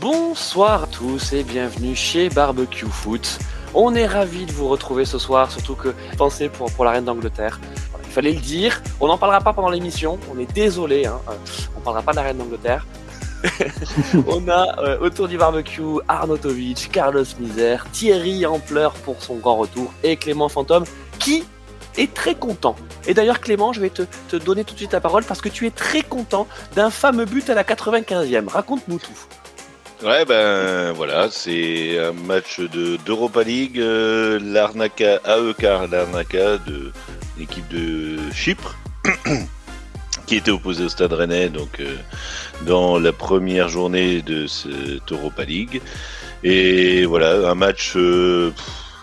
Bonsoir à tous et bienvenue chez Barbecue Foot. On est ravis de vous retrouver ce soir, surtout que pensez pour, pour la reine d'Angleterre. Il fallait le dire. On n'en parlera pas pendant l'émission. On est désolé. Hein. Euh, on parlera pas de la reine d'Angleterre. on a euh, autour du barbecue Arnautovic, Carlos Misère, Thierry en pleurs pour son grand retour et Clément Fantôme qui est très content. Et d'ailleurs Clément, je vais te, te donner tout de suite la parole parce que tu es très content d'un fameux but à la 95e. Raconte-nous tout. Ouais, ben voilà, c'est un match de d'Europa League, euh, l'Arnaca AEK, l'Arnaca de l'équipe de Chypre, qui était opposée au Stade Rennais, donc euh, dans la première journée de cette Europa League. Et voilà, un match, euh,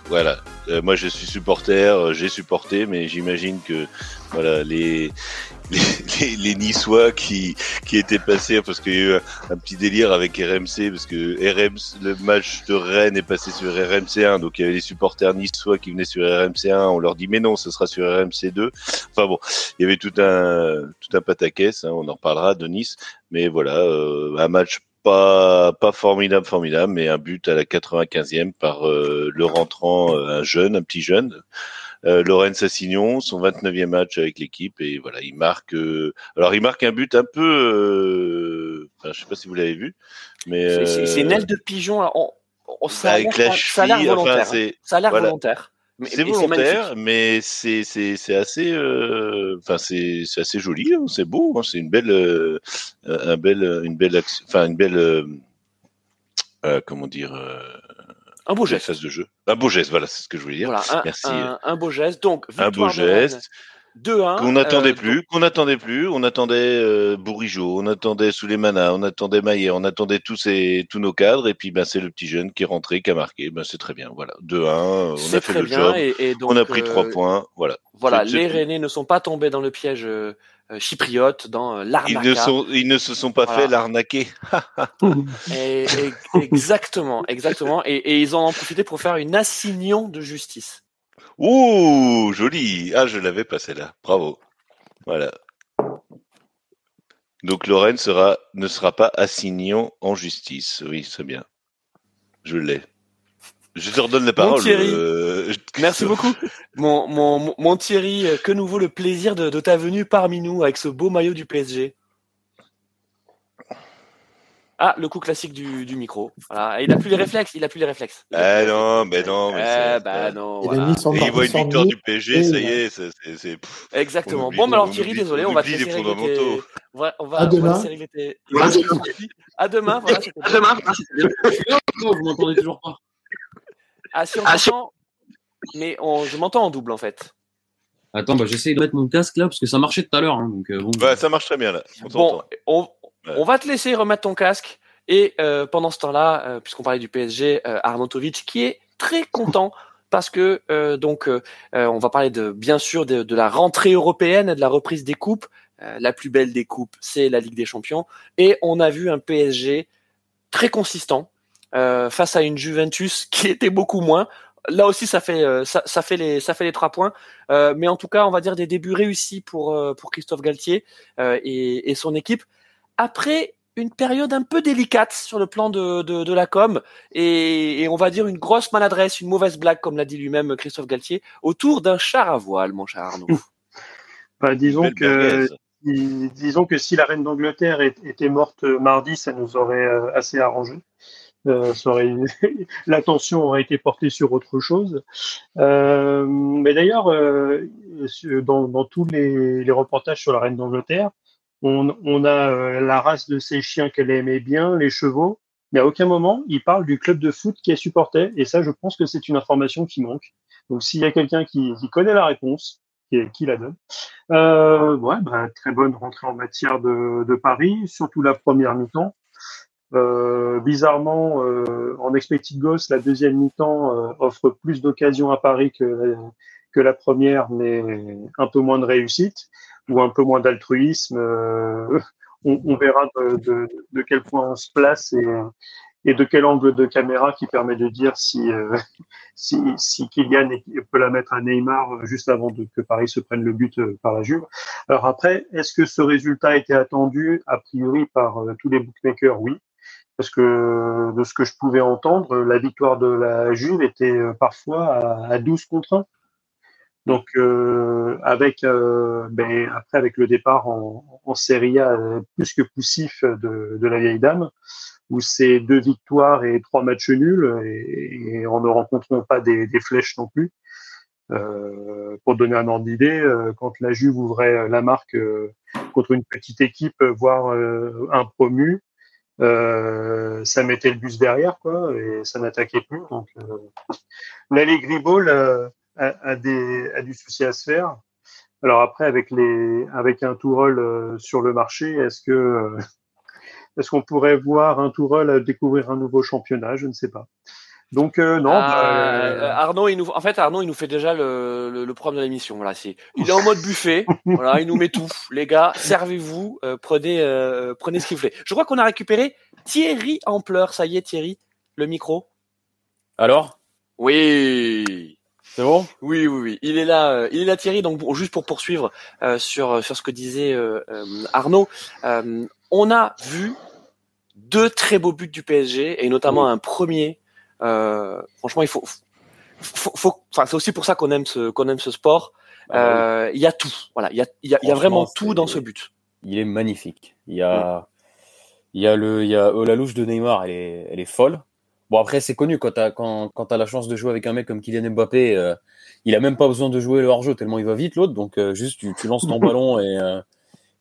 voilà. Euh, moi, je suis supporter, euh, j'ai supporté, mais j'imagine que voilà les les, les, les Niçois qui qui étaient passés parce qu'il y a eu un, un petit délire avec RMC parce que RMC le match de Rennes est passé sur RMC1 donc il y avait les supporters niçois qui venaient sur RMC1 on leur dit mais non ce sera sur RMC2 enfin bon il y avait tout un tout un pataquès hein, on en reparlera de Nice mais voilà euh, un match pas pas formidable formidable mais un but à la 95e par euh, le rentrant euh, un jeune un petit jeune euh, Lorenz Assignon, son 29e match avec l'équipe et voilà, il marque. euh, alors il marque un but un peu, enfin, je sais pas si vous l'avez vu, mais C'est- une aile de pigeon. là. On, on- ça a l'air enfin, volontaire. hein. ça a l'air voilà. volontaire. C'est volontaire, mais c'est c'est c'est assez, euh, enfin c'est c'est assez joli, hein, c'est beau, hein, c'est une belle, euh, un belle, une belle, action- enfin une belle, euh, euh, comment dire, euh, Un beau geste. phase de jeu, un beau geste, voilà, c'est ce que je voulais dire. Voilà, un, Merci. un, un beau geste. Donc, Un beau geste. 2-1. qu'on n'attendait euh, plus, qu'on n'attendait plus. On attendait euh, Bourigeau, on attendait Souleymana, on attendait Maillet, on attendait tous ces tous nos cadres. Et puis ben c'est le petit jeune qui est rentré, qui a marqué. Ben c'est très bien. Voilà, 2-1, on C'est a fait le bien. job, Et, et donc, on a pris euh, trois points. Voilà. Voilà, C'est- les. Rennais ne sont pas tombés dans le piège euh, chypriote, dans euh, Ils ne sont ils ne se sont pas Voilà. fait l'arnaquer. Et- et- exactement, exactement. Et, et ils en ont profité pour faire une assignon de justice. Ouh, joli. Ah, je l'avais pas celle-là. Bravo. Voilà. Donc Lorraine sera ne sera pas assignon en justice. Oui, c'est bien. Je l'ai. Je te redonne la parole. Thierry. euh, Merci beaucoup. Mon, mon, mon- mon Thierry, euh, que nous vaut le plaisir de, de ta venue parmi nous avec ce beau maillot du PSG Ah, le coup classique du, du micro. Voilà. Il a plus les réflexes. Il a plus les réflexes. Ah non, mais non, mais Eh bah non. Il voilà. a mis son Et il voit une victoire du PSG, Et ça y est, c'est- Exactement. On oublie- bon, mais alors on Thierry, désolé, on on va te laisser régler fondamentaux. tes- On va, on À on va demain. laisser régler tes- Voilà, tes soucis. À demain, voilà. À demain. Ah, vous m'entendez toujours pas. Ah, si on Ah, si- mais on, je m'entends en double en fait. Attends, bah, j'essaye de mettre mon casque là parce que ça marchait tout à l'heure. hein, donc, euh, bon. Ouais, ça marche très bien là. On Bon, on. On va te laisser remettre ton casque. Et euh, pendant ce temps-là, euh, puisqu'on parlait du PSG, euh, Arnautovic qui est très content parce que euh, donc on va parler de bien sûr de, de la rentrée européenne et de la reprise des coupes. Euh, la plus belle des coupes, c'est la Ligue des Champions. Et on a vu un PSG très consistant euh, face à une Juventus qui était beaucoup moins. Là aussi, ça fait euh, ça, ça fait les ça fait les trois points. Euh, mais en tout cas, on va dire des débuts réussis pour pour Christophe Galtier euh, et, et son équipe après une période un peu délicate sur le plan de, de, de la com et, et on va dire une grosse maladresse, une mauvaise blague, comme l'a dit lui-même Christophe Galtier, autour d'un char à voile, mon cher Arnaud. Bah, disons que disons que si la reine d'Angleterre était morte mardi, ça nous aurait euh, assez arrangé. Euh, aurait- L'attention aurait été portée sur autre chose. Euh, mais d'ailleurs, euh, dans, dans tous les, les reportages sur la reine d'Angleterre, on, on a euh, la race de ces chiens qu'elle aimait bien, les chevaux. Mais à aucun moment, il parle du club de foot qui est supporté. Et ça, je pense que c'est une information qui manque. Donc, s'il y a quelqu'un qui, qui connaît la réponse, qui, qui la donne. Euh, ouais, bah, très bonne rentrée en matière de, de Paris, surtout la première mi-temps. Euh, bizarrement, euh, en expected goals, la deuxième mi-temps euh, offre plus d'occasions à Paris que que la première, mais un peu moins de réussite ou un peu moins d'altruisme. Euh, on, on verra de, de, de quel point on se place et, et de quel angle de caméra qui permet de dire si, euh, si, si Kylian peut la mettre à Neymar juste avant de, que Paris se prenne le but euh, par la Juve. Alors après, est-ce que ce résultat était attendu? A priori par euh, tous les bookmakers Oui. parce que de ce que je pouvais entendre, la victoire de la Juve était euh, parfois à 12 contre 1. Donc euh, avec euh, ben, après avec le départ en, en Serie A euh, plus que poussif de, de la vieille dame, où c'est deux victoires et trois matchs nuls et, et en ne rencontrant pas des, des flèches non plus. Euh, pour donner un ordre d'idée, euh, quand la Juve ouvrait la marque euh, contre une petite équipe, voire un promu, ça mettait le bus derrière, quoi, et ça n'attaquait plus. Donc, l'Allegri Ball a, a, des, a du souci à se faire. Alors après, avec les, avec un Tourelle euh, sur le marché, est-ce que, euh, est-ce qu'on pourrait voir un Tourelle découvrir un nouveau championnat? Je ne sais pas. Donc euh, non. Ah, bah, euh, Arnaud, il nous, en fait, Arnaud, il nous fait déjà le, le, le programme de l'émission. Voilà, c'est, il est en mode buffet. voilà, il nous met tout. Les gars, servez-vous, euh, prenez, euh, prenez ce qu'il vous plaît. Je crois qu'on a récupéré Thierry en pleurs. Ça y est, Thierry, le micro. Alors? Oui. C'est bon? Oui, oui, oui. Il est là, euh, il est là, Thierry. Donc, bon, juste pour poursuivre euh, sur sur ce que disait euh, euh, Arnaud, euh, on a vu deux très beaux buts du PSG et notamment un premier. Euh, franchement, il faut, faut, c'est aussi pour ça qu'on aime ce qu'on aime ce sport. Euh, Il y a tout. Voilà, il y a, il y a, il y a vraiment tout dans ce but. Il est magnifique. Il y a, il y a le, il y a oh, la louche de Neymar, elle est, elle est folle. Bon après c'est connu quand t'as quand quand t'as la chance de jouer avec un mec comme Kylian Mbappé, euh, il a même pas besoin de jouer le hors-jeu tellement il va vite l'autre. Donc euh, juste tu, tu lances ton ballon et, euh,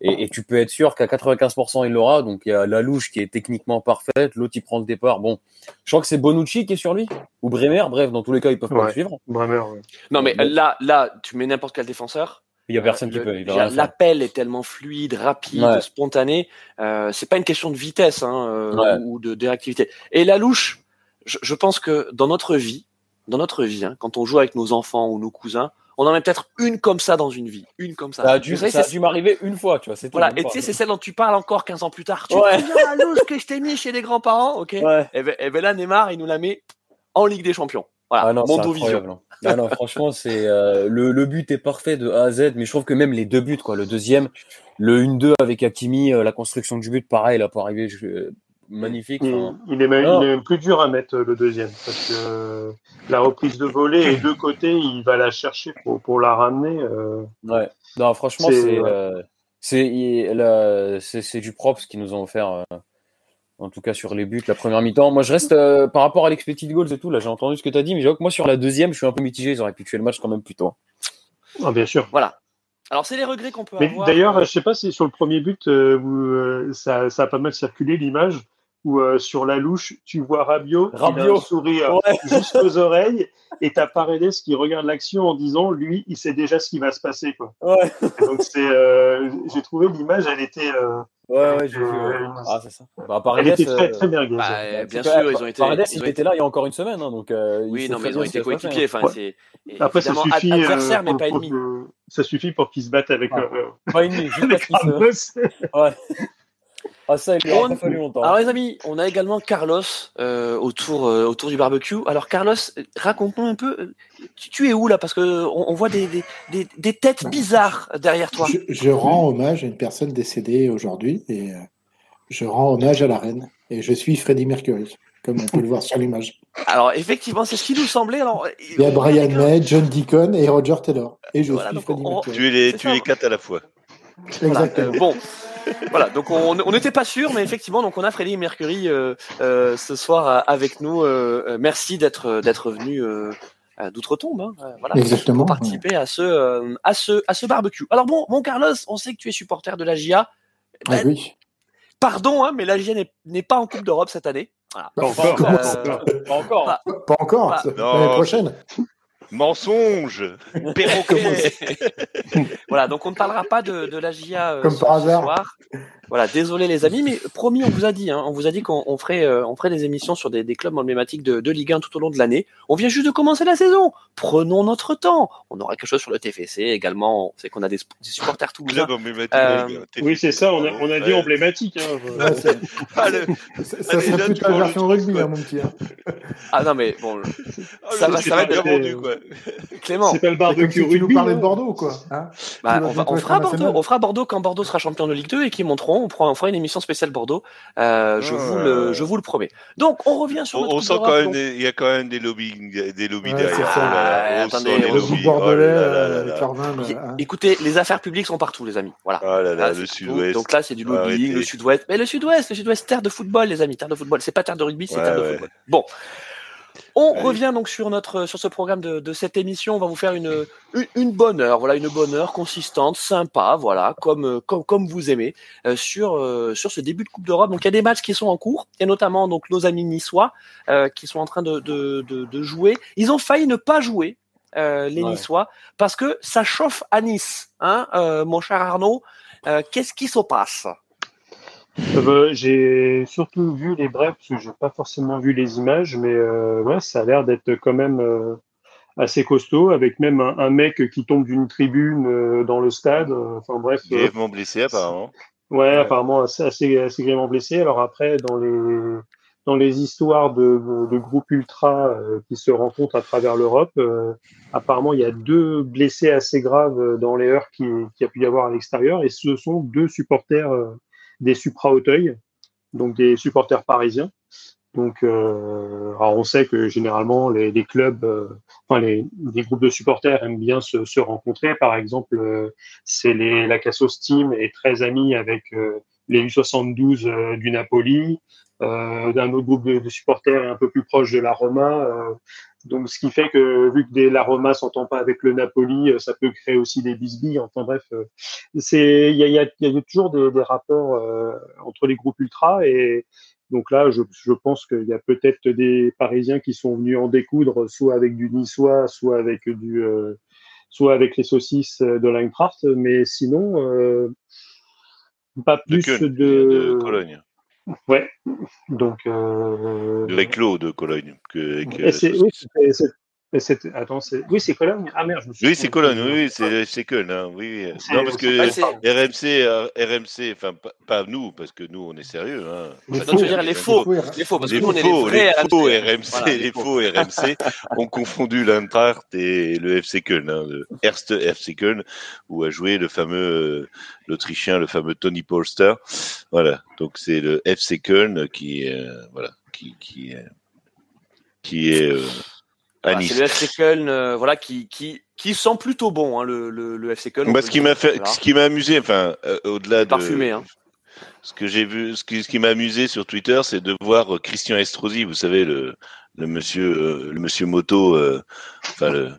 et et tu peux être sûr qu'à 95% il l'aura. Donc il y a la louche qui est techniquement parfaite, l'autre il prend le départ. Bon, je crois que c'est Bonucci qui est sur lui? Ou Bremer? Bref, dans tous les cas ils peuvent pas le suivre. Bremer, ouais. Non, mais Bon. là, là, tu mets n'importe quel défenseur. Il y a personne qui Le- peut. L'appel est tellement fluide, rapide, Ouais. spontané. Euh, c'est pas une question de vitesse hein, euh, Ouais. ou de réactivité. Et la louche, je, je pense que dans notre vie, dans notre vie, hein, quand on joue avec nos enfants ou nos cousins, on en met peut-être une comme ça dans une vie, une comme ça. Ça a dû, a m'arriver une fois, tu vois. voilà. Et tu sais, c'est celle dont tu parles encore 15 ans plus tard. Tu Ouais. te souviens la louche que je t'ai mis chez les grands-parents, ok Ouais. Et ben, et ben là, Neymar, il nous la met en Ligue des Champions. Voilà, Ah non, c'est Mondovision. incroyable. hein. Ah non, franchement, c'est euh, le, le but est parfait de A à Z, mais je trouve que même les deux buts, quoi, le deuxième, le 1-2 avec Hakimi, euh, la construction du but, pareil, là pour arriver, je- magnifique. Il, est même, Non. il est même plus dur à mettre euh, le deuxième parce que euh, la reprise de volée et deux côtés, il va la chercher pour, pour la ramener. euh, ouais. Non, franchement, C'est- ouais. euh, du propre ce qu'ils nous ont offert. euh, en tout cas sur les buts, la première mi-temps. Moi, je reste euh, par rapport à l'expected goals et tout. Là, j'ai entendu ce que tu as dit, mais j'avoue que moi sur la deuxième, je suis un peu mitigé. Ils auraient pu tuer le match quand même plus tôt. Ah, bien sûr. Voilà. Alors, c'est les regrets qu'on peut Mais avoir. d'ailleurs, je sais pas si sur le premier but, euh, euh, ça, ça a pas mal circulé l'image où euh, sur la louche, tu vois Rabiot, il a sourire Ouais. jusqu'aux oreilles, et t'as Paredes qui regarde l'action en disant, lui, il sait déjà ce qui va se passer, quoi. Ouais, donc c'est, euh, j'ai trouvé l'image, elle était, euh, ouais, ouais, j'ai vu. Euh, Ah, c'est ça. Bah, elle Paredes, était très euh, très merguez. Bah, bien sûr, ils ont été. Paredes, ils il ont était là il y a encore une semaine, hein, donc. euh, il Oui, non, très mais ils bien ont été coéquipiers. Enfin, Ouais. c'est Après, ça suffit, euh, adversaire, mais pour- pas ennemi. ça suffit pour qu'ils se battent avec, Ah. euh, Pas ennemi, juste parce avec qu'il se. Ouais. Ah, ça, il lui a On- pas fallu longtemps. Alors les amis, on a également Carlos euh, autour euh, autour du barbecue. Alors Carlos, raconte-nous un peu. euh, Tu, tu es où là? Parce que on, on voit des, des, des, des têtes bizarres derrière toi. Je, je rends hommage à une personne décédée aujourd'hui et euh, je rends hommage à la reine. Et je suis Freddie Mercury, comme on peut le voir sur l'image. Alors effectivement, c'est ce qui nous semblait. Alors Il y a Brian May, John Deacon et Roger Taylor. Et je Voilà, suis Freddie on- Mercury. Tu es les, tu ça. es quatre à la fois. Voilà, Exactement. euh, bon, voilà. Donc on n'était pas sûr, mais effectivement, donc on a Freddie Mercury euh, euh, ce soir euh, avec nous. Merci d'être d'être venu d'outre-tombe. Hein, voilà. Exactement. pour participer à ce euh, à ce à ce barbecue. Alors bon, mon Carlos, on sait que tu es supporter de la GIA. Ah Ben, oui. Pardon, hein, mais la GIA n'est- n'est pas en Coupe d'Europe cette année. Voilà. Pas encore. Euh, Pas encore. Pas- Pas encore. C'est non. L'année prochaine. Mensonge commence. voilà, donc on ne parlera pas de, de la GIA euh, Comme ce, par ce hasard. soir. Voilà, désolé les amis, mais promis, on vous a dit, hein, on vous a dit qu'on on ferait, euh, on ferait des émissions sur des, des clubs emblématiques de, de Ligue 1 tout au long de l'année. On vient juste de commencer la saison. Prenons notre temps. On aura quelque chose sur le TFC également. On sait qu'on a des, des supporters toulousains. Club emblématique. Euh, Oui, c'est ça, on a, on a dit Ouais. emblématique. Hein. Ouais, c'est- Ah, le- ça ça Allez, serait plus le version rugby, hein, mon petit. hein. Ah non mais bon, ah, Ça va- ça va être- vendu, quoi. Clément. C'est pas le barbecue si tu nous parlais de. Bordeaux, quoi. hein. Bah, on, va, fera Bordeaux, international. on fera Bordeaux quand Bordeaux sera champion de Ligue 2 et qu'ils monteront. On, prend, on fera une émission spéciale Bordeaux. Euh, je, Ah. vous le, je vous le promets. Donc, on revient sur On, notre on sent quand même, il y a quand même des lobbies, des lobbies Ouais, derrière. Ah, attendez, on lobbies. bordelais, Oh là là euh, là avec. Éc- hein. Écoutez, les affaires publiques sont partout, les amis. Voilà. Ah là là, Ah, le sud-ouest. Donc là, c'est du lobbying, le sud-ouest. Mais le sud-ouest, le sud-ouest, terre de football, les amis, terre de football. C'est pas terre de rugby, c'est terre de football. Bon. On Allez. revient donc sur notre sur ce programme de, de cette émission. On va vous faire une, une une bonne heure, voilà, une bonne heure consistante, sympa, voilà, comme euh, comme comme vous aimez euh, sur euh, sur ce début de Coupe d'Europe. Donc il y a des matchs qui sont en cours et notamment donc nos amis niçois euh, qui sont en train de, de de de jouer. Ils ont failli ne pas jouer euh, les Ouais. Niçois parce que ça chauffe à Nice, hein, euh, mon cher Arnaud. Euh, Qu'est-ce qui se passe? Euh, j'ai surtout vu les brefs parce que j'ai pas forcément vu les images, mais euh, ouais, ça a l'air d'être quand même euh, assez costaud, avec même un, un mec qui tombe d'une tribune dans le stade. Enfin bref, Grièvement blessé, apparemment. ouais, apparemment assez, assez, assez grièvement blessé. Alors après, dans les dans les histoires de, de groupes ultra euh, qui se rencontrent à travers l'Europe, euh, apparemment il y a deux blessés assez graves dans les heures qui, qui a pu y avoir à l'extérieur, et ce sont deux supporters euh, des Supra Auteuil, donc des supporters parisiens. Donc, euh, alors on sait que généralement les, les clubs, euh, enfin les, les groupes de supporters aiment bien se, se rencontrer. Par exemple, euh, c'est les la Cassos Team est très amie avec euh, les U72 euh, du Napoli. Euh, d'un autre groupe de, de supporters un peu plus proche de la Roma. euh, donc, ce qui fait que vu que des, la Roma s'entend pas avec le Napoli, euh, ça peut créer aussi des bisbilles. Enfin bref, euh, c'est il y a, y, a, y a toujours des, des rapports euh, entre les groupes ultra et donc là, je, je pense qu'il y a peut-être des Parisiens qui sont venus en découdre, soit avec du Niçois, soit avec du, euh, soit avec les saucisses de l'Eintracht, mais sinon, euh, pas De plus de, de Cologne. Ouais. Donc, euh, De Reclos de Cologne. Que, que- et c'est, oui, attends, c'est, oui, c'est Cologne. Ah merde, je me suis Oui, c'est. Cologne, oui, oui, c'est c'est Köln. Hein, oui. oui. C'est- Non, parce que RMC, euh, RMC, enfin, pas, pas nous, parce que nous, on est sérieux. Hein. Les nous, dire, les faux. Les faux, parce Les que nous, on est faux, les les faux RMC. RMC, Voilà, les faux RMC ont confondu l'Eintracht et le FC Köln, hein, le Erste FC Köln, où a joué le fameux, euh, l'Autrichien, le fameux Tony Polster. Voilà. Donc c'est le FC Köln qui, euh, voilà, qui, qui, est- qui est euh, Nice. c'est le FC Köln, euh, voilà, qui, qui, qui sent plutôt bon, hein, le, le, le FC Köln. Bah, ce qui le m'a dire, fait, voilà. ce qui m'a amusé, enfin, euh, au-delà de Parfumé, hein. ce que j'ai vu, ce qui, ce qui m'a amusé sur Twitter, c'est de voir euh, Christian Estrosi, vous savez le, le monsieur, euh, le monsieur moto, euh, enfin le,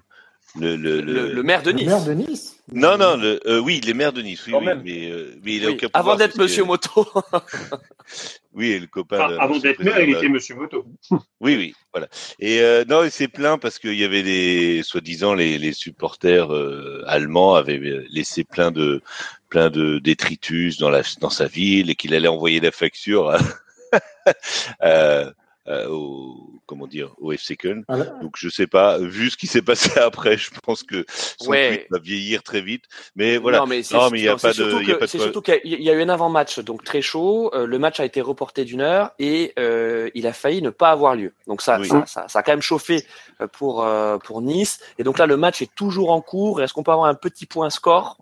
le, le, Le, le- le maire de Le Nice. maire de Nice non non, le, euh, oui, les maires de Nice, oui, oui, mais, euh, mais il a Oui, aucun Avant d'être que- Monsieur Moto. Oui, et le copain. De avant d'être maire, il était Monsieur Moto. Oui, oui, voilà. Et euh, non, il s'est plaint parce qu'il y avait des, soi-disant, les, les supporters euh, allemands avaient laissé plein de, plein de détritus dans la, dans sa ville et qu'il allait envoyer la facture à, à- à- au, comment dire, au FC Köln. Voilà. Donc je sais pas, vu ce qui s'est passé après, je pense que son Ouais. tweet va vieillir très vite. Mais voilà. Non, mais c'est Non, mais il y a non, pas c'est de- surtout il y a que- pas de C'est quoi- surtout qu'il y a- eu un avant-match donc très chaud. euh, le match a été reporté d'une heure et euh, il a failli ne pas avoir lieu. Donc ça, Oui. ça, ça, ça a quand même chauffé euh, pour euh, pour Nice. Et donc là, le match est toujours en cours. Est-ce qu'on peut avoir un petit point score?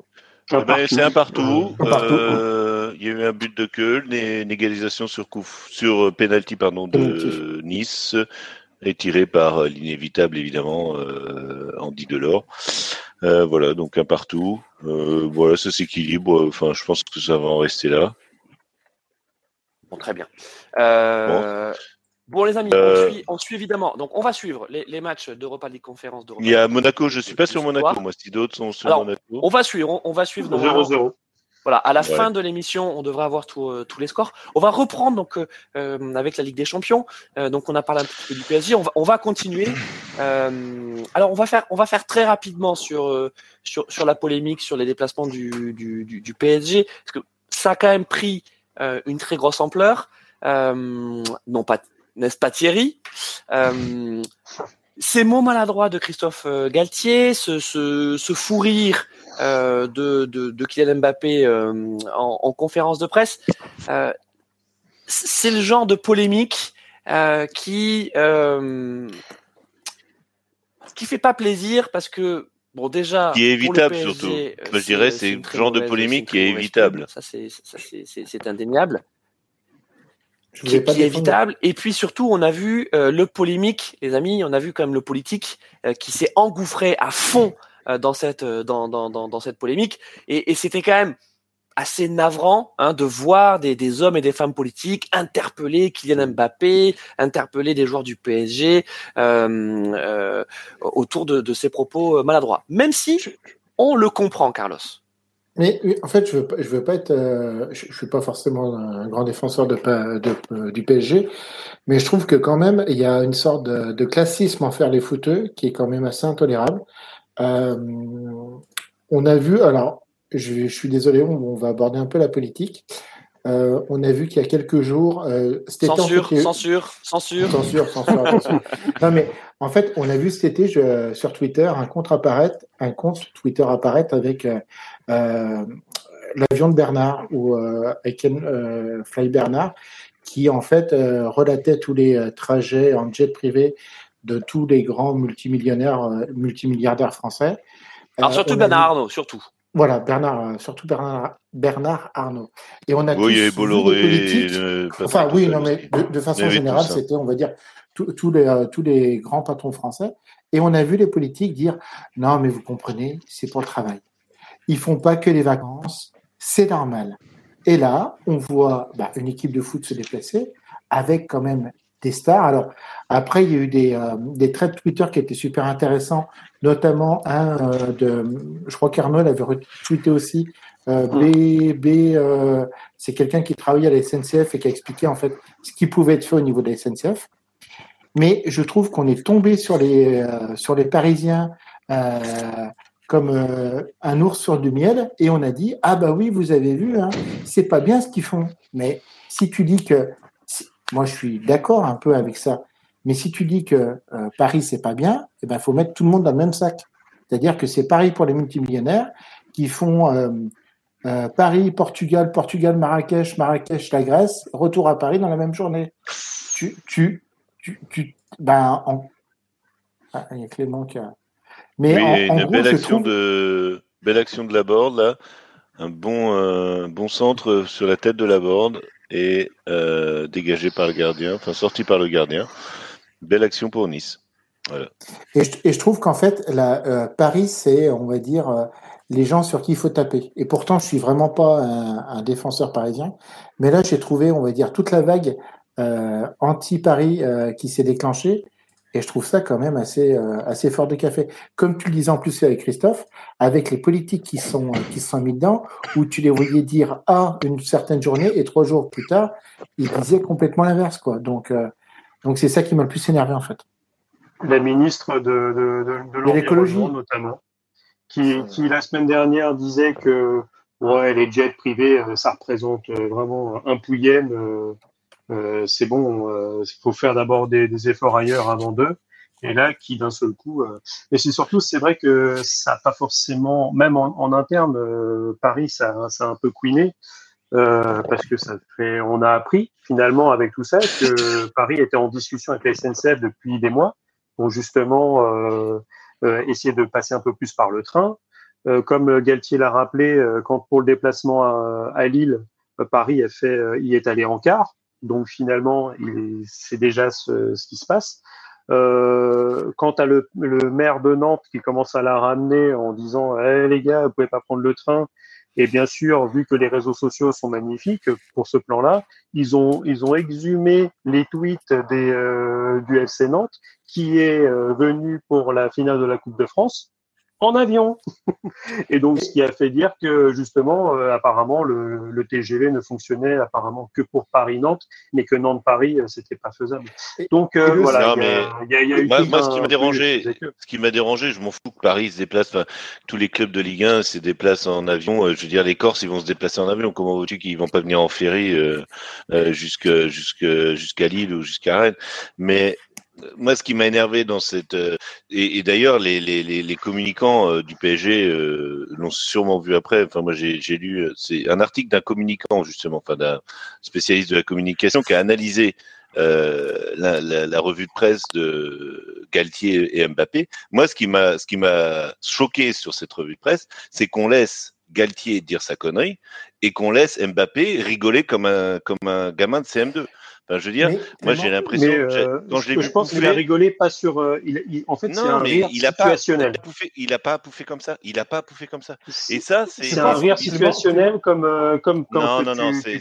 Eh ben, partout. c'est un partout. Un partout. Euh, Il y a eu un but de Köln et une égalisation sur coup, sur euh, penalty pardon de Penalty. Nice et tiré par euh, l'inévitable évidemment euh, Andy Delors. Euh, voilà donc un partout. Euh, voilà ça s'équilibre. Enfin je pense que ça va en rester là. Bon, très bien. Euh, bon. les amis, Euh, on, suit, on suit évidemment. Donc on va suivre les, les matchs d'Europa League Conférence d'Europa Il y a. Monaco. Je suis pas sur Monaco soir. moi. Si d'autres sont sur Alors, Monaco. On va suivre. On, on va suivre. normalement. 0-0. Voilà, à la Ouais. fin de l'émission, on devrait avoir tout, euh, tous les scores. On va reprendre donc euh, euh, avec la Ligue des Champions. Euh, donc on a parlé un petit peu du PSG. On va, on va continuer. Euh, alors on va faire, on va faire très rapidement sur euh, sur, sur la polémique sur les déplacements du, du, du, du PSG, parce que ça a quand même pris euh, une très grosse ampleur. Euh, non pas, n'est-ce pas Thierry euh, Ces mots maladroits de Christophe euh, Galtier, ce, ce, ce fou rire euh, de, de, de Kylian Mbappé euh, en, en conférence de presse, c'est le genre de polémique qui, qui fait pas plaisir parce que bon déjà Qui est évitable, PSG, surtout. Moi, je dirais, c'est le genre de polémique qui est évitable. Ça c'est indéniable. Qui, pas qui est évitable. Et puis surtout, on a vu euh, le polémique, les amis, on a vu quand même le politique euh, qui s'est engouffré à fond euh, dans cette euh, dans, dans, dans, dans cette polémique. Et, et c'était quand même assez navrant hein, de voir des, des hommes et des femmes politiques interpeller Kylian Mbappé, interpeller des joueurs du PSG euh, euh, autour de, de ces propos maladroits. Même si on le comprend, Carlos. Mais en fait, je veux je veux pas être, euh, je, suis pas forcément un grand défenseur de, de- euh, du PSG, mais je trouve que quand même il y a une sorte de, de classisme envers les footeux qui est quand même assez intolérable. Euh, on a vu, alors je, suis désolé, on va aborder un peu la politique. Euh, on a vu qu'il y a quelques jours, euh, cet été, en Censure, fait, censure, censure. Censure, censure. Non, mais en fait, on a vu cet été je- sur Twitter un compte apparaître, un compte Twitter apparaître avec euh, euh, l'avion de Bernard ou avec Fly Bernard, qui en fait relatait tous les trajets en jet privé de tous les grands multimillionnaires, multimilliardaires français. Alors surtout on Bernard vu- Arnault, surtout. Voilà, Bernard, euh, surtout Bernard, Bernard Arnault. Et on a Oui, tous vu les Bolloré. Enfin, oui, non, mais de, de façon générale, c'était, on va dire, tous- tous les, euh, tous les grands patrons français. Et on a vu les politiques dire Non, mais vous comprenez, c'est pour le travail. Ils font pas que les vacances, c'est normal. Et là, on voit bah, une équipe de foot se déplacer avec quand même des stars. Alors, après, il y a eu des, euh, des traits de Twitter qui étaient super intéressants, notamment un euh, de, je crois qu'Arnaud l'avait retweeté aussi, euh, B, B, euh, c'est quelqu'un qui travaillait à la SNCF et qui a expliqué en fait ce qui pouvait être fait au niveau de la SNCF. Mais je trouve qu'on est tombé sur les, euh, sur les Parisiens comme un ours sur du miel et on a dit ah bah oui vous avez vu hein, c'est pas bien ce qu'ils font. Mais si tu dis que moi je suis d'accord un peu avec ça, mais si tu dis que euh, Paris c'est pas bien, il ben faut mettre tout le monde dans le même sac. C'est-à-dire que c'est pareil pour les multimillionnaires qui font euh, euh, Paris, Portugal, Portugal, Marrakech, Marrakech, la Grèce, retour à Paris dans la même journée. Tu, tu, tu, tu ben, en... ah, il y a Clément qui a. Mais Oui, en, il y a une gros, belle action trouve- de belle action de la board là, un bon bon centre sur la tête de la board et euh, dégagé par le gardien, enfin sorti par le gardien. Belle action pour Nice. Et je, trouve qu'en fait, la, euh, Paris, c'est, on va dire, euh, les gens sur qui il faut taper. Et pourtant, je suis vraiment pas un, un défenseur parisien. Mais là, j'ai trouvé, on va dire, toute la vague euh, anti-Paris qui s'est déclenchée. Et je trouve ça quand même assez, euh, assez fort de café. Comme tu le disais en plus avec Christophe, avec les politiques qui sont, qui se sont mis dedans, où tu les voyais dire A une certaine journée et trois jours plus tard, ils disaient complètement l'inverse, quoi. Donc, euh, donc c'est ça qui m'a le plus énervé, en fait. la ministre de, de, de, de l'écologie. notamment, qui, qui la semaine dernière disait que ouais, les jets privés, euh, ça représente vraiment un pouillem. Euh, euh, c'est bon, euh, il faut faire d'abord des, des efforts ailleurs avant d'eux. Et là, qui d'un seul coup. euh, Mais c'est surtout, c'est vrai que ça n'a pas forcément, même en, en interne, euh, Paris, ça, ça a un peu couiné. Euh, parce que ça fait, on a appris finalement avec tout ça que Paris était en discussion avec la SNCF depuis des mois pour justement euh, euh, essayer de passer un peu plus par le train. Euh, comme Galtier l'a rappelé, euh, quand pour le déplacement à, à Lille, euh, Paris a fait, euh, y est allé en car. Donc finalement, c'est déjà ce, ce qui se passe. Euh, quant à le, maire de Nantes qui commence à la ramener en disant Eh, les gars, vous pouvez pas prendre le train. Et bien sûr, vu que les réseaux sociaux sont magnifiques pour ce plan-là, ils ont ils ont exhumé les tweets des euh, du FC Nantes qui est euh, venu pour la finale de la Coupe de France en avion. Et donc, ce qui a fait dire que justement, euh, apparemment, le, le TGV ne fonctionnait apparemment que pour Paris-Nantes, mais que Nantes-Paris, euh, c'était pas faisable. Donc euh, voilà, Non, il y, a- il y a- il y a eu Moi, ce qui m'a dérangé, que- ce qui m'a dérangé, je m'en fous que Paris se déplace. enfin, tous les clubs de Ligue 1 se déplacent en avion. Euh, Je veux dire, les Corses, ils vont se déplacer en avion. Comment veux-tu qu'ils vont pas venir en ferry euh, euh, jusque jusque jusqu'à Lille ou jusqu'à Rennes? Mais moi, ce qui m'a énervé dans cette euh, et, d'ailleurs les, les, les, communicants euh, du PSG euh, l'ont sûrement vu après. Enfin, moi, j'ai j'ai lu c'est un article d'un communicant justement, enfin d'un spécialiste de la communication qui a analysé la, la, la, revue de presse de Galtier et Mbappé. Moi, ce qui m'a, ce qui m'a choqué sur cette revue de presse, c'est qu'on laisse Galtier dire sa connerie et qu'on laisse Mbappé rigoler comme un, comme un gamin de CM2. Enfin, je veux dire, Mais moi j'ai l'impression, euh, quand je l'ai je vu pense qu'il bouffer- a rigolé pas sur. euh, il, il- en fait, c'est un mais rire il a pas, situationnel. il a pouffé, il a pas pouffé comme ça. Il a pas pouffé comme ça. Et ça, c'est. C'est un rire situationnel comme euh, comme quand Non, tu- non, non, tu- c'est-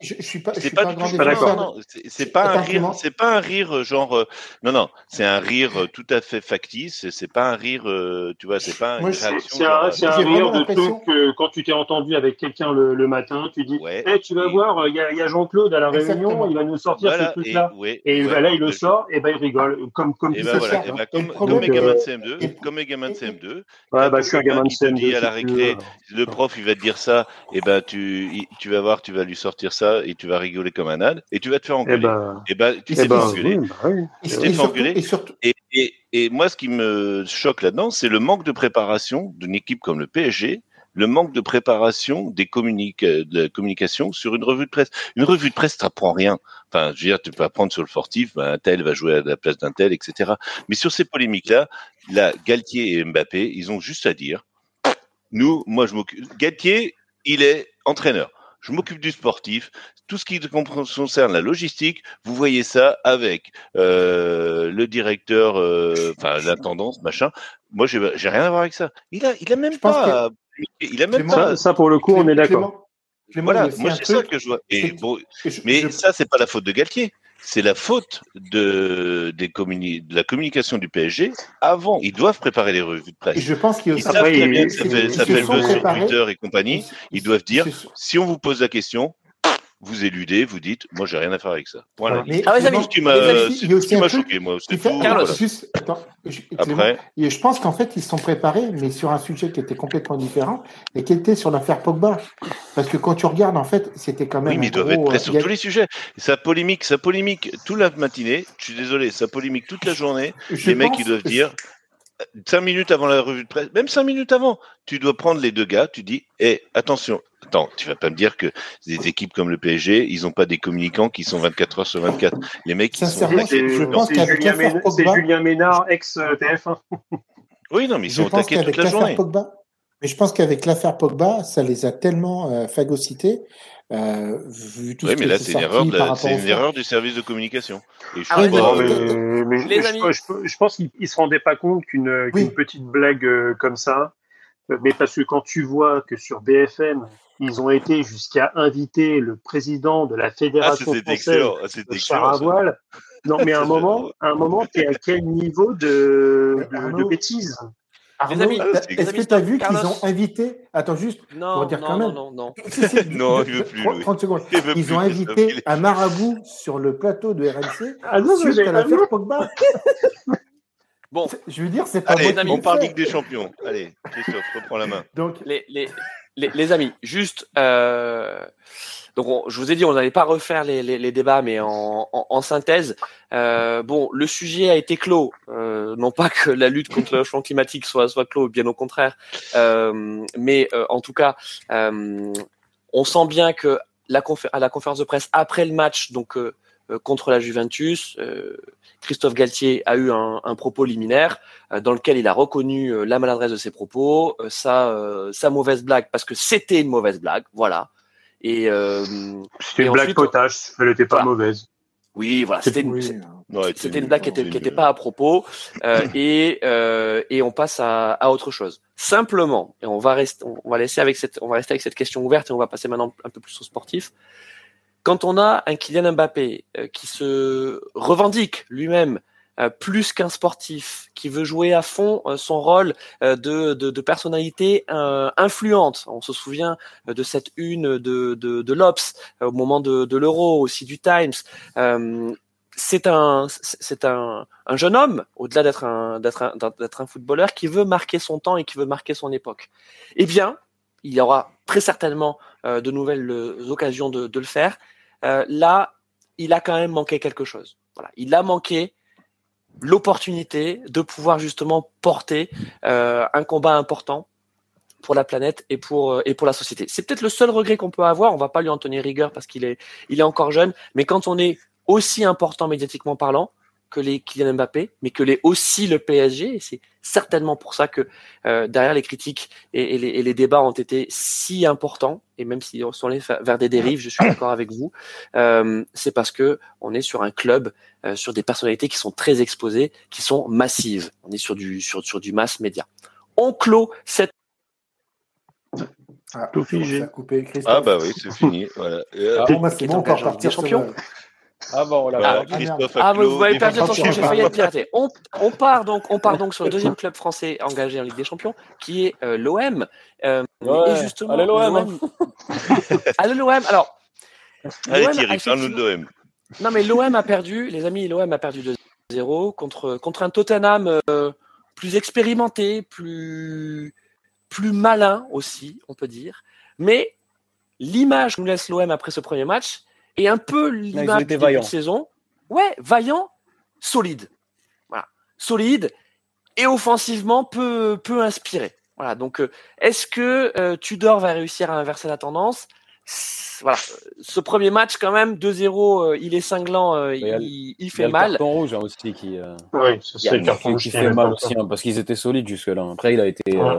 je, je suis pas, je C'est suis pas pas pas d'accord. C'est- pas un rire, c'est pas un rire genre euh, non non, c'est un rire tout à fait factice, c'est- pas un rire euh, tu vois, c'est pas Moi, une je- réaction C'est un, c'est un J'ai rire de truc que quand tu t'es entendu avec quelqu'un le, le matin, tu dis Ouais. Eh, tu vas Et- voir, il y a, il y a Jean-Claude à la Exactement. réunion, il va nous sortir voilà, ce truc-là. et, ouais, Et, ouais, ben là, il le sort, et ben il rigole. Comme, comme Et tu ben sais voilà, faire. et comme, comme les gamins de euh, CM2, et- comme les gamins de et- CM2, Ouais, bah, je suis un gamin de qui te dit CM2. à la tu récré, le prof il va te dire ça, et ben tu il- tu vas voir, tu vas lui sortir ça et tu vas rigoler comme un âne et tu vas te faire Eh engueuler. Et ben tu Eh t'es eh ben, bah. Et, t'es surtout, engueuler. et surtout, Et, et, et moi, ce qui me choque là-dedans, c'est le manque de préparation d'une équipe comme le PSG, le manque de préparation des communiques, euh, de la communication sur une revue de presse. Une revue de presse, t'apprends rien. Enfin, je veux dire, tu peux apprendre sur le fortif, ben, un tel va jouer à la place d'un tel, etc. Mais sur ces polémiques-là, là, Galtier et Mbappé, ils ont juste à dire, nous, moi, je m'occupe. Galtier, il est entraîneur. Je m'occupe du sportif. Tout ce qui concerne la logistique, vous voyez ça avec euh, le directeur, euh, enfin la tendance, machin. Moi, j'ai rien à voir avec ça. Il a, il a même Je pas, il a même Clément, pas. Ça, ça, pour le coup, on est d'accord. Voilà, moi c'est ça que je vois. Et c'est- bon, je- mais je- ça, c'est pas la faute de Galtier. C'est la faute de, des communi- de la communication du PSG avant. Ils doivent préparer les revues de et presse. je pense qu'il y a Ils aussi savent très ils- bien que ça fait, ils ça se fait le sont buzz sur. Twitter et compagnie. Ils doivent dire, si on vous pose la question, vous éludez, vous dites, moi j'ai rien à faire avec ça. Mais Ah tout ce qui m'a, choqué, moi. C'est tout. Carlos. voilà. juste, attends, je, Après, et je pense qu'en fait, ils se sont préparés, mais sur un sujet qui était complètement différent et qui était sur l'affaire Pogba. Parce que quand tu regardes, en fait, c'était quand même. oui, mais un ils doivent être prêts euh, sur il y a- tous les sujets. Ça polémique, ça polémique toute la matinée. Je suis désolé, ça polémique toute la journée. je les mecs, ils doivent dire, cinq minutes avant la revue de presse, même cinq minutes avant, tu dois prendre les deux gars, tu dis, hé, attention, attends, tu vas pas me dire que des équipes comme le PSG, ils ont pas des communicants qui sont 24 heures sur 24. Les mecs, ils sont je pense C'est Julien, Ménard- c'est Pogba- Julien Ménard, ex-TF1. Oui, non, mais ils sont pense attaqués toute la journée. Pogba, mais je pense qu'avec l'affaire Pogba, ça les a tellement euh, phagocytés, euh, vu tout Oui, ce mais qui là, c'est une erreur, de la- c'est une erreur du service de communication. Et je Ah ouais, suis pas- d'accord. mais, euh, mais les je, amis. je- je pense qu'ils ne se rendaient pas compte qu'une Oui. qu'une petite blague euh, comme ça, euh, mais parce que quand tu vois que sur BFM, ils ont été jusqu'à inviter le président de la Ah, Fédération c'était française. Ah, de char à voile, non mais à un moment, à un moment, t'es à quel niveau de, de, de bêtises Arnaud, amis, t'as- c'est- est-ce que tu as vu qu'ils ont invité Attends, juste Non, pour dire non, quand non, même. non, non. Non, de- il veut plus, 30, Louis. 30 secondes. Il veut Ils plus, ont invité il un marabout sur le plateau de RMC Ah non, mais suite à l'affaire Pogba. Bon, Je veux dire, c'est pas Allez, bon amis, on parle. Ligue des Champions. Allez, Christophe, reprends la main. Donc, les, les, les, les amis, juste, euh, donc on- je vous ai dit, on n'allait pas refaire les, débats, mais en, synthèse, euh, bon, le sujet a été clos. Euh, non pas que la lutte contre le changement climatique soit soit clos, bien au contraire, euh, mais euh, en tout cas, on sent bien que la à la conférence de presse après le match, donc contre la Juventus, Christophe Galtier a eu un, propos liminaire dans lequel il a reconnu la maladresse de ses propos, sa mauvaise blague, parce que c'était une mauvaise blague, voilà. Et euh, C'était une blague potache, elle n'était pas voilà. mauvaise. oui, voilà, c'était une, oui, Ouais, c'était c'est une blague qui c'est était, qui une- était pas à propos euh, et euh, et on passe à, à autre chose. Simplement, et on va rester, on va laisser avec cette, on va rester avec cette question ouverte et on va passer maintenant un peu plus au sportif. Quand on a un Kylian Mbappé euh, qui se revendique lui-même euh, plus qu'un sportif, qui veut jouer à fond euh, son rôle euh, de, de, personnalité influente. On se souvient de cette une de, de, l'Obs au moment de, de l'Euro, aussi du Times. C'est un, c'est un, un jeune homme, au-delà d'être un, d'être un, d'être un footballeur, qui veut marquer son temps et qui veut marquer son époque. Eh bien, il y aura très certainement de nouvelles occasions de, de le faire. Là, il a quand même manqué quelque chose. Voilà, il a manqué l'opportunité de pouvoir justement porter euh, un combat important pour la planète et pour euh, et pour la société. C'est peut-être le seul regret qu'on peut avoir. On va pas lui en tenir rigueur parce qu'il est il est encore jeune, mais quand on est aussi important médiatiquement parlant que les Kylian Mbappé, mais que les aussi le PSG, et c'est certainement pour ça que euh, derrière les critiques et, et, les, et, les, débats ont été si importants, et même si on sont allés vers des dérives, je suis d'accord avec vous, euh, c'est parce que on est sur un club, euh, sur des personnalités qui sont très exposées, qui sont massives. On est sur du sur, sur du mass média. On clôt cette ah, tout figé. Ah bah oui, c'est fini. Voilà. Ah, bon, bah, c'est bon, on peut champion. Ah bon, là, bah, Christophe ah, vous m'avez perdu attention, j'ai failli être piraté. On, on, part donc, on part donc sur le deuxième club français engagé en Ligue des Champions, qui est euh, l'OM. Euh, ouais, et justement, allez l'OM. allez l'OM. Alors, allez Thierry, parle-nous de l'OM. Non mais l'OM a perdu, les amis, l'OM a perdu 2-0 contre contre un Tottenham euh, plus expérimenté, plus plus malin aussi, on peut dire. Mais l'image que nous laisse l'OM après ce premier match est un peu l'image de la saison. Ouais, vaillant, solide. Voilà, solide et offensivement peu peu inspiré. Voilà, donc euh, est-ce que euh, Tudor va réussir à inverser la tendance? Voilà, ce premier match quand même 2-0, euh, il est cinglant, euh, il, il, fait il y a mal. Le carton rouge hein, aussi qui, euh, oui, c'est le carton rouge qui fait mal aussi hein, parce qu'ils étaient solides jusque là. Après, il a été. Ouais.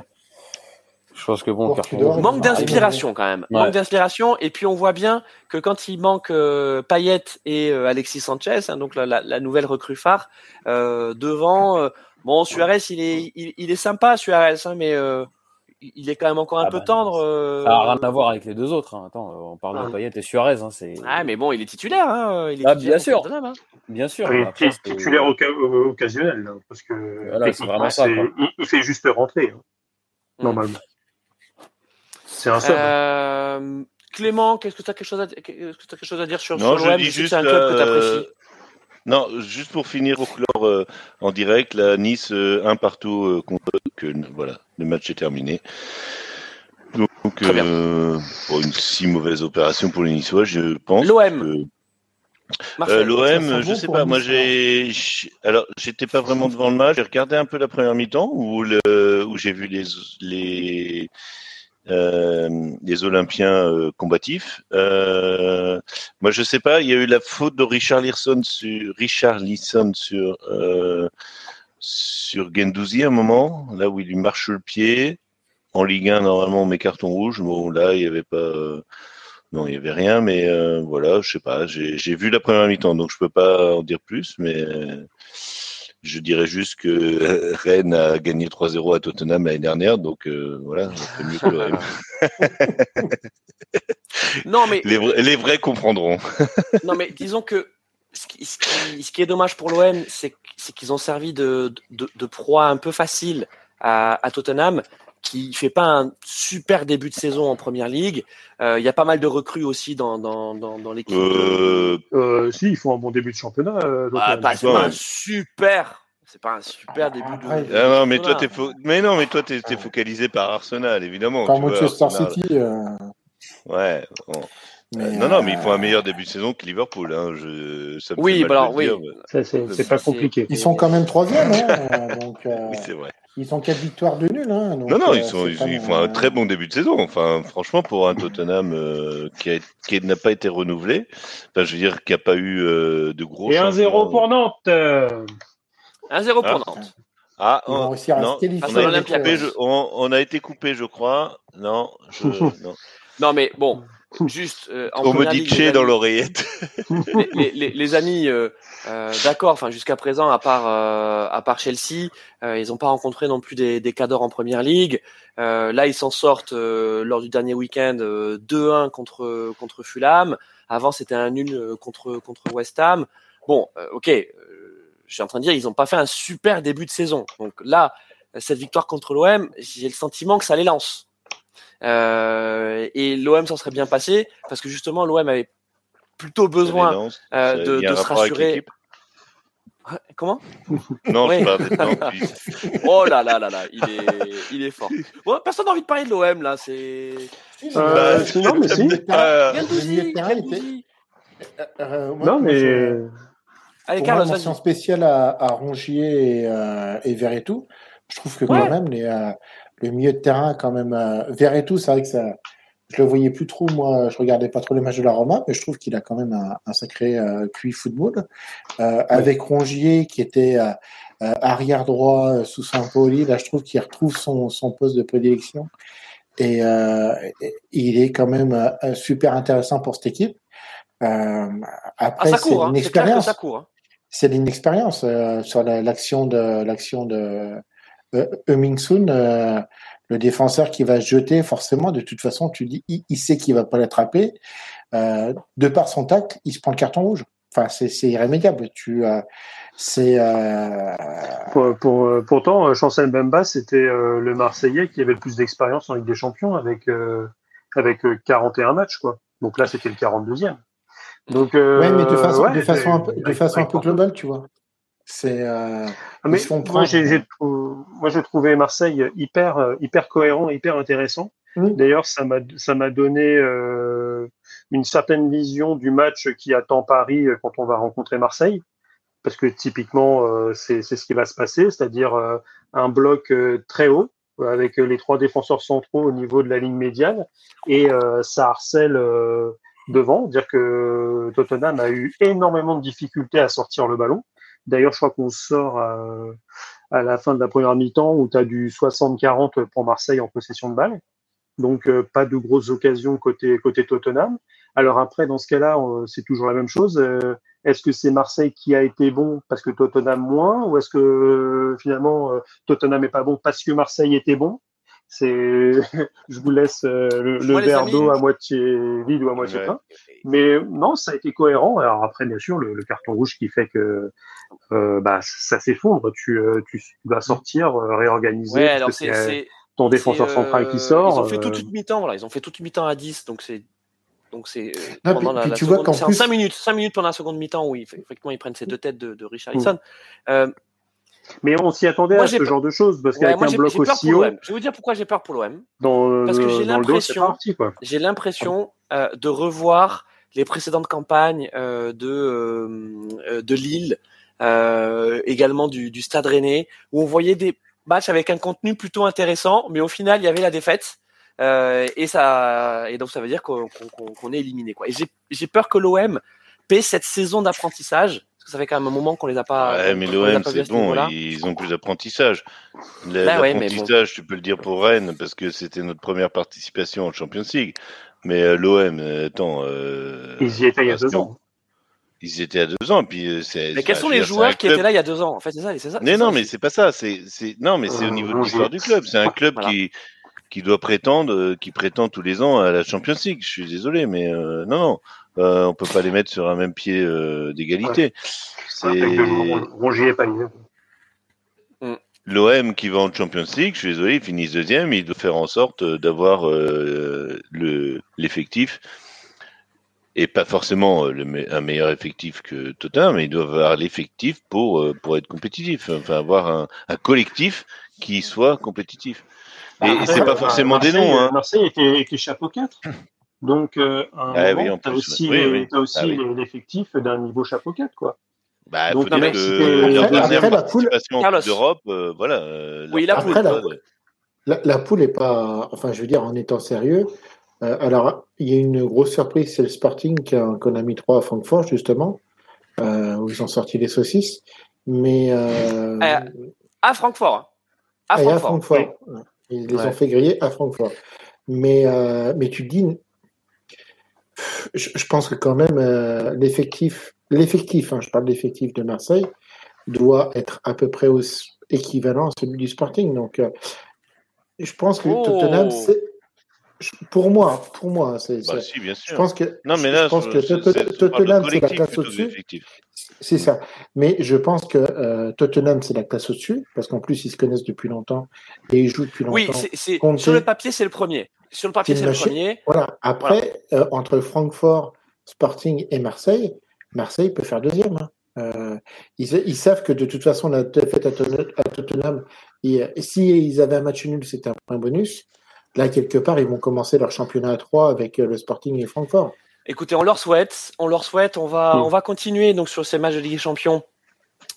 Je pense que bon. Manque d'inspiration quand même, Ouais. manque d'inspiration. Et puis on voit bien que quand il manque euh, Payet et euh, Alexis Sanchez, hein, donc la, la, la nouvelle recrue phare euh, devant. euh, bon, Suarez, il est, il, il est sympa Suarez, hein, mais euh, il est quand même encore un Ah peu bah, tendre. euh, Ça n'a rien à voir avec les deux autres. hein. Attends, on parle Ouais. de Payet et Suarez. Hein, c'est Ah, mais bon, il est titulaire. Hein, il est Ah, titulaire bien sûr. Tottenham, hein. bien sûr. Titulaire occasionnel, parce que Voilà, c'est vraiment ça, quoi. il, il fait juste rentrer, hein, Mm. normalement. C'est un seul. Clément, qu'est-ce que tu as quelque chose à, qu'est-ce que t'as quelque chose à dire sur, Non, sur je l'OM dis sais que juste. c'est un club que tu euh, apprécies. Non, juste pour finir, pour clore euh, en direct, la Nice euh, un partout euh, contre que voilà, le match est terminé. Donc, Très bien. euh, pour une si mauvaise opération pour les Niçois, je pense. L'OM. Euh, L'OM, je sais pas. Moi, j'ai, alors, j'étais pas vraiment devant le match. J'ai regardé un peu la première mi-temps où le, où j'ai vu les les euh, les Olympiens euh, combatifs. Euh, moi, je sais pas. Il y a eu la faute de Richard Lisson sur Richard Lisson sur euh, sur Gendouzi à un moment, là où il lui marche le pied. En Ligue 1, normalement, on met carton rouge. Bon, là, il y avait pas. euh, non, il y avait rien, mais voilà, je sais pas. J'ai vu la première mi-temps, donc je peux pas en dire plus, mais je dirais juste que euh, Rennes a gagné 3-0 à Tottenham l'année dernière, donc euh, voilà, fait mieux que. Non, mais les, vrais, les vrais comprendront. Non, mais disons que ce qui, ce qui, ce qui est dommage pour l'OM, c'est c'est qu'ils ont servi de, de, de proie un peu facile à, à Tottenham, qui fait pas un super début de saison en première ligue. Euh, Il y a pas mal de recrues aussi dans, dans, dans, dans l'équipe. Euh, Euh, si, ils font un bon début de championnat. euh, Ah, euh, bah, pas un super. C'est pas un super début de. ah non, mais toi, t'es fo... mais non, mais toi, t'es t'es focalisé par Arsenal, évidemment. Par Manchester Arsenal. City. euh, Ouais. bon. mais, non, non, mais ils font un meilleur début de saison que Liverpool. Hein. Je... Ça me Oui, bah alors, oui. dire, mais- ça, c'est c'est pas compliqué. Ils sont quand même troisième, hein, donc euh, Oui, c'est vrai. Ils ont quatre victoires de nul. Hein, donc, Non, non, euh, ils, sont, ils, ils font un très bon début de saison. Enfin, franchement, pour un Tottenham euh, qui, n'a pas été renouvelé, enfin, je veux dire, qui n'a pas eu euh, de gros. Et un changements. 0 pour Nantes. euh, 1-0 pour Ah. Nantes. Ah, on, à non, on a, été coupé, je- on, on a été coupé, je crois. Non, je, non. Non, mais bon, juste. euh, en On me dit dans l'oreillette. les, les- les- les amis, euh, euh, d'accord. Enfin, jusqu'à présent, à part euh, à part Chelsea, euh, ils n'ont pas rencontré non plus des, des cadors en première ligue. Euh, là, ils s'en sortent euh, lors du dernier week-end euh, 2-1 contre contre Fulham. Avant, c'était un nul contre contre West Ham. Bon, euh, ok. je suis en train de dire, ils n'ont pas fait un super début de saison. Donc là, cette victoire contre l'OM, j'ai le sentiment que ça les lance. Euh, et l'OM s'en serait bien passé parce que justement, l'OM avait plutôt besoin euh, de, se rassurer. l'équipe Comment? Non, Ouais. je parle non, Oh là là là là, il est, il est fort. Bon, personne n'a envie de parler de l'OM là, c'est. Euh, mais, sinon, mais si. Non, mais. Allez, Pour Carlos, mention spéciale à, à Rongier et, euh, et Verretou. Je trouve que Ouais. quand même les, euh, le milieu de terrain quand même. Euh, tout, c'est vrai que ça, je le voyais plus trop. Moi, je regardais pas trop les matchs de la Roma, mais je trouve qu'il a quand même un, sacré euh, QI football. Euh, avec Rongier qui était euh, arrière droit sous Saint-Pauli, là, je trouve qu'il retrouve son, son poste de prédilection. Et il est quand même super intéressant pour cette équipe. après, ah, c'est une hein. expérience. Hein. C'est une expérience sur l'action de l'action de Sun le défenseur qui va se jeter, forcément, de toute façon, tu dis, il, sait qu'il va pas l'attraper. Euh, de par son tacle, il se prend le carton rouge. Enfin, c'est irrémédiable. Tu, euh, c'est. Euh... Pour, pour, euh, pourtant, Chancel Bemba, c'était euh, le Marseillais qui avait le plus d'expérience en Ligue des Champions avec avec 41 matchs, quoi. Donc là, c'était le 42e. Donc. ouais, mais de façon, de façon un peu, de façon un peu globale, tu vois. C'est. Euh, moi, j'ai, moi, j'ai trouvé Marseille hyper, euh, hyper cohérent, hyper intéressant. D'ailleurs, ça m'a, ça m'a donné euh, une certaine vision du match qui attend Paris euh, quand on va rencontrer Marseille, parce que typiquement, euh, c'est, c'est ce qui va se passer, c'est-à-dire un bloc très haut avec les trois défenseurs centraux au niveau de la ligne médiane et ça harcèle devant, dire que Tottenham a eu énormément de difficultés à sortir le ballon. D'ailleurs, je crois qu'on sort à, la fin de la première mi-temps où tu as du 60-40 pour Marseille en possession de balle. Donc, euh, pas de grosses occasions côté, côté Tottenham. Alors après, dans ce cas-là, c'est toujours la même chose. Euh, est-ce que c'est Marseille qui a été bon parce que Tottenham moins ou est-ce que euh, finalement Tottenham n'est pas bon parce que Marseille était bon? C'est, je vous laisse euh, le, verre d'eau à moitié vide ou à moitié plein. Mais non, ça a été cohérent. Alors après, bien sûr, le, carton rouge qui fait que euh, bah, ça s'effondre. Tu, euh, tu dois sortir, réorganiser. Ouais, alors c'est ton défenseur central qui sort. Ils ont fait toute une mi-temps. Voilà, ils ont fait toute une mi-temps à 10, donc c'est donc c'est pendant la, tu vois 5 minutes, 5 minutes pendant la seconde mi-temps où ils, effectivement ils prennent ces deux têtes de, de Richarlison. Mm. Mais on s'y attendait à ce genre de choses parce qu'avec un bloc aussi haut. Je vais vous dire pourquoi j'ai peur pour l'OM. Parce que j'ai l'impression, j'ai l'impression euh, de revoir les précédentes campagnes euh, de euh, de Lille, également du, du Stade Rennais, où on voyait des matchs avec un contenu plutôt intéressant, mais au final il y avait la défaite. Et ça et donc ça veut dire qu'on est éliminé quoi. Et j'ai peur que l'OM paie cette saison d'apprentissage ça fait quand même un moment qu'on les a pas. Ouais, mais l'OM, c'est bon, ils ont plus d'apprentissage. Bah l'apprentissage, tu peux le dire pour Rennes, parce que c'était notre première participation en Champions League. Mais euh, l'OM, euh, attends. Euh, ils y étaient il y a deux ans. Ils étaient à deux ans, puis c'est. Mais quels sont les joueurs qui étaient là il y a deux ans? En fait, c'est ça, c'est ça. Mais non, mais c'est pas ça. C'est, non, mais c'est au niveau de l'histoire du club. C'est un club qui qui doit prétendre, qui prétend tous les ans à la Champions League. Je suis désolé, mais non, non. Euh, on peut pas les mettre sur un même pied euh, d'égalité. C'est mm. L'OM qui va en Champions League, je suis désolé, ils finissent deuxième, il doit faire en sorte d'avoir euh, le l'effectif et pas forcément le, un meilleur effectif que Tottenham, mais ils doivent avoir l'effectif pour pour être compétitif, enfin avoir un, un collectif qui soit compétitif. Et, ah, c'est pas forcément des noms. Hein. Marseille était, était chapeau 4. Donc, euh, un moment, tu as aussi, oui, as aussi ah l'effectif d'un niveau chapeau 4, quoi. Bah, Donc, faut dire que la participation d'Europe, euh, voilà. Euh, oui, la, poule. La, la, poule est pas, enfin, je veux dire, en étant sérieux. Euh, alors, il y a une grosse surprise, c'est le Sporting qu'on a mis trois à Francfort, justement, euh, où ils ont sorti les saucisses. Mais. Euh, à Francfort. À Francfort. À Francfort. Ils les ont fait griller à Francfort. Mais, mais tu dis, je, pense que quand même euh, l'effectif, l'effectif, hein, je parle d'effectif de Marseille, doit être à peu près équivalent à celui du Sporting. Donc, euh, je pense que Tottenham, oh. c'est pour moi, pour moi, c'est. Bah, si, bien sûr. Je pense que. Non, mais là, je pense que Tottenham, c'est la classe au-dessus. C'est ça. Mais je pense que euh, Tottenham, c'est la classe au-dessus, parce qu'en plus, ils se connaissent depuis longtemps et ils jouent depuis longtemps. Oui, c'est sur le papier, c'est le premier. Sur le papier, c'est le premier. Voilà. Après, euh, entre Francfort, Sporting et Marseille, Marseille peut faire deuxième. Hein. Euh, ils, ils, savent que de toute façon, la défaite à, Tottenham, si avaient un match nul, c'était un point bonus. Là, quelque part, ils vont commencer leur championnat à 3 avec le Sporting et Francfort. Écoutez, on leur souhaite, on leur souhaite, on va, mm. on va continuer donc sur ces matchs de Ligue des Champions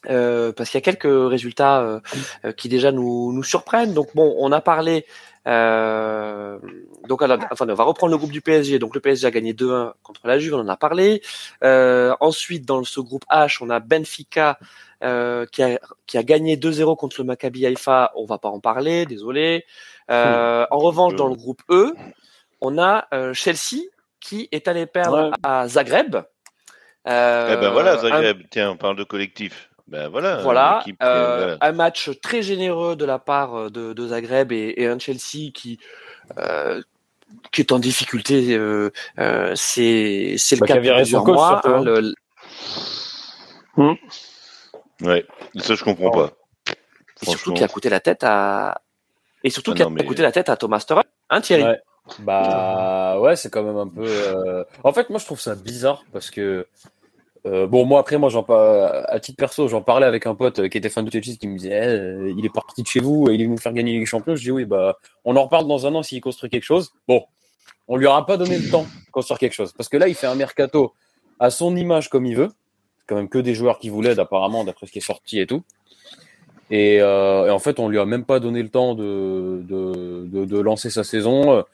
euh, parce qu'il y a quelques résultats euh, euh, qui déjà nous, nous surprennent. Donc bon, on a parlé. Euh, donc enfin, on va reprendre le groupe du PSG. Donc le PSG a gagné 2-1 contre la Juve, on en a parlé. Euh, ensuite, dans ce groupe H, on a Benfica euh, qui, a, qui a gagné 2-0 contre le Maccabi Haïfa. On va pas en parler, désolé. Euh, en revanche, dans le groupe E, on a euh, Chelsea qui est allé perdre Ouais. à Zagreb. Euh, Eh ben voilà, un- Zagreb. Tiens, on parle de collectif. Ben voilà. euh, voilà. un match très généreux de la part euh, de, de Zagreb et, et un Chelsea qui euh, qui est en difficulté. Euh, euh, c'est c'est le Bah, cas son plusieurs mois. hein, le- Ouais, ça je comprends pas. et surtout qui a coûté la tête à et surtout Ah qui a mais- coûté la tête à Thomas Tuchel, hein Thierry. Ouais. Bah ouais, c'est quand même un peu. euh, En fait, moi je trouve ça bizarre parce que euh, bon, moi après, moi j'en par- à titre perso, j'en parlais avec un pote euh, qui était fan de Chelsea qui me disait, Eh, il est parti de chez vous, il est venu faire gagner les Champions. Je dis oui, bah on en reparle dans un an s'il construit quelque chose. Bon, on lui aura pas donné le temps de construire quelque chose parce que là il fait un mercato à son image comme il veut. Quand même que des joueurs qui vous l'aident apparemment d'après ce qui est sorti et tout. Et, euh, et en fait, on lui a même pas donné le temps de, de, de, de lancer sa saison.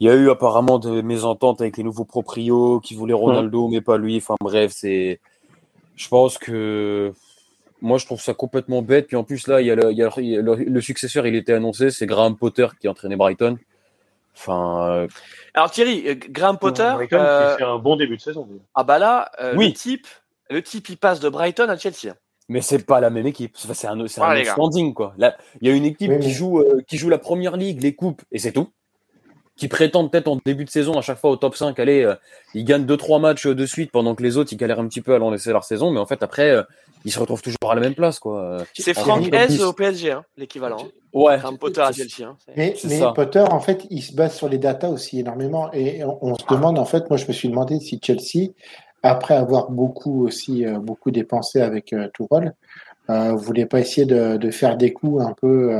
Il y a eu apparemment des mésententes avec les nouveaux proprios qui voulaient Ronaldo, mais pas lui. Enfin bref, c'est. Je pense que. Moi, je trouve ça complètement bête. Puis en plus, là, il y a le, il y a le- le, le successeur, il était annoncé, c'est Graham Potter qui entraînait Brighton. Enfin, euh, Alors Thierry, euh, Graham Potter, Brighton euh, qui fait un bon début de saison. ah bah là, euh, Oui. le type, le type il passe de Brighton à Chelsea. mais c'est pas la même équipe. Enfin, c'est un, c'est Ah, un standing, quoi. Là, il y a une équipe Oui, qui joue, euh, qui joue la première ligue, les coupes, et c'est tout. Qui prétend peut-être en début de saison, à chaque fois au top 5, aller, euh, ils gagnent 2-3 matchs de suite pendant que les autres, ils galèrent un petit peu à lancer leur saison, mais en fait, après, euh, ils se retrouvent toujours à la même place, quoi. Euh, C'est Franck S au PSG, hein, l'équivalent. hein. Ouais. Graham Potter à Chelsea. hein. Mais, mais. Potter, en fait, il se base sur les datas aussi énormément. Et on, on se demande, en fait, moi, je me suis demandé si Chelsea, après avoir beaucoup aussi euh, beaucoup dépensé avec euh, Tourelle, euh, voulait pas essayer de, de faire des coups un peu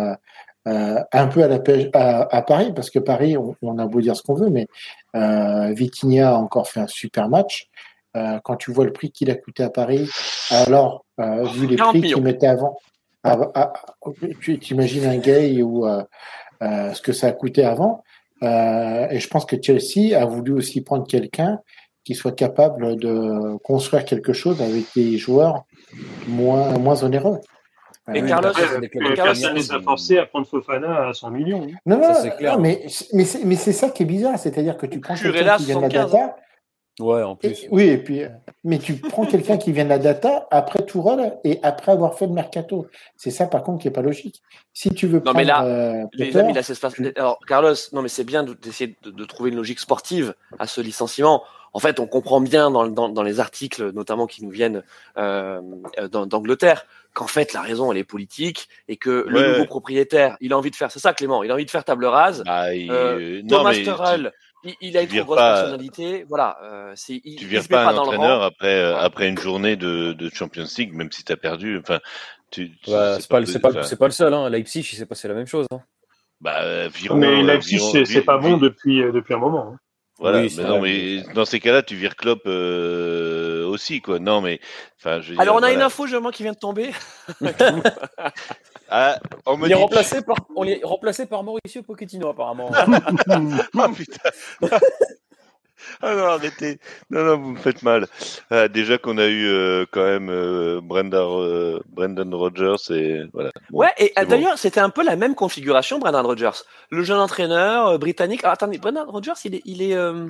euh, un peu à la pêche à, à Paris, parce que Paris, on, on a beau dire ce qu'on veut, mais euh, Vitinha a encore fait un super match. Euh, quand tu vois le prix qu'il a coûté à Paris, alors euh, vu les 40 prix qu'il mettait avant, ah, tu t'imagines un gay ou euh, euh, ce que ça a coûté avant. Euh, et je pense que Chelsea a voulu aussi prendre quelqu'un qui soit capable de construire quelque chose avec des joueurs moins, moins onéreux. Et Euh, Carlos, Personne ne s'est c'est- forcé à prendre Fofana à 100 millions. hein. Non, Ça, non, c'est clair. non, mais, mais c'est mais c'est ça qui est bizarre, c'est-à-dire que tu prends quelqu'un qui vient de la 75, data, Ouais, en et- plus. oui, et puis, mais tu prends quelqu'un qui vient de la data après Tourelle et après avoir fait le mercato. C'est ça, par contre, qui est pas logique. Si tu veux Non, prendre mais là, euh, Les amis, là, c'est pas- Alors, Carlos, non, mais c'est bien de- d'essayer de, de trouver une logique sportive à ce licenciement. En fait, on comprend bien dans, dans, dans les articles, notamment qui nous viennent euh, euh, d'An- d'Angleterre, qu'en fait, la raison, elle est politique et que le Ouais. nouveau propriétaire, il a envie de faire, c'est ça, Clément, il a envie de faire table rase. Bah, il- Euh, non, Thomas tu- Tuchel, il, il a une tu grosse pas- personnalité. Voilà, euh, c'est, il, tu il vires pas pas un entraîneur rang. après, euh, après une journée de, de Champions League, même si tu as perdu. Enfin, tu, Ouais, c'est pas, le- c'est pas, enfin, c'est pas le seul, hein. Leipzig, il s'est passé la même chose. hein. bah, euh, virons- Mais Leipzig, c'est pas bon depuis, euh, depuis un moment. hein. Voilà, Oui, mais non, mais dans ces cas-là, tu vires Klopp euh, aussi, quoi. Non, mais enfin, je veux Alors, on a une voilà. info, justement, qui vient de tomber. Ah, on me Il est dit- remplacé par, on est remplacé par Mauricio Pochettino, apparemment. Ah putain. Ah non, arrêtez. Non, non, vous me faites mal. Ah, déjà qu'on a eu euh, quand même euh, Brendan, euh, Brendan Rodgers et voilà. Bon, Ouais, et c'est d'ailleurs, c'était un peu la même configuration, Brendan Rodgers. Le jeune entraîneur euh, britannique. Ah, attendez, Brendan Rodgers, il est, il est, euh,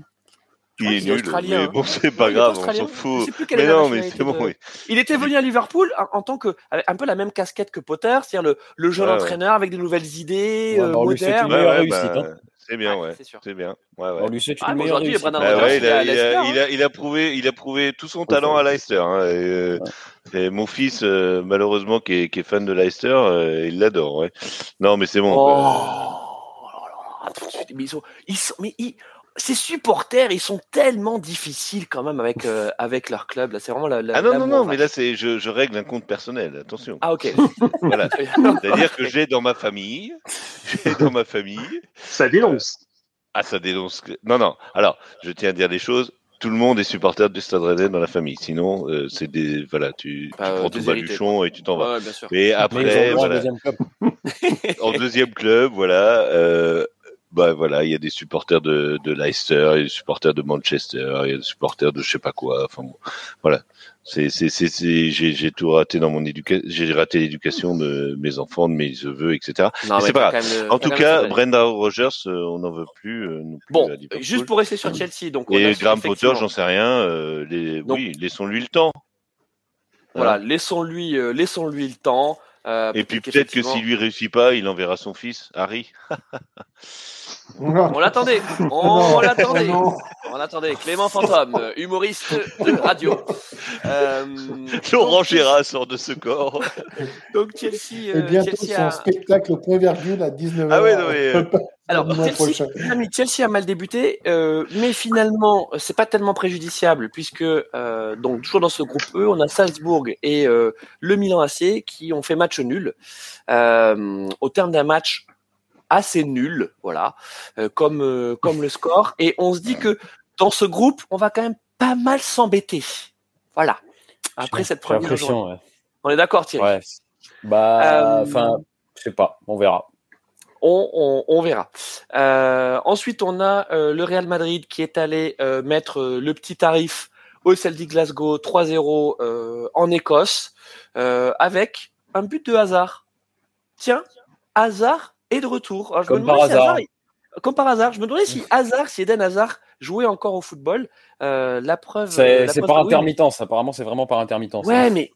il est nul, australien, mais hein. bon, c'est pas grave, on s'en Je fout. sais plus quelle Mais est la non, mais nationalité c'est bon. de- oui. Il était venu à Liverpool en, en tant que avec un peu la même casquette que Potter, c'est-à-dire le, le jeune Ouais, ouais. entraîneur avec des nouvelles idées Ouais, euh, modernes. une meilleure Ouais, ouais, réussite, bah, hein. C'est bien, Ouais, c'est sûr. C'est bien. Ouais, ouais. On lui souhaite Ah, une bon, meilleure aujourd'hui, réussite. Bah il a, hein. prouvé, il a prouvé tout son talent Ouais. à Leicester. Hein, et, euh, et mon fils, euh, malheureusement, qui est, qui est fan de Leicester, euh, il l'adore. Ouais. Non, mais c'est bon. Oh, quoi. là là, mais ils sont, ils sont, mais ils- ces supporters, ils sont tellement difficiles quand même avec euh, avec leur club. Là, c'est vraiment la. la Ah non, non, non, mais vache. là, c'est, je, je règle un compte personnel. Attention. Ah ok. Voilà. C'est-à-dire que j'ai dans ma famille, j'ai dans ma famille, Ça dénonce. ah, ça dénonce. que- Non, non. Alors, je tiens à dire des choses. tout le monde est supporter du Stade Rennais dans la famille. Sinon, euh, c'est des voilà, tu, tu Bah, euh, prends ton baluchon et tu t'en vas. Ouais, bien sûr. Ont après, voilà, deuxième club. en deuxième club, voilà, euh, bah voilà, il y a des supporters de, de Leicester, il y a des supporters de Manchester, il y a des supporters de je sais pas quoi. Enfin bon, voilà. C'est, c'est, c'est, j'ai, j'ai tout raté dans mon éducation, j'ai raté l'éducation de mes enfants, de mes neveux, etc. Non, Mais c'est pas le- En tout cas, Brenda Rogers, euh, on n'en veut plus. euh, non plus Bon, juste pour rester sur Chelsea, donc on Et Graham Potter, j'en sais rien. euh, les, Donc- oui, laissons-lui le temps. Voilà, laissons-lui, euh, laissons-lui le temps. Euh, Et puis peut-être que s'il lui réussit pas, il enverra son fils, Harry. On l'attendait, on, l'attendait, on l'attendait. Clément Fantôme, humoriste de radio. Euh, Laurent donc, Gérard sort de ce corps. Donc Chelsea, Et euh, bientôt Chelsea son a... spectacle au point virgule à 19h. Ah ouais, non, mais, euh, Alors, Chelsea, Chelsea a mal débuté, euh, mais finalement, c'est pas tellement préjudiciable puisque euh, donc toujours dans ce groupe E, on a Salzbourg et euh, le Milan AC qui ont fait match nul euh, au terme d'un match assez nul, voilà, euh, comme euh, comme le score. Et on se dit que dans ce groupe, on va quand même pas mal s'embêter, voilà. Après cette première journée. ouais. on est d'accord, Thierry? Ouais. Bah, Euh, enfin, je sais pas, on verra. On, on, on verra. Euh, ensuite, on a euh, le Real Madrid qui est allé euh, mettre le petit tarif au Celtic Glasgow 3-0 euh, en Écosse avec un but de hasard. Tiens, hasard est de retour. Alors, je Comme me par si hasard. Hazard comme par hasard. Je me demandais si hasard, si Eden Hazard jouait encore au football. Euh, la preuve. C'est par oui. intermittence, apparemment, c'est vraiment par intermittence. Ouais, hein. mais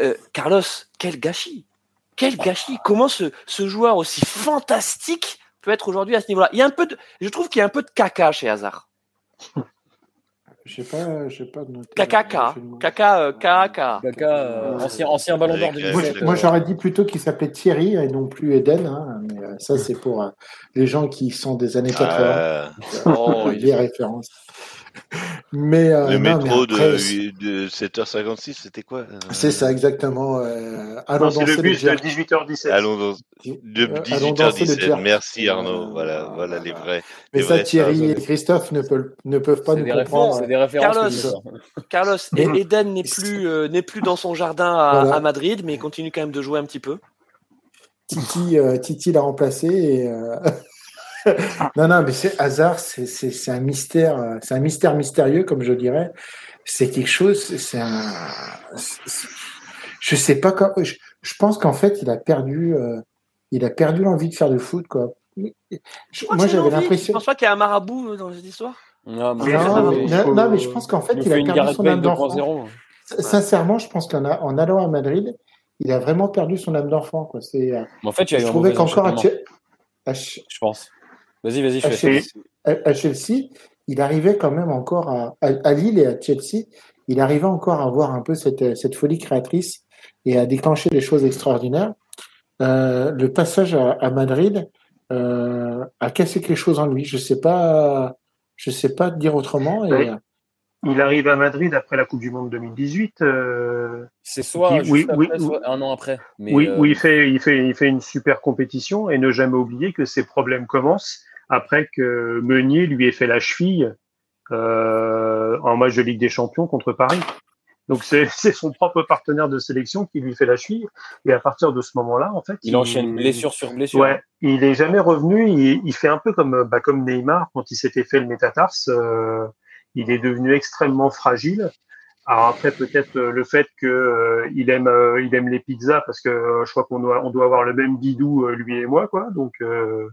euh, Carlos, quel gâchis Quel gâchis Comment ce, ce joueur aussi fantastique peut être aujourd'hui à ce niveau-là Il y a un peu de, je trouve qu'il y a un peu de caca chez Hazard. Je sais pas, je sais pas. Caca, caca, euh, caca. Euh, ancien, ancien ballon d'or 2007. Moi, moi, j'aurais dit plutôt qu'il s'appelait Thierry et non plus Eden. hein, mais euh, ça, c'est pour euh, les gens qui sont des années 80. Ah, Oh, il les références. Mais euh, le non, mais métro après, de, c'est- de 7h56, c'était quoi euh, c'est ça exactement. Euh, allons Non, c'est danser le bus de jerk. 18h17. Allons dans de Euh, allons danser le 18h17. jerk. Merci Arnaud. Euh, Voilà, voilà les vrais. Mais les ça, vrais Thierry stars. et Christophe ne peuvent, ne peuvent pas nous des, comprendre. références, c'est des références. Carlos. Carlos, et Eden n'est plus, euh, n'est plus dans son jardin à, Voilà. à Madrid, mais il continue quand même de jouer un petit peu. Titi, euh, Titi l'a remplacé. Et, euh, non, non, mais c'est hasard, c'est c'est- c'est un mystère, c'est un mystère mystérieux, comme je dirais. C'est quelque chose, c'est un. c'est- Je sais pas quand. Je, je pense qu'en fait, il a perdu, euh, il a perdu l'envie de faire du foot, quoi. Je- crois moi, j'avais l'envie Tu l'impression. penses pas qu'il y a un marabout euh, dans cette histoire Non, mais- Mais Non, mais mais, il non, faut- non, mais je pense qu'en fait, il a perdu son âme d'enfant. 2.0. Sincèrement, je pense qu'en a- en allant à Madrid, il a vraiment perdu son âme d'enfant, quoi. C'est. euh, Mais en fait, il y a eu Je un trouvais mauvais qu'encore je pense. Vas-y, vas-y, fais. Chelsea, à- à Chelsea, il arrivait quand même encore à, à, à Lille et à Chelsea, il arrivait encore à avoir un peu cette, cette folie créatrice et à déclencher des choses extraordinaires. Euh, le passage à, à Madrid euh, a cassé quelque chose en lui. Je sais pas, je sais pas dire autrement. Et, Oui. Il arrive à Madrid après la Coupe du Monde 2018. euh, C'est soit Oui, juste oui, après, oui, soit un an après. Mais, oui, euh, il fait, il fait, il fait une super compétition et ne jamais oublier que ses problèmes commencent après que Meunier lui ait fait la cheville euh, en match de Ligue des Champions contre Paris. Donc c'est son propre partenaire de sélection qui lui fait la cheville et à partir de ce moment-là, en fait, il enchaîne blessure sur blessure. Ouais, il est jamais revenu. Il, il fait un peu comme bah, comme Neymar quand il s'était fait le métatarse. euh, il est devenu extrêmement fragile. Alors après peut-être euh, le fait que euh, il aime euh, il aime les pizzas parce que euh, je crois qu'on doit on doit avoir le même bidou euh, lui et moi quoi. Donc euh,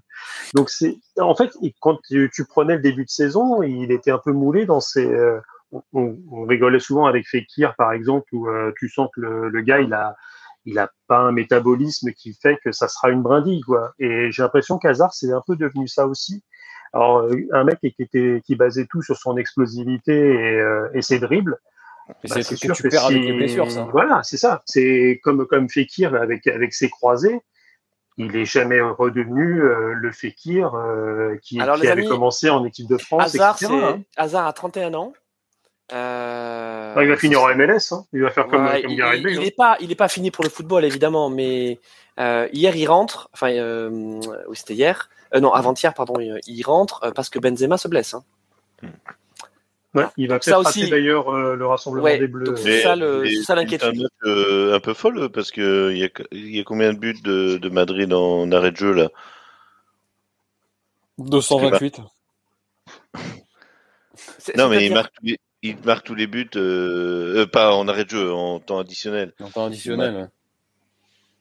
donc c'est en fait quand tu, tu prenais le début de saison, il était un peu moulé dans ses on, on- rigolait souvent avec Fekir par exemple où tu sens que le, le gars il a il a pas un métabolisme qui fait que ça sera une brindille quoi. Et j'ai l'impression qu'Hazard c'est un peu devenu ça aussi. Alors un mec qui était qui basait tout sur son explosivité et, et ses dribbles. Bah, c'est sûr que tu perds si- avec les blessures, ça. Voilà, c'est ça. C'est comme comme Fekir avec avec ses croisés. Il est jamais redevenu euh, le Fekir euh, qui, Alors, qui les avait amis, commencé en équipe de France. Hazard, etc., c'est hein. Hazard à 31 ans. Euh, Ah, il va finir en MLS. Hein. Il va faire comme, Ouais, comme il, il hein. est pas, il est pas fini pour le football évidemment, mais euh, hier il rentre, enfin euh, oui c'était hier, Euh, non avant-hier pardon, il, il rentre parce que Benzema se blesse. hein. Ouais, il va Ça peut-être aussi- rater d'ailleurs euh, le rassemblement Ouais, des Bleus. c'est ça l'inquiétude. euh, un peu folle parce que il y a, il y a combien de buts de, de Madrid en arrêt de jeu là? 228. C'est- Non, mais il marque, tous les, il marque tous les buts, euh, euh, pas en arrêt de jeu, en temps additionnel. En temps additionnel.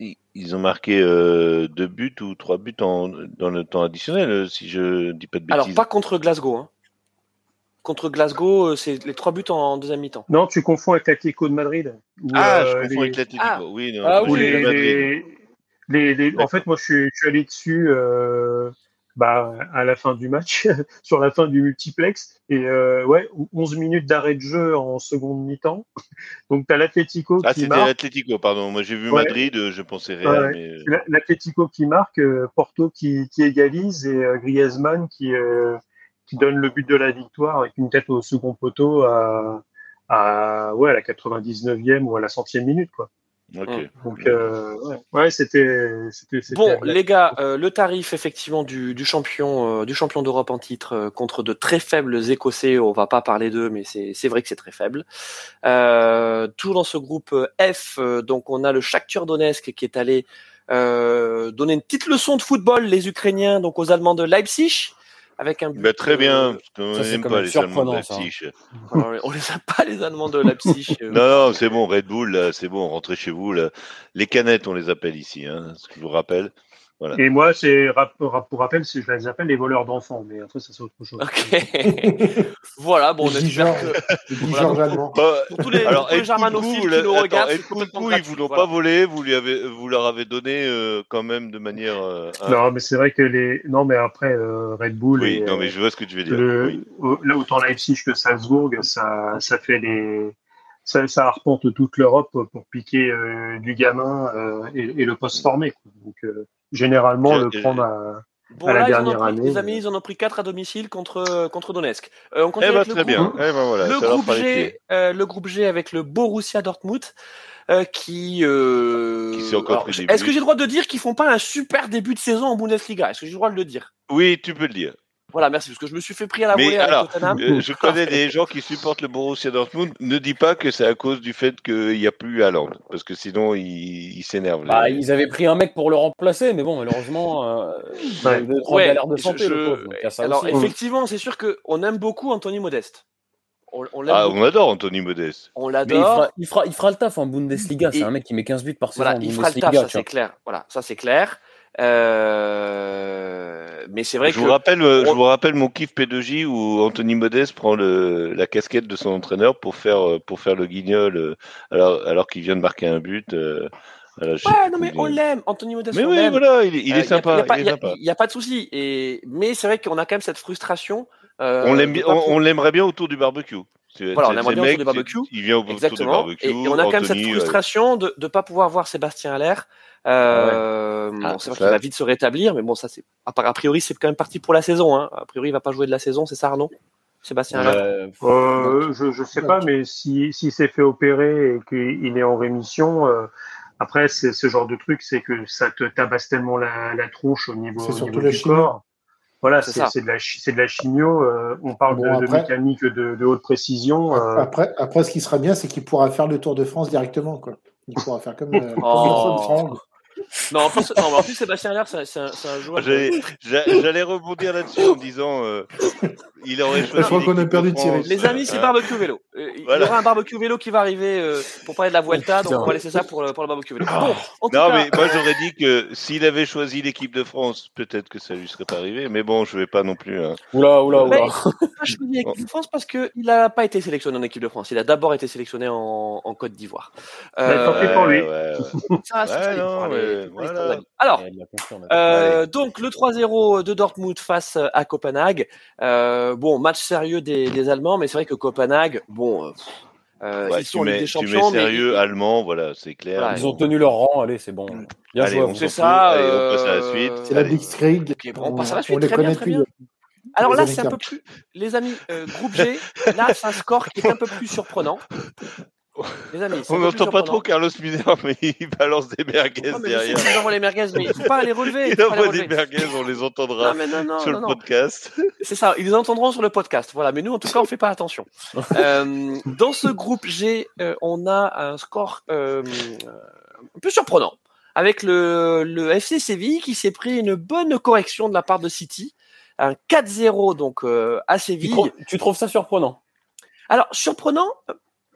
Ils, ils ont marqué euh, deux buts ou trois buts en, dans le temps additionnel, si je dis pas de bêtises. Alors pas contre Glasgow. Hein. Contre Glasgow, euh, c'est les trois buts en deuxième mi-temps. Non, tu confonds avec l'Atlético de Madrid. où, ah, euh, je confonds les- avec l'Atlético. Ah. Oui, non, Ah oui, les, Madrid. les, les- les- en fait, moi, je suis, je suis allé dessus euh, bah, à la fin du match, sur la fin du multiplex. Et euh, ouais, 11 minutes d'arrêt de jeu en seconde mi-temps. Donc, tu as l'Atlético Ah, qui c'était marque. l'Atlético, pardon. Moi, j'ai vu Ouais. Madrid, euh, je pensais Real, Ouais. mais... L'Atlético qui marque, euh, Porto qui, qui égalise et euh, Griezmann qui, euh, qui donne le but de la victoire avec une tête au second poteau à, à, ouais, à la 99e ou à la centième minute. Quoi. Ok. Mm. Donc, euh, ouais, ouais c'était. Bon, les gars, euh, le tarif effectivement du, du champion, euh, du champion d'Europe en titre euh, contre de très faibles Écossais, on va pas parler d'eux, mais c'est c'est vrai que c'est très faible. Euh, toujours dans ce groupe F, euh, donc on a le Shakhtar Donetsk qui est allé euh, donner une petite leçon de football les Ukrainiens donc aux Allemands de Leipzig avec un but. Bah, très bien, euh, parce qu'on n'aime pas les Allemands de ça. Leipzig. alors, on les a pas les Allemands de Leipzig. euh, Non, non, c'est bon, Red Bull, c'est bon, rentrez chez vous. Là. Les canettes, on les appelle ici, hein, ce que je vous rappelle. Et moi, c'est pour rappel, c'est- je les appelle les voleurs d'enfants, mais après, ça c'est autre chose. Ok. voilà, bon, on espère que Voilà, allemand. Bah, pour tous les, alors, pour tous les germanophiles qui le- nous attends, regardent, c'est complètement Koudou, ils vous l'ont voilà. pas volé, vous, lui avez, vous leur avez donné euh, quand même de manière. euh, Non, mais c'est vrai que les. Non, mais après, euh, Red Bull. Oui, et, non, mais je vois ce que tu veux dire. le- oui. là, autant Leipzig que Salzbourg, ça, ça fait les. Ça, ça arpente toute l'Europe pour piquer euh, du gamin euh, et, et le poste formé. quoi. Donc, euh, généralement, Je- le prendre à. Bon, à la là, ils dernière pris, année, les amis, ils en ont pris 4 à domicile contre, contre Donetsk. Euh, on Eh continue ben, avec le groupe. Eh ben, voilà, le, groupe. G, euh, le groupe G avec le Borussia Dortmund. euh, qui, euh, alors, est-ce que j'ai le droit de dire qu'ils font pas un super début de saison en Bundesliga? Est-ce que j'ai le droit de le dire? Oui, tu peux le dire. Voilà, merci, parce que je me suis fait pris à la Mais volée avec alors, Tottenham. Euh, je connais des gens qui supportent le Borussia Dortmund. Ne dis pas que c'est à cause du fait qu'il n'y a plus Haaland, parce que sinon ils il s'énervent. Bah, ils avaient pris un mec pour le remplacer, mais bon, malheureusement, euh, il Ouais. a eu Ouais, de santé, je- le pauvre. Donc, il Alors, aussi. effectivement, c'est sûr qu'on aime beaucoup Anthony Modeste. On, on l'aime Ah, beaucoup, on adore Anthony Modeste. on il l'adore. fera, il, fera, il fera le taf en Bundesliga. C'est un mec qui met 15 buts par saison Voilà, en il fera le taf, ça c'est clair. Voilà, ça c'est clair. Euh... Mais c'est vrai Je que vous, rappelle, euh, je vous rappelle mon kiff P2J où Anthony Modeste prend le, la casquette de son entraîneur pour faire, euh, pour faire le guignol alors, alors qu'il vient de marquer un but. euh, ouais, non mais on l'aime, Anthony Modeste. Mais on oui, voilà, il, est- il sympa. il est y a- a pas de souci. Et mais c'est vrai qu'on a quand même cette frustration. on l'aimerait bien autour du barbecue. Voilà, on aimerait bien autour du barbecue. Il vient autour du Exactement. barbecue. Et, et on a quand même cette euh, frustration de ne pas pouvoir voir Sébastien Aller. Euh, Ah, bon, c'est vrai ça- qu'il va vite se rétablir, mais bon, ça c'est a a priori c'est quand même parti pour la saison. Hein. A priori, il va pas jouer de la saison, c'est ça Arnaud? Sébastien Aller. Euh, Euh, je je sais pas, mais si si s'est fait opérer et qu'il est en rémission, euh, après c'est ce genre de truc, c'est que ça te tabasse tellement la, la tronche au niveau, C'est au surtout niveau du corps. Voilà, C'est de la chi- c'est de la chimio. euh, on parle Bon, de, mécanique de, de haute précision. euh, Après, après, ce qui sera bien, c'est qu'il pourra faire le Tour de France directement. Quoi. Il pourra faire comme, euh, comme Oh. Non, en plus, non, mais en plus Sébastien Aller, c'est un, joueur. J'allais j'a- j'allais rebondir là-dessus en disant euh, il aurait choisi. Je crois qu'on a perdu de Thierry. Les amis, c'est barbecue vélo. Euh, Il y aura un barbecue vélo qui va arriver euh, pour parler de la Vuelta, donc on va laisser ça pour le, pour le barbecue vélo. Ah. Bon, Non, cas, mais moi j'aurais dit que s'il avait choisi l'équipe de France, peut-être que ça lui serait pas arrivé. Mais bon, je vais pas non plus. hein. Oula, oula, Mais- oula. pas choisi l'équipe de France parce qu'il n'a pas été sélectionné en équipe de France. Il a d'abord été sélectionné en, en Côte d'Ivoire. Tant pis pour lui. ouais, ouais. ça, Ouais, non, mais voilà. Alors, euh, donc le 3-0 de Dortmund face à Copenhague. Euh, bon, match sérieux des, des Allemands, mais c'est vrai que Copenhague, bon, euh, euh, Ouais, ils tu sont mets, des tu Champions, mets mais sérieux, allemand, voilà, c'est clair. Voilà, Ils ont tenu leur rang, allez, c'est bon. Bien Allez, joué à on c'est ça. Allez, on passe à la euh, suite. C'est la Allez. Blitzkrieg. Ok, bon, on passe à la suite. On les Très connaît bien, très plus. bien. Alors Les là, c'est un peu 40. plus, les amis, euh, groupe G, là, c'est un score qui est un peu plus surprenant. Les amis. c'est On n'entend pas trop. Carlos Miner, mais il balance des merguez Non, sais derrière. qu'ils envoient les merguez, mais il faut pas les relever. il Il faut pas les envoie des merguez, on les entendra Non, mais non, non, sur non, le non. podcast. C'est ça, ils les entendront sur le podcast. Voilà, mais nous, en tout cas, on fait pas attention. Euh, dans ce groupe G, euh, on a un score euh, un peu surprenant, avec le, le FC Séville qui s'est pris une bonne correction de la part de City, un 4-0 donc euh, à Tu, Séville. trouves- tu trouves ça surprenant? Alors surprenant,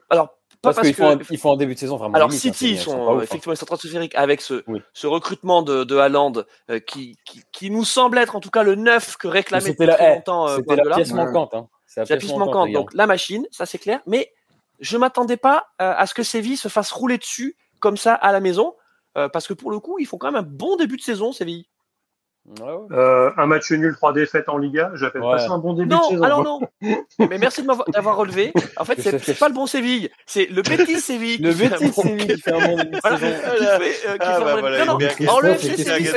alors Parce, parce, qu'ils font, que un, ils font un début de saison vraiment. alors limite, hein, City, ils sont, pas ouf, hein. effectivement stratosphériques avec ce, Oui. ce recrutement de, de Haaland euh, qui, qui, qui nous semble être en tout cas le neuf que réclamait depuis la, eh, longtemps euh, c'était la pièce manquante. Hein. C'est la pièce manquante, donc la machine, ça c'est clair. Mais je m'attendais pas euh, à ce que Séville se fasse rouler dessus comme ça à la maison, parce que pour le coup, ils font quand même un bon début de saison, Séville. Ouais. Euh, un match nul, trois défaites en Liga, j'appelle Ouais. pas ça un bon début Non, de saison. alors non. Mais merci de m'avoir- d'avoir relevé. En fait, c'est pas le bon Séville, c'est le Betis Séville. Le qui fait un Betis bon- Séville qui fait un bon début de Voilà, saison. qui fait, euh, qui Ah, fait bah un bon voilà. Non, non, alors le FC Séville,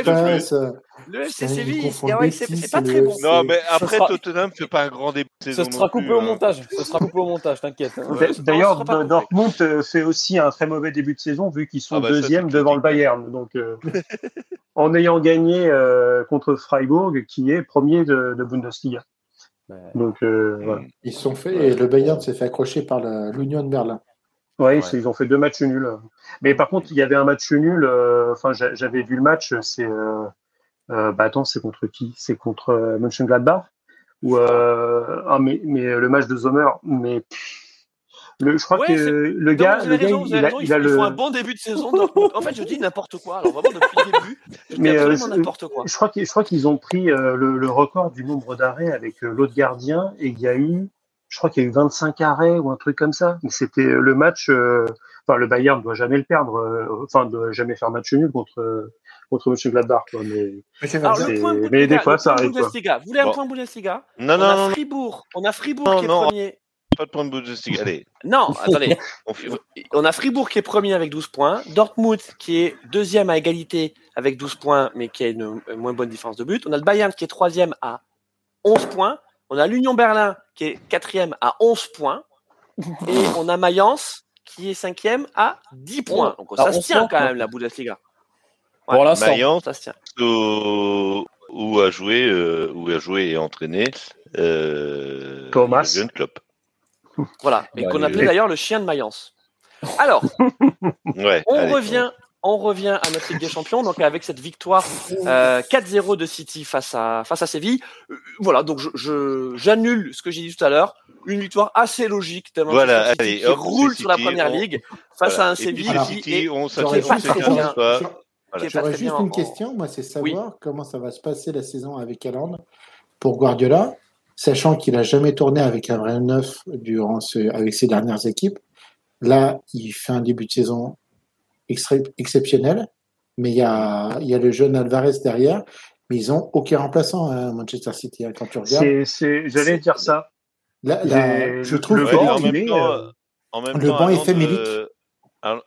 Le FC Séville, c'est pas très bon. Non, mais après, sera- Tottenham fait pas un grand début de Ce saison. sera coupé plus, au hein. montage. Ce sera coupé au montage, t'inquiète. hein. D'ailleurs, Dortmund euh, fait aussi un très mauvais début de saison vu qu'ils sont Ah bah ça, deuxième devant le. Bayern. Donc, euh, en ayant gagné euh, contre Freiburg, qui est premier de, de Bundesliga. Donc, euh, voilà. Ils se sont fait, et le Bayern s'est fait accrocher par l'Union de Berlin. Ouais. c'est- ils ont fait deux matchs nuls. Mais par contre, il y avait un match nul. euh, Enfin, j'a- j'avais vu le match. C'est euh, euh, bah attends, c'est contre qui? C'est contre euh, Mönchengladbach? Ou euh, ah mais mais le match de Sommer. Mais le, je crois Ouais, que le gars, le gars, il, a, raison, il a ils le. un bon début de saison. Dortmund. En fait, je dis n'importe quoi. Alors vraiment, depuis le début, je Mais, euh, absolument c'est- n'importe quoi. Je crois qu'ils je crois qu'ils ont pris euh, le, le record du nombre d'arrêts avec euh, l'autre gardien et il y a eu, je crois qu'il y a eu 25 arrêts ou un truc comme ça. Donc, C'était euh, le match. euh, Enfin, le Bayern ne doit jamais le perdre. euh, Enfin, ne doit jamais faire match nul contre euh, contre Mönchengladbach. Quoi. Mais Alors, c'est- le point mais Bundesliga, des fois, ça arrive. Bundesliga. Vous voulez un Bon. point Bundesliga? Non, On non, a non, Fribourg. On a Fribourg Non, qui est non. premier. pas de point de Bundesliga. Allez, Non, attendez. on a Fribourg qui est premier avec 12 points. Dortmund qui est deuxième à égalité avec 12 points, mais qui a une, une moins bonne différence de but. On a le Bayern qui est troisième à 11 points. On a l'Union Berlin qui est quatrième à 11 points. Et on a Mayence qui est cinquième à 10 points. Donc À ça se 11 tient quand même, la Bundesliga. Pour l'instant. Ça se tient. où a joué, euh, où a joué et entraîné euh, Thomas. Jürgen Klopp. Voilà. Et Bah, qu'on appelait d'ailleurs le chien de Mayence. Alors, Ouais. On allez. revient, on revient à notre Ligue des Champions, donc avec cette victoire euh, 4-0 de City face à face à Séville. Euh, voilà, donc je je- j'annule ce que j'ai dit tout à l'heure. Une victoire assez logique de Manchester Voilà, City allez, qui hop, roule sur la première on- ligue face Voilà. à un Et puis Séville qui City, est on J'aurais pas s'attend juste, j'aurais juste une en- question, moi, c'est savoir comment ça va se passer la saison avec Haaland pour Guardiola, sachant qu'il a jamais tourné avec un vrai neuf durant ce, avec ses dernières équipes. Là, il fait un début de saison extra- exceptionnel, mais il y a, il y a le jeune Alvarez derrière, mais ils ont aucun remplaçant à Manchester City. hein, quand tu regardes, j'allais dire ça. là, là, j'ai- je trouve le que Ouais, banc, en il même est, temps, euh, en même le temps, banc est fémélique. euh,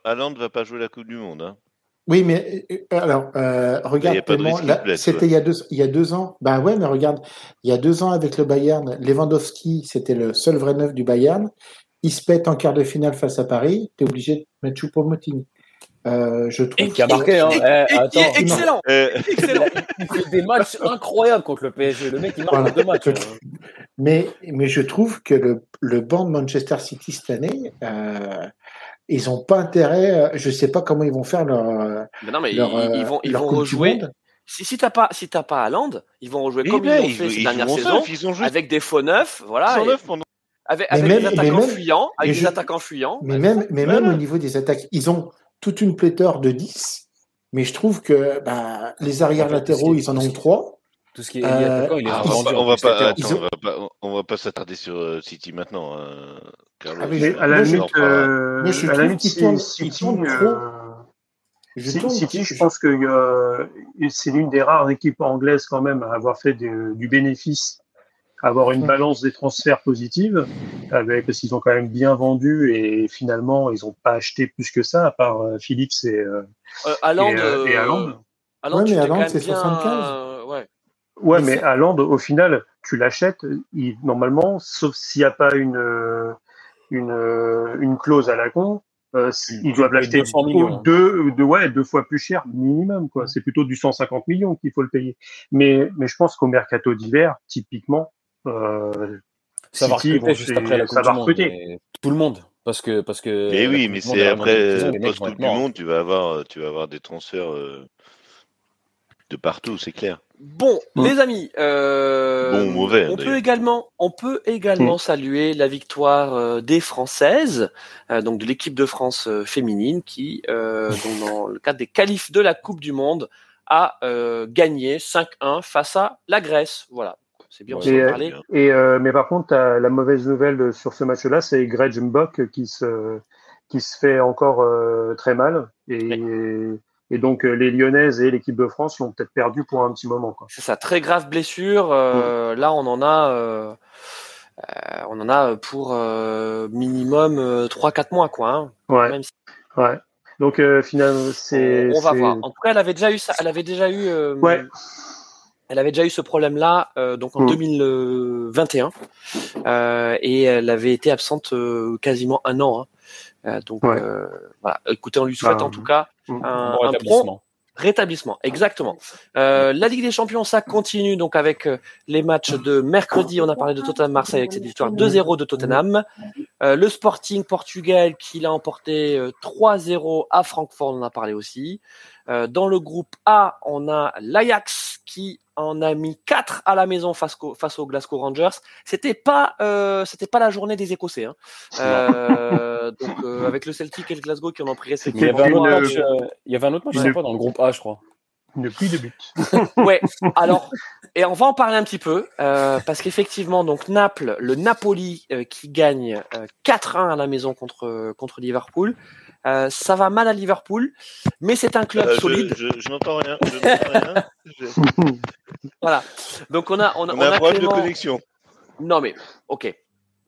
Haaland va pas jouer la Coupe du Monde. Hein. Oui, mais euh, alors, euh, Il y regarde C'était il, y a deux, il y a deux ans. Bah ouais, mais regarde, il y a deux ans avec le Bayern, Lewandowski, c'était le seul vrai neuf du Bayern. Il se pète en quart de finale face à Paris. Tu es obligé de mettre Choupo-Moting. Euh, je trouve Et qui a marqué, hein. Et- Eh, et- attends. et- excellent, Euh, excellent. Il fait des matchs incroyables contre le PSG. Le mec, il marque Voilà. deux matchs. hein. Mais, mais je trouve que le, le banc de Manchester City cette année, euh, ils n'ont pas intérêt. euh, Je sais pas comment ils vont faire leur, euh, Mais non, mais leur, ils, ils euh, vont ils vont rejouer. Monde. Si si t'as pas si t'as pas Haaland, ils vont rejouer oui, comme ben, ils l'ont ils- fait ces ils dernières jouent saisons neuf, Ils ont juste avec des faux neufs, voilà. et- 109 pendant. avec, Mais avec même- des mais attaquants même- fuyants, avec mais des attaquants fuyants. Mais même, mais Voilà. même au niveau des attaques, ils ont toute une pléthore de 10, mais je trouve que bah, les arrières latéraux, ils en ont trois. Tout ce qui est Euh, attaquant, il est ah, On va vendu pas, on va pas, les attends, Ils ont- on va pas, on va pas s'attarder sur euh, City maintenant. hein, Carlos. Ah à la limite, euh, à la limite, City, euh. Je City, pense que euh, c'est l'une des rares équipes anglaises quand même à avoir fait de- du bénéfice, à avoir une balance des transferts positive, avec parce qu'ils ont quand même bien vendu et finalement ils n'ont pas acheté plus que ça, à part euh, Phillips et, euh, Euh, Haaland, et, euh, et euh, Haaland. Haaland, Ouais, mais même c'est bien, 75. euh, ouais. Ouais, Mais mais Haaland, au final, tu l'achètes, normalement, sauf s'il n'y a pas une, euh, une, euh, une clause à la con, euh, ils doivent l'acheter 200 millions. deux, deux, ouais, deux fois plus cher minimum. quoi. C'est plutôt du 150 millions qu'il faut le payer. Mais, mais je pense qu'au mercato d'hiver, typiquement, euh, Ça va recruter bon, juste c'est- après la ça Coupe va du Monde, recruter. mais Tout le monde. Parce que. Parce que Mais la oui, mais c'est après saison, les mecs post vont Coupe être du. Monde, tu vas avoir, tu vas avoir des transferts euh, de partout, c'est clair. Bon, les amis, euh, Bon ou mauvais, on peut également, on peut également Mm. saluer la victoire euh, des Françaises, euh, donc de l'équipe de France euh, féminine, qui, euh, donc dans le cadre des qualifs de la Coupe du Monde, a euh, gagné 5-1 face à la Grèce. Voilà, c'est bien, on Ouais. s'en Et, euh, parlait. et, mais par contre, la mauvaise nouvelle sur ce match-là, c'est Greg Mbok qui se, qui se fait encore euh, très mal. Et, et donc, euh, les Lyonnaises et l'équipe de France l'ont peut-être perdu pour un petit moment. C'est ça, très grave blessure. euh, Là, on en a, euh, on en a pour euh, minimum euh, 3-4 mois, quoi. hein. Ouais, Même si- ouais. Donc, finalement, c'est. on, va voir. En tout cas, elle avait déjà eu ça. Elle avait déjà eu. Ouais. Elle avait déjà eu ce problème-là, euh, donc en Mm. 2021, euh, et elle avait été absente euh, quasiment un an. hein. Euh, donc Ouais. euh, voilà. Écoutez, on lui souhaite Bah, en tout cas Mm. un, Bon un rétablissement. Exactement. Euh, la Ligue des Champions, ça continue donc avec euh, les matchs de mercredi. On a parlé de Tottenham Marseille avec cette victoire 2-0 de Tottenham. Euh, le Sporting Portugal qui l'a emporté euh, 3-0 à Francfort, on en a parlé aussi. Euh, dans le groupe A, on a l'Ajax qui en a mis 4 à la maison face, au- face aux Glasgow Rangers. C'était pas euh, c'était pas la journée des Écossais. Hein. Euh, donc euh, avec le Celtic et le Glasgow qui en ont pris Il y avait un autre match, euh, il y avait un autre match une- sympa dans le groupe A, je crois. Une pluie de buts. Ouais, alors, et on va en parler un petit peu, euh, parce qu'effectivement, donc Naples, le Napoli euh, qui gagne euh, 4-1 à la maison contre, contre Liverpool, euh, ça va mal à Liverpool, mais c'est un club Euh, je solide. je, je n'entends rien. Je n'entends rien. Je- Voilà. Donc on a, on a, On a un problème de connexion. Non mais, ok,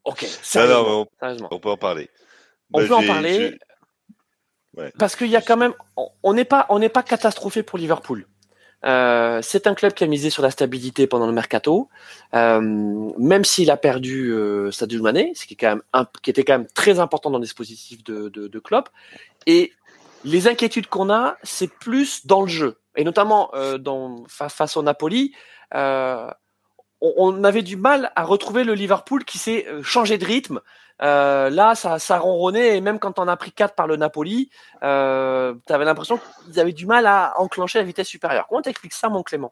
ok, Non, sérieusement, non, mais sérieusement. on, on peut en parler. On Bah, peut en parler. Ouais. Parce qu'il y a quand même, on- on n'est pas, on n'est pas catastrophé pour Liverpool. Euh, c'est un club qui a misé sur la stabilité pendant le mercato, euh, même s'il a perdu euh, Sadio Mané, ce qui est quand même un- qui était quand même très important dans le dispositif de, de, de Klopp. Et les inquiétudes qu'on a, c'est plus dans le jeu, et notamment euh, dans fa- face au Napoli. On, avait du mal à retrouver le Liverpool qui s'est euh, changé de rythme. Euh, là, ça, ronronnait, et même quand on a pris 4 par le Napoli, euh, tu avais l'impression qu'ils avaient du mal à enclencher la vitesse supérieure. Comment t'expliques ça, mon Clément?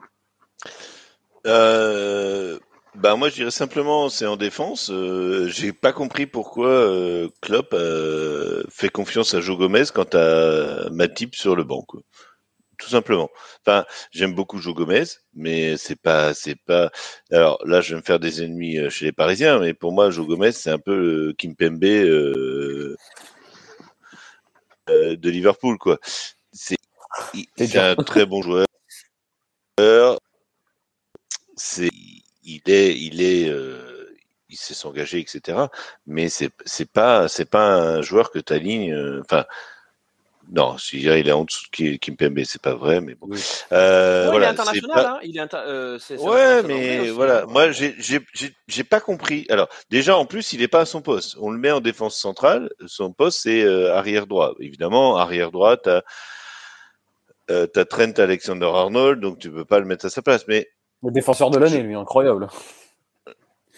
Bah moi je dirais simplement c'est en défense. Euh, J'ai pas compris pourquoi Klopp fait confiance à Joe Gomez quand à Matip sur le banc. Tout simplement. Enfin, j'aime beaucoup Joe Gomez, mais c'est pas, c'est pas. Alors là, je vais me faire des ennemis euh, chez les Parisiens, mais pour moi, Joe Gomez, c'est un peu le Kimpembe euh, euh, de Liverpool, quoi. C'est, un très bon joueur. C'est, il est, il est, euh, il sait s'engager, etc. Mais c'est, c'est pas, c'est pas un joueur que tu alignes. Enfin, non, dirais il est en dessous de Ki- Kimpembe, c'est pas vrai, mais bon. Oui. Euh, Non, voilà, Il est international, pas- hein. Il est inter- euh, Ouais, mais aussi, voilà, hein. moi j'ai pas compris. Alors déjà en plus il est pas à son poste. On le met en défense centrale. Son poste c'est euh, arrière droit. Évidemment arrière droit t'as euh, t'as Trent Alexander-Arnold donc tu peux pas le mettre à sa place. Mais Le défenseur de l'année, lui, incroyable.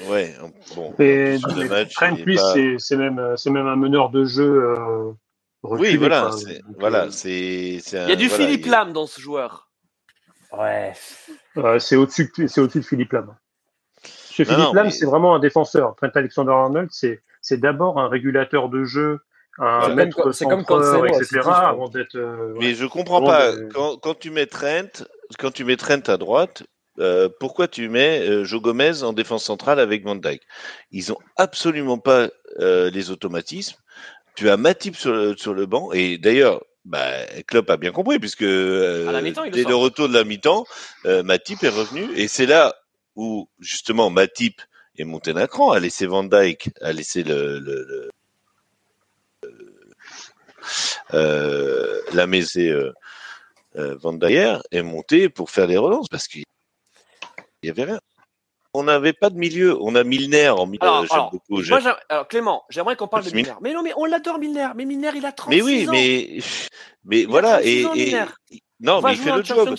ouais bon. Et sur le mais match, Trent, lui, pas- c'est c'est même, c'est même un meneur de jeu. Reculé, Oui voilà quoi. c'est Donc, voilà euh, c'est Il y a du voilà, Philippe il- Lam dans ce joueur. Ouais. euh, c'est au-dessus, de- c'est au-dessus de Philippe Lam. Ce Non, Philippe non, Lam, mais- c'est vraiment un défenseur. Trent Alexander-Arnold, c'est c'est d'abord un régulateur de jeu, un maître C'est comme centreur, à etc. Avant d'être. euh, ouais. Mais je comprends pas de- quand quand tu mets Trent quand tu mets Trent à droite. euh, pourquoi tu mets euh, Joe Gomez en défense centrale avec Van Dijk? Ils ont absolument pas euh, les automatismes. Tu as Matip sur le, sur le banc et d'ailleurs, bah, Klopp a bien compris puisque euh, le dès le retour de la mi-temps, euh, Matip est revenu et c'est là où justement Matip est monté d'un cran, a laissé Van Dijk, a laissé le, euh, la maison euh, euh, Van Dijk est monté pour faire les relances parce qu'il y avait rien. On n'avait pas de milieu. On a Milner en milieu. Alors, alors, beaucoup. moi, alors, Clément, j'aimerais qu'on parle de Milner. Mais non, mais on l'adore Milner. Mais Milner, il a 36 Mais oui, ans. mais mais Il voilà 36 et, ans, non, mais il fait le job.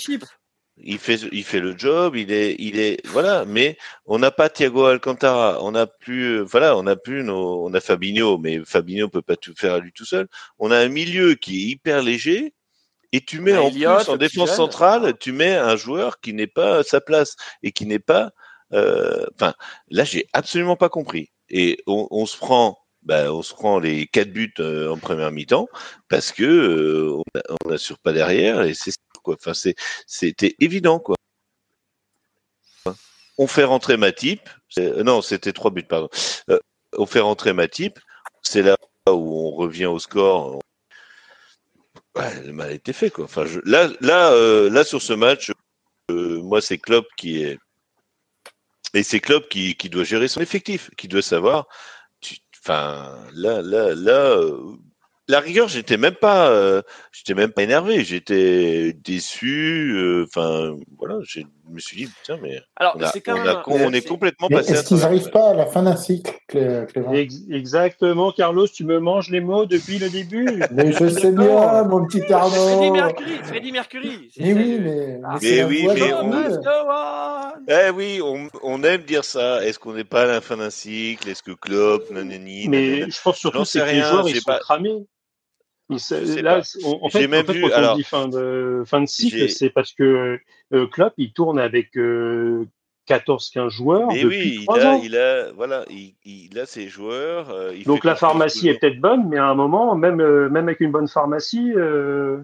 Il fait il fait le job. Il est il est voilà. Mais on n'a pas Thiago Alcantara. On n'a plus euh, voilà. On n'a plus nos. On a Fabinho, mais Fabinho peut pas tout faire à lui tout seul. On a un milieu qui est hyper léger. Et tu mets en plus en défense centrale, tu mets un joueur qui n'est pas à sa place et qui n'est pas. Euh, Enfin, là, j'ai absolument pas compris. Et on, se prend, bah, on se prend les quatre buts euh, en première mi-temps parce que euh, on n'assure pas derrière et c'est quoi. Enfin, c'était évident quoi. On fait rentrer Matip. euh, Non, c'était trois buts pardon. On fait rentrer Matip. C'est là où on revient au score. Le mal a été fait quoi. Enfin, là, là, là sur ce match, moi c'est Klopp qui est et c'est Klopp qui, qui doit gérer son effectif, qui doit savoir. Enfin, là, là, là, euh, la rigueur, j'étais même pas, euh, j'étais même pas énervé, j'étais déçu. euh, Enfin, voilà, je me suis dit tiens, mais Alors, on, a- quand on même. a- on est complètement Mais passé. à est-ce qu'ils n'arrivent pas à la fin d'un cycle, Clé- Clément? Ex- Exactement, Carlos, tu me manges les mots depuis le début. Mais je sais bien, mon petit Arnaud. Mercury, Freddie Mercury. Mais oui, mais, Ah. mais oui, mais on-. Eh oui, on, on aime dire ça. Est-ce qu'on n'est pas à la fin d'un cycle? Est-ce que Klopp, nanani, Mais nanana? je pense surtout que les rien, joueurs ils sont pas- cramés. Ils se- Je sais là, en fait, J'ai en même fait, vu- quand on dit fin de, fin de cycle, c'est parce que euh, Klopp, il tourne avec euh, 14-15 joueurs Mais depuis oui, il 3 a, ans. il a, voilà, il, il a ses joueurs. euh, il Donc fait la pharmacie est peut-être bonne, mais à un moment, même, euh, même avec une bonne pharmacie, euh,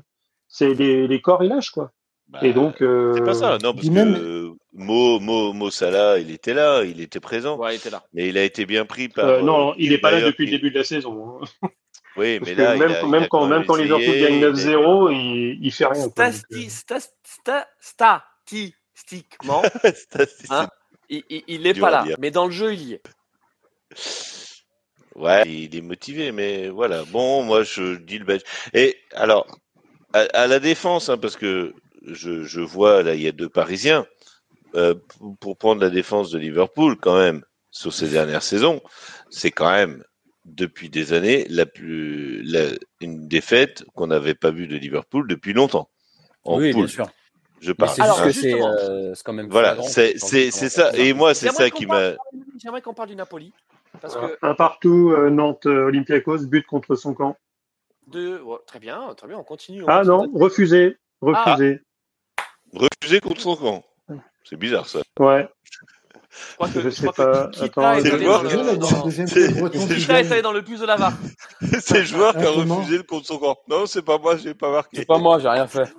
c'est les, les corps, ils lâchent, quoi. Bah, Et donc, euh, c'est pas ça, non, parce que même- Mo, Mo, Mo Salah, il était là, il était présent, Ouais, il était là. mais il a été bien pris par. euh, non, il n'est pas là depuis le début de la saison. hein. Oui, Parce mais là, même, a- quand, même quand Liverpool essayé, gagne il a- 9-0, il, il fait rien. euh, Stati- sta- sta- Statistiquement, Hein il, il, il est Dur pas là. dire. Mais dans le jeu, il y est. Ouais, il est motivé, mais voilà. Bon, moi, je dis le badge. Et alors, à, à la défense, hein, parce que je, je vois, là, il y a deux Parisiens. Euh, pour, pour prendre la défense de Liverpool, quand même, sur ces dernières saisons, c'est quand même, depuis des années, la plus, la, une défaite qu'on n'avait pas vue de Liverpool depuis longtemps. En oui, poule, bien sûr. je parle. c'est Alors, juste que hein. c'est euh, quand même. Voilà, c'est ça. Et moi, c'est J'aimerais ça qu'on qui parle- m'a. J'aimerais qu'on parle du Napoli. Parce que Un partout, euh, Nantes, euh, Olympiakos, but contre son camp. de... ouais, très bien, très bien, on continue. on Ah continue. non, refusé. Refusé. Refusé contre son camp. C'est bizarre, ça. Ouais. Je crois que, Je je sais crois pas. que Kita Attends, est c'est allé le dans le- Kita est gagne. allé dans le plus de la VAR. C'est le joueur qui a refusé le contre son camp. Non, c'est pas moi, j'ai pas marqué. C'est pas moi, j'ai rien fait.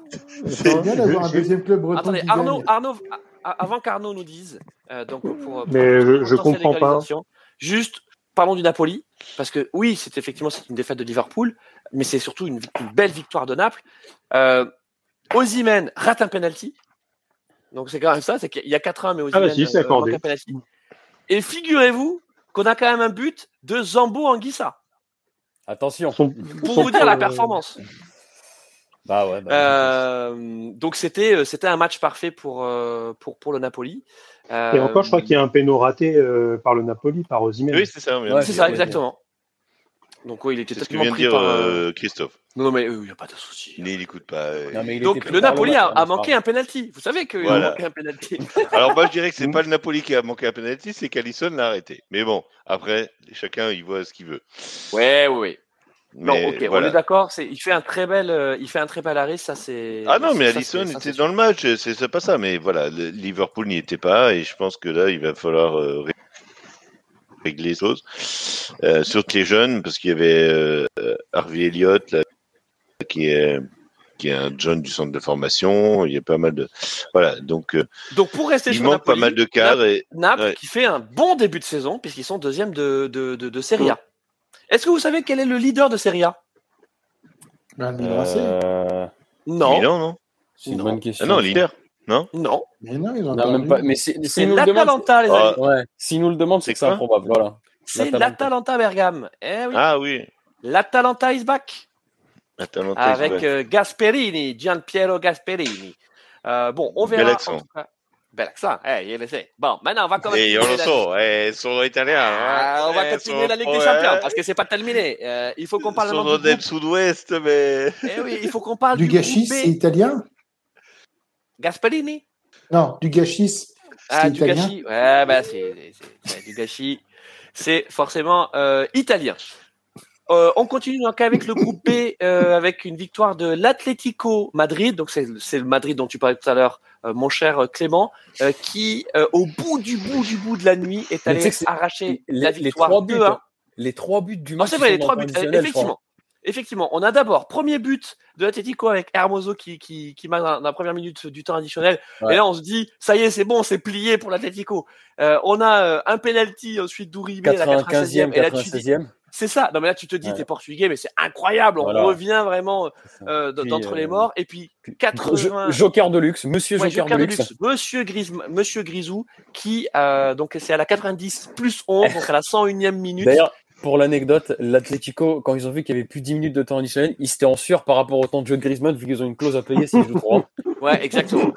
C'est bien d'avoir un deuxième club breton Attendez, Arnaud. Arnaud, avant qu'Arnaud nous dise, euh, donc pour, pour Mais je- je comprends pas. Juste, parlons du Napoli, parce que oui, c'est effectivement c'est une défaite de Liverpool, mais c'est surtout une, une belle victoire de Naples. Euh, Osimhen rate un penalty. Donc c'est quand même ça, c'est qu'il y a 4-1, mais Osimhen Ah bah si, c'est euh, accordé. Et figurez-vous qu'on a quand même un but de Zambo Anguissa, Attention. Son- pour son- vous dire la euh, performance. Bah ouais. bah, Euh, donc c'était c'était un match parfait pour pour pour le Napoli. Euh, Et encore, je crois qu'il y a un péno raté euh, par le Napoli, par Osimhen. Oui, c'est ça. Ouais, c'est ça exactement. Donc oui, il était C'est ce que totalement vient de pris dire par. euh, euh, Christophe. Non, non mais euh, il n'y a pas de souci. Il n'écoute pas. euh, Non, mais il Donc le Napoli a, manqué un penalty. Vous savez qu'il Voilà. a manqué un penalty. Alors moi je dirais que c'est Mm. pas le Napoli qui a manqué un penalty, c'est qu'Alisson l'a arrêté. Mais bon, après chacun il voit ce qu'il veut. Ouais, ouais, ouais. Non, Mais ok, on est d'accord. C'est, il fait un très bel, euh, il fait un très bel arrêt. Ça c'est. Ah non, mais ça, était dans le match, c'est c'est pas ça. Mais voilà, le- Liverpool n'y était pas et je pense que là il va falloir euh, régler les choses. Euh, surtout les jeunes, parce qu'il y avait euh, Harvey Elliott là, qui est qui est un jeune du centre de formation. Il y a pas mal de voilà, donc euh, Donc pour rester il sur manque Napoli, pas mal de cadres. Et... Naples Ouais. qui fait un bon début de saison puisqu'ils sont deuxième de de, de, de Serie A. Est-ce que vous savez quel est le leader de Serie A? Ben. Euh, Non, Milan, non? C'est une bonne question. Ah non, leader. Non. Mais non, ils ont Non, même pas. Mais C'est l'Atalanta, les Ah, amis. c'est- ouais. S'il nous le demande, c'est que c'est improbable. Voilà. C'est l'Atalanta. Bergame. Eh oui. Ah oui. L'Atalanta is back. Atalanta, avec ouais. euh, Gasperini, Gianpiero Gasperini. Euh, bon, on Bel verra. accent. en tout cas. Bel accent, eh, le sais. Bon, maintenant on va commencer. Et io lo so, eh, sono italiano. Ah, on va eh, continuer la Ligue des Champions eh, parce que c'est pas terminé. Euh, il faut qu'on parle Sono del sud-ouest, mais... Eh oui, il faut qu'on parle Du du, gâchis, c'est italien? Gasparini? Non, du gâchis, c'est Ah, du gâchis. Ouais, bah c'est c'est- c'est du gâchis. C'est forcément euh, italien. Euh, on continue donc avec le groupe B euh, avec une victoire de l'Atlético Madrid. Donc c'est c'est le Madrid dont tu parlais tout à l'heure, euh, mon cher Clément, euh, qui euh, au bout du bout du bout de la nuit est allé c'est- arracher les, la les victoire trois buts, 2-1. les trois buts du Non, match. c'est ils vrai, les trois buts. Euh. Effectivement. Effectivement, on a d'abord premier but de l'Atlético avec Hermoso qui, qui, qui marque dans la première minute du temps additionnel. Ouais. Et là, on se dit, ça y est, c'est bon, c'est plié pour l'Atlético. Euh, on a euh, un penalty ensuite d'Ouribe à la 95e, 96e. Et là, tu dis, 96e. c'est ça. Non, mais là, tu te dis, Ouais. t'es portugais, mais c'est incroyable. On Voilà. revient vraiment euh, d'entre euh, les morts. Et puis, Puis- 80. Jo- Joker de luxe, monsieur Ouais, Joker, Joker de de luxe. luxe. Monsieur, Gris, Monsieur Grisou, qui, euh, donc, c'est à la 90 plus 11, donc à la 101e minute. D'ailleurs, pour l'anecdote, l'Atlético, quand ils ont vu qu'il y avait plus de 10 minutes de temps additionnel, ils étaient en sueur par rapport au temps de jeu de Griezmann, vu qu'ils ont une clause à payer s'ils jouent trop. Ouais, exactement.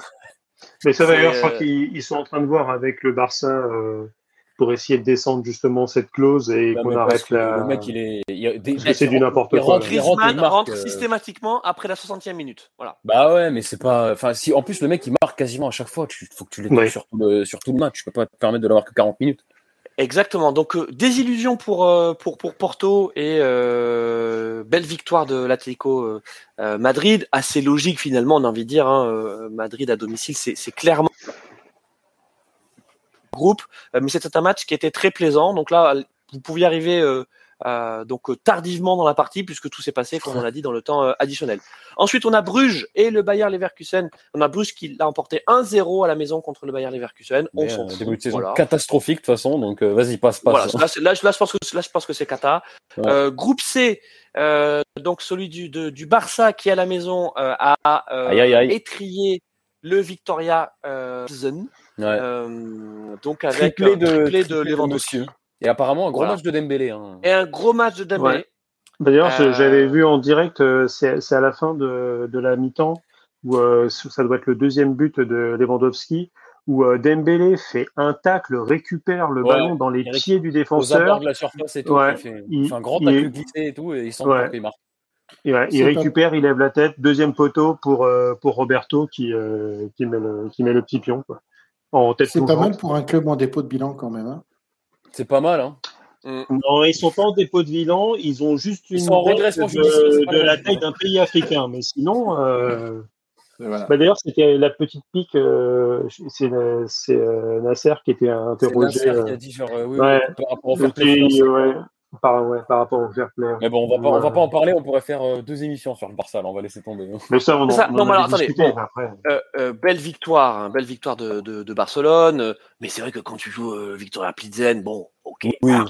Mais ça d'ailleurs, je crois qu'ils ils sont en train de voir avec le Barça euh, pour essayer de descendre justement cette clause et Là, qu'on arrête la. Le mec, il est. il a des- Parce que c'est du n'importe il quoi. rentre, rentre, Griezmann marque, rentre euh, systématiquement après la 60e minute. Voilà. Bah ouais, mais c'est pas. Enfin, si en plus le mec il marque quasiment à chaque fois, il faut que tu l'étales Ouais. sur, tout le, sur tout le match. Tu peux pas te permettre de l'avoir que 40 minutes. Exactement. Donc euh, désillusion pour euh, pour pour Porto et euh, belle victoire de l'Atlético Madrid. Assez logique finalement, on a envie de dire. Hein, Madrid à domicile, c'est clairement groupe, mais c'était un match qui était très plaisant. Donc là, vous pouviez arriver euh, donc euh, tardivement dans la partie puisque tout s'est passé comme on l'a dit dans le temps euh, additionnel. Ensuite, on a Bruges et le Bayer Leverkusen. On a Bruges qui l'a emporté 1-0 à la maison contre le Bayer Leverkusen. On s'en fout. début de saison Voilà. catastrophique de toute façon, donc euh, vas-y, passe, Voilà, passe. là, c'est- là, je- là, je pense que là, je pense que c'est Kata. Ouais. Groupe C, donc celui du, de- du Barça qui à la maison a Aïe, aïe, aïe. étrié le Victoria. Ouais. Euh, donc avec Triplé de, triplé de triplé. Et apparemment un gros Voilà. match de Dembélé. Hein. et un gros match de Dembélé. Ouais. D'ailleurs, Euh, j'avais vu en direct, euh, c'est à la fin de, de la mi-temps, où euh, ça doit être le deuxième but de Lewandowski, où euh, Dembélé fait un tacle, récupère le Ouais, ballon dans les pieds du Aux défenseur, de la surface et tout. Ouais. Il, fait, Il- il fait un grand il- tacle glissé et tout, et il s'en Ouais. il marque. et, ouais, il récupère, il lève la tête, deuxième poteau pour, euh, pour Roberto qui, euh, qui, met le, qui met le petit pion. Quoi. En tête C'est pas mal pour un club en dépôt de bilan quand même. hein. C'est pas mal, hein. Non, ils sont pas en dépôt de bilan, ils ont juste une redressement de, de la taille d'un pays africain. Mais sinon, euh, Voilà. bah d'ailleurs, c'était la petite pique, euh, c'est c'est, euh, Nasser qui était interrogé Nasser qui a dit genre, euh, oui, ouais. oui, par rapport au ouais, par, ouais, par rapport au fair play. Mais bon, on va pas, on va pas en parler, on pourrait faire euh, deux émissions sur le Barça, là, on va laisser tomber. hein. Mais ça, on en, Ça, on non, en mais alors, avait attendez, discuté bon. après. Euh, euh, belle victoire, hein, belle victoire de, de, de Barcelone. euh, Mais c'est vrai que quand tu joues euh, Victoria Pilsen, bon, ok. Oui. ah,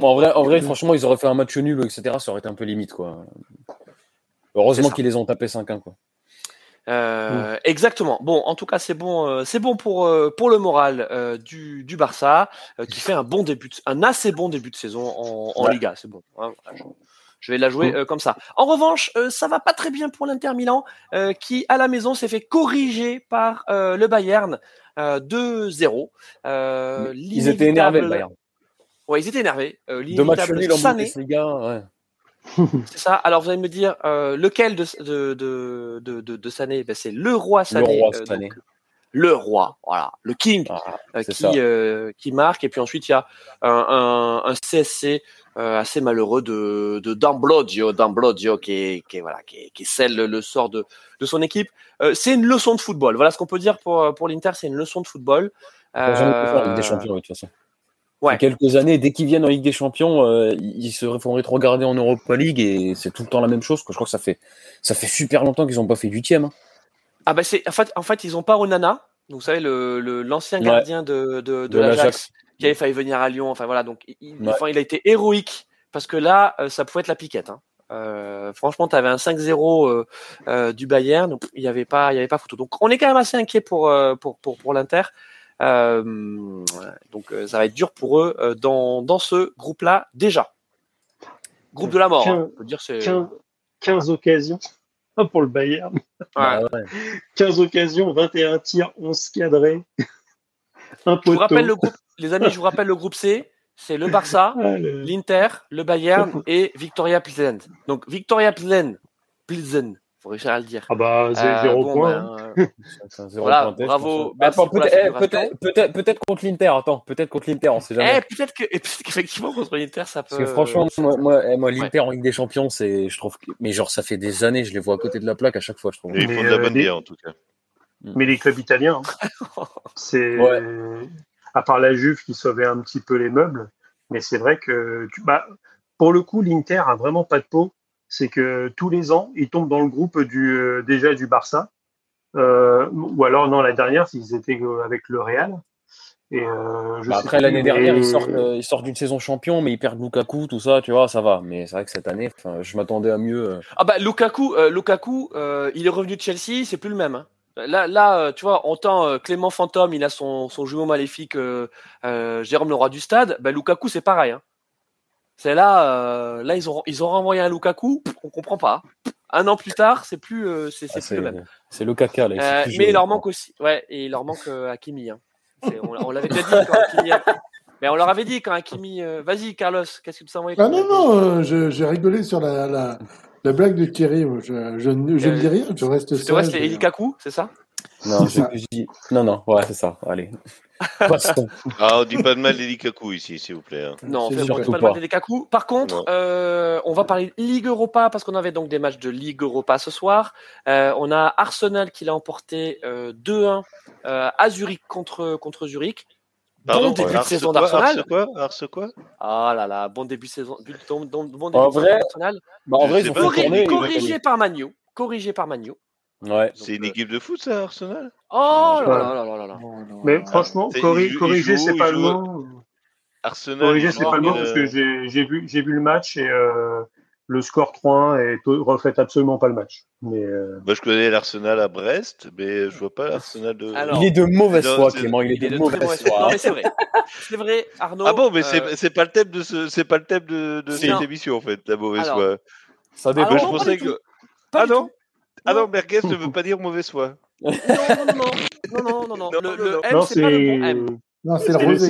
En vrai, en vrai, franchement, ils auraient fait un match nul, etc. Ça aurait été un peu limite, quoi. Heureusement qu'ils les ont tapés 5-1, quoi. Euh, Exactement. Bon, en tout cas, c'est bon, euh, c'est bon pour euh, pour le moral euh, du, du Barça euh, qui fait un bon début, de- un assez bon début de saison en, en Ouais. Liga. C'est bon. hein, je, je vais la jouer euh, comme ça. En revanche, euh, ça va pas très bien pour l'Inter Milan euh, qui à la maison s'est fait corriger par euh, le Bayern euh, 2-0. Euh, Ils étaient énervés, le Bayern. Ouais, ils étaient énervés. Euh, Deux matchs nuls en. Bundesliga, ouais. C'est ça. Alors vous allez me dire euh, lequel de de de de, Sané? Ben, C'est le roi Sané. roi euh, Sané. donc, le roi, voilà, le king Ah, euh, qui qui marque. Et puis ensuite il y a un, un, un CSC assez malheureux de de D'Ambrosio, D'Ambrosio qui est qui est, voilà qui, est- qui scelle le, le sort de de son équipe. C'est une leçon de football. Voilà ce qu'on peut dire pour pour l'Inter. C'est une leçon de football. Le Euh, des Champions, de toute façon. Ouais. Quelques années, dès qu'ils viennent en Ligue des Champions, euh, ils se font rétrograder en Europa League et c'est tout le temps la même chose. Quoi. Je crois que ça fait, ça fait super longtemps qu'ils n'ont pas fait huitième. Hein. Ah bah c'est en fait en fait ils ont pas Onana. Vous savez le l'ancien Ouais. gardien de de, de, De l'Ajax qui avait failli venir à Lyon. Enfin voilà, donc il, Ouais. enfin, il a été héroïque parce que là, euh, ça pouvait être la piquette. Hein. Euh, franchement, tu avais un 5-0 euh, euh, du Bayern, donc il n'y avait pas, il y avait pas photo. Donc on est quand même assez inquiet pour pour pour, pour l'Inter. Euh, donc euh, ça va être dur pour eux euh, dans dans ce groupe-là déjà. Groupe de la mort. hein. On peut dire c'est. 15, 15 occasions pour le Bayern. Ouais. Bah ouais. 15 occasions, 21 tirs, 11 cadrés. Un Je vous rappelle le groupe, les amis, je vous rappelle le groupe C. C'est le Barça, Ah, le- l'Inter, le Bayern et Victoria Pilsen. Donc Victoria Pilsen, Pilsen, faut réussir à le dire. Ah bah, zé- Euh, zéro bon, point. ben, euh, zéro Voilà, bravo, pense. merci Attends, pour la peut-être, célébration. peut-être, peut-être, peut-être contre l'Inter. Attends, peut-être contre l'Inter, on sait jamais. eh, peut-être que, et peut-être qu'effectivement contre l'Inter, ça peut. Parce que franchement, moi, moi, eh, moi, Ouais. l'Inter en Ligue des Champions, c'est, je trouve, que- mais genre, ça fait des années, je les vois à côté de la plaque à chaque fois, je trouve. Mais ils font de la euh, bonne bière en tout cas. Mais les clubs italiens, hein. c'est Ouais. à part la Juve qui sauvait un petit peu les meubles, mais c'est vrai que tu... bah, pour le coup, l'Inter a vraiment pas de peau. C'est que tous les ans, ils tombent dans le groupe du euh, déjà du Barça, Euh, ou alors non la dernière s'ils étaient euh, avec le Real. Et euh, je Bah, sais après, l'année dernière, ils sortent, euh, d'une saison champion, mais ils perdent Lukaku, tout ça, tu vois, ça va. Mais c'est vrai que cette année, je m'attendais à mieux. euh. Ah bah Lukaku, euh, Lukaku, euh, il est revenu de Chelsea, c'est plus le même. hein. Là, là, euh, tu vois, on tend euh, Clément Fantôme, il a son, son jumeau maléfique, euh, euh, Jérôme le roi du stade. Bah Lukaku, c'est pareil. Hein. C'est là, euh, là ils ont ils ont renvoyé un Lukaku, on comprend pas. Un an plus tard, c'est plus euh, c'est c'est Ah, plus le même. c'est le caca, là. Euh, mais il leur manque aussi, ouais, et il leur manque euh, Hakimi. Hein. C'est- On, on l'avait déjà dit quand Hakimi. Mais on leur avait dit quand Hakimi. euh, Vas-y, Carlos, qu'est-ce que tu envoyé Ah non, non, euh, je- j'ai rigolé sur la, la, la blague de Thierry. Je, je, ne- je ne dis rien, je reste Tu c'était Elikaku, c'est ça? Non, non, non, ouais, c'est ça. Allez. Ah, on dit pas de mal des Lukaku ici, s'il vous plaît. hein. Non, on on fait pas, pas. le mal des Lukaku. Par contre, euh, on va parler de Ligue Europa parce qu'on avait donc des matchs de Ligue Europa ce soir. Euh, on a Arsenal qui l'a emporté euh, 2-1 euh, à Zurich contre, contre Zurich. Pardon, bon début de saison d'Arsenal. Arce quoi? Ah là là, bon début de saison, bon, début En de saison vrai, d'Arsenal. Bah, en vrai, ils ont corrigé gagné. par Magno. Corrigé par Magno. Ouais. C'est une équipe de foot, ça, Arsenal? Oh là là là là là. Mais franchement, corriger, c'est pas le mot. Arsenal. Corriger, c'est pas le mot euh, parce que j'ai j'ai vu, j'ai vu le match et euh, le score 3-1 et to- reflète absolument pas le match. Mais euh, Moi, je connais l'Arsenal à Brest, mais je vois pas l'Arsenal de. Alors, Il est de mauvaise foi, Clément. Il est Il est de de très mauvaise Non foi. mais c'est vrai. C'est vrai, Arnaud. ah bon, mais c'est euh, c'est pas le thème de ce, c'est pas le thème de, de cette émission en fait, la mauvaise Alors, foi. Ça dépend. Je pensais que. Pas Ah non. Ah Non. merguez ne veut pas dire mauvaise foi. Non, non, non, non, non, non, non. Non, Le, non, le non. M, non, c'est pas le bon c'est M. Non,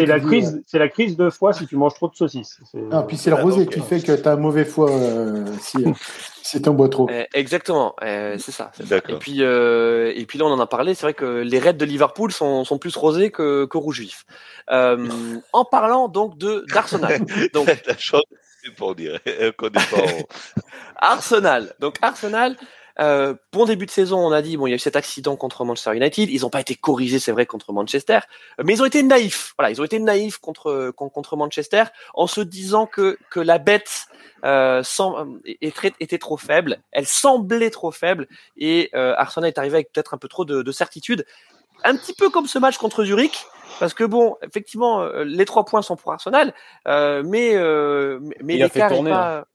la crise, c'est la crise de foie si tu manges trop de saucisses. Euh, Ah, puis c'est le Ah, rosé qui fait que tu as mauvais foie euh, si, si t'en bois trop. Euh, exactement, euh, c'est ça. Et puis, euh, et puis là, on en a parlé. C'est vrai que les Reds de Liverpool sont, sont plus rosés que, que rouge vif. Euh, en parlant donc de d'Arsenal. Donc pour dire euh, qu'on est pas en- Arsenal. Donc Arsenal. Euh, bon début de saison, on a dit bon, il y a eu cet accident contre Manchester United. Ils n'ont pas été corrigés, c'est vrai, contre Manchester, mais ils ont été naïfs. Voilà, ils ont été naïfs contre con- contre Manchester en se disant que que la bête euh, sem- était trop faible. Elle semblait trop faible et euh, Arsenal est arrivé avec peut-être un peu trop de, de certitude. Un petit peu comme ce match contre Zurich. Parce que bon, effectivement, euh, les trois points sont pour Arsenal, euh, mais euh, mais- Il a fait l'écart est tourner, pas.